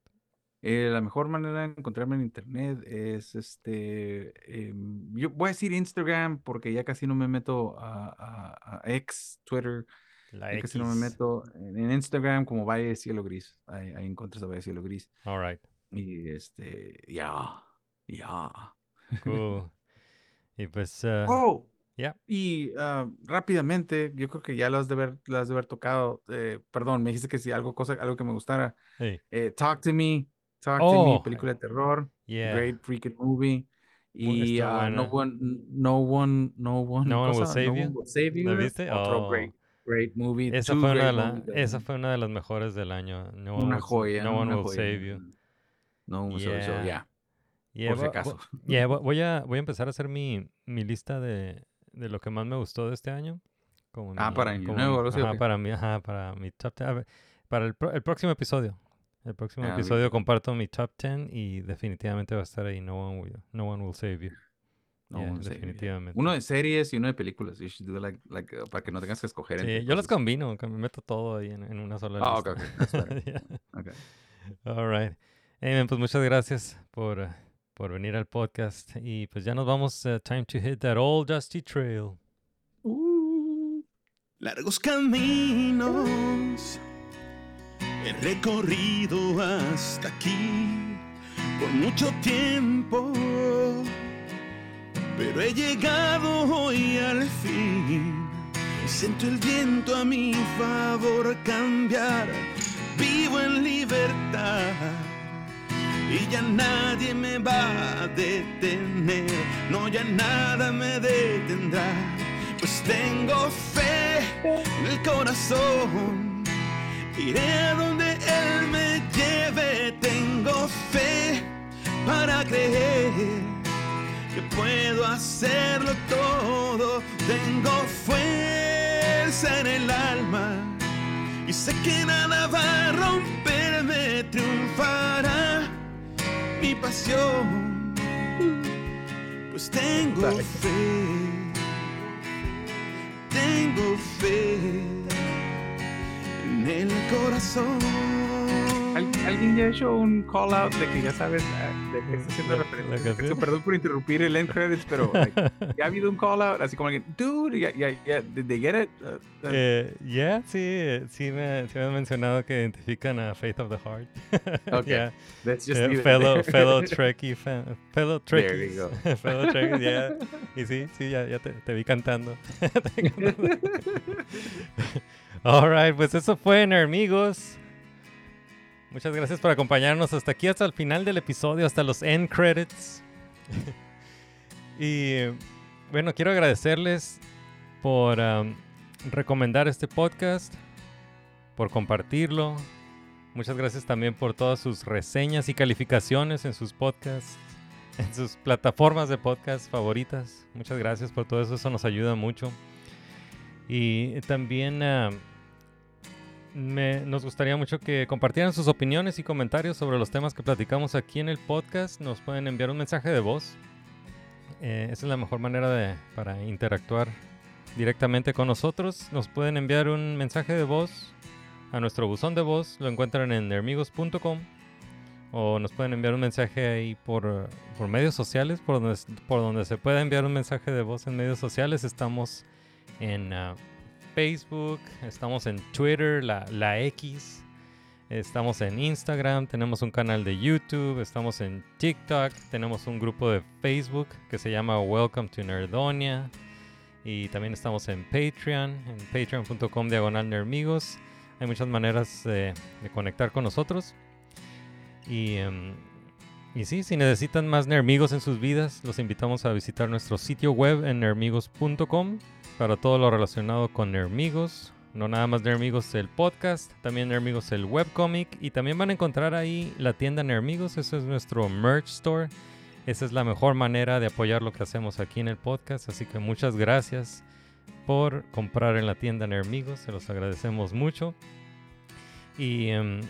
eh, la mejor manera de encontrarme en internet es este. em, yo voy a decir Instagram porque ya casi no me meto a, a- a X, Twitter. La Ya casi no me meto en, Instagram como Valle Cielo Gris. Ahí, ahí encuentras a Valle Cielo Gris. All right. Y este, ya, ya. Cool. y pues, eh, Oh, ya. y ah, rápidamente, yo creo que ya lo has de haber, lo has de haber tocado. eh, perdón, me dijiste que si algo, cosa, algo que me gustara. hey, Eh, Talk to Me, Talk to Oh. Me, película de terror. yeah. Great freaking movie. Y ah, no one, no one, no one, No One Will Save No You. One Will Save ¿La You. viste? Otro Oh. great, great movie. Esa fue, una de great la- esa fue una de las mejores del año. No one una sa- joya. no one will joya. save you. No one will save you. Yeah. yeah, Yeah, por si acaso. yeah, vo- voy, a, voy a empezar a hacer mi, mi lista de, de lo que más me gustó de este año. Como Ah, mi- para como nuevo, mi- algo así, ¿o ajá, para mi, ajá, para mi top 10. a ver, Para el, el próximo episodio. El próximo Ah, episodio bien. comparto mi top 10 y definitivamente va a estar ahí No One Will, no one will Save You. No Yeah, one save you, definitivamente. Uno de series y uno de películas. You should do like, like, uh, para que no tengas que escoger Sí, yo las cosas. combino, que me meto todo ahí en, en una sola Ah, lista. ok, ok. Yeah. Okay. All right. Pues muchas gracias por, eh, por venir al podcast. Y pues ya nos vamos. eh, time to hit that old dusty trail. Largos caminos he recorrido hasta aquí por mucho tiempo, pero he llegado hoy al fin. Siento el viento a mi favor cambiar, vivo en libertad y ya nadie me va a detener. No, ya nada me detendrá, pues tengo fe en el corazón. Iré a donde Él me lleve, tengo fe para creer que puedo hacerlo todo. Tengo fuerza en el alma y sé que nada va a romperme, triunfará mi pasión. Pues tengo fe, tengo fe en el corazón. ¿Al- ¿Alguien ya ha hecho un call out de que ya sabes ah, de que está haciendo referencia? Perdón por interrumpir el end credits, pero like, ya ha habido un call out así como que, dude, ya, ya, ya, did they get it? Uh, uh, Eh, ya, sí, sí me, sí me han mencionado que identifican a Faith of the Heart. Okay, let's just eh, fellow, there. fellow Trekkie fan, fellow There Trekkies. fellow Trekkies, ya. Y sí, sí, ya, ya te, te vi cantando. Cantando. Alright, pues eso fue, amigos. Muchas gracias por acompañarnos hasta aquí, hasta el final del episodio, hasta los end credits. y bueno, quiero agradecerles por am, recomendar este podcast, por compartirlo. Muchas gracias también por todas sus reseñas y calificaciones en sus podcasts, en sus plataformas de podcast favoritas. Muchas gracias por todo eso, eso nos ayuda mucho. Y también ah, me- nos gustaría mucho que compartieran sus opiniones y comentarios sobre los temas que platicamos aquí en el podcast. Nos pueden enviar un mensaje de voz. Eh, esa es la mejor manera de, para interactuar directamente con nosotros. Nos pueden enviar un mensaje de voz a nuestro buzón de voz. Lo encuentran en nermigos.com. O nos pueden enviar un mensaje ahí por, por medios sociales, por donde, por donde se pueda enviar un mensaje de voz en medios sociales. Estamos en ah, Facebook, estamos en Twitter, la, la X, estamos en Instagram, tenemos un canal de YouTube, estamos en TikTok, tenemos un grupo de Facebook que se llama Welcome to Nerdonia y también estamos en Patreon, en patreon.com diagonal nermigos. Hay muchas maneras de, conectar con nosotros. Y, em, y sí, si necesitan más nermigos en sus vidas, los invitamos a visitar nuestro sitio web en nermigos.com para todo lo relacionado con Nermigos. No nada más Nermigos el podcast, también Nermigos el webcomic. Y también van a encontrar ahí la tienda Nermigos. Ese es nuestro merch store. Esa es la mejor manera de apoyar lo que hacemos aquí en el podcast. Así que muchas gracias por comprar en la tienda Nermigos. Se los agradecemos mucho. Y em,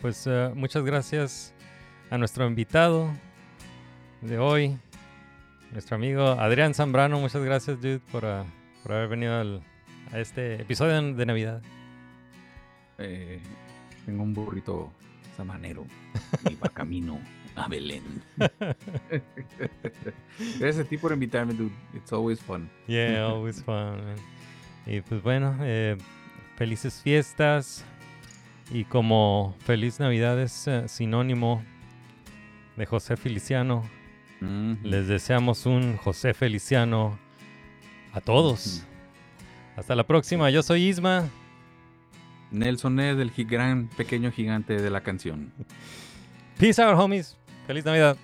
pues eh, muchas gracias a nuestro invitado de hoy, nuestro amigo Adrián Zambrano. Muchas gracias, Jude, por, ah, por haber venido al- a este episodio de Navidad. Eh, tengo un burrito samanero y va camino a Belén. Gracias a ti por invitarme, dude. It's always fun. Yeah, always fun. man. Y pues bueno, eh, felices fiestas. Y como feliz Navidad es eh, sinónimo de José Feliciano, Les deseamos un José Feliciano a todos. Hasta la próxima, yo soy Isma. Nelson es el gran pequeño gigante de la canción. Peace out, homies. Feliz Navidad.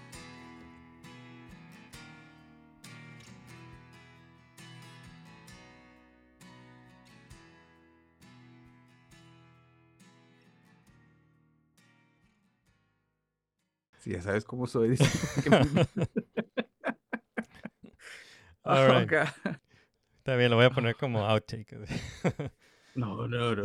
Si ya sabes cómo soy. me- All right. Está bien, lo voy a poner como outtake. No, no, no.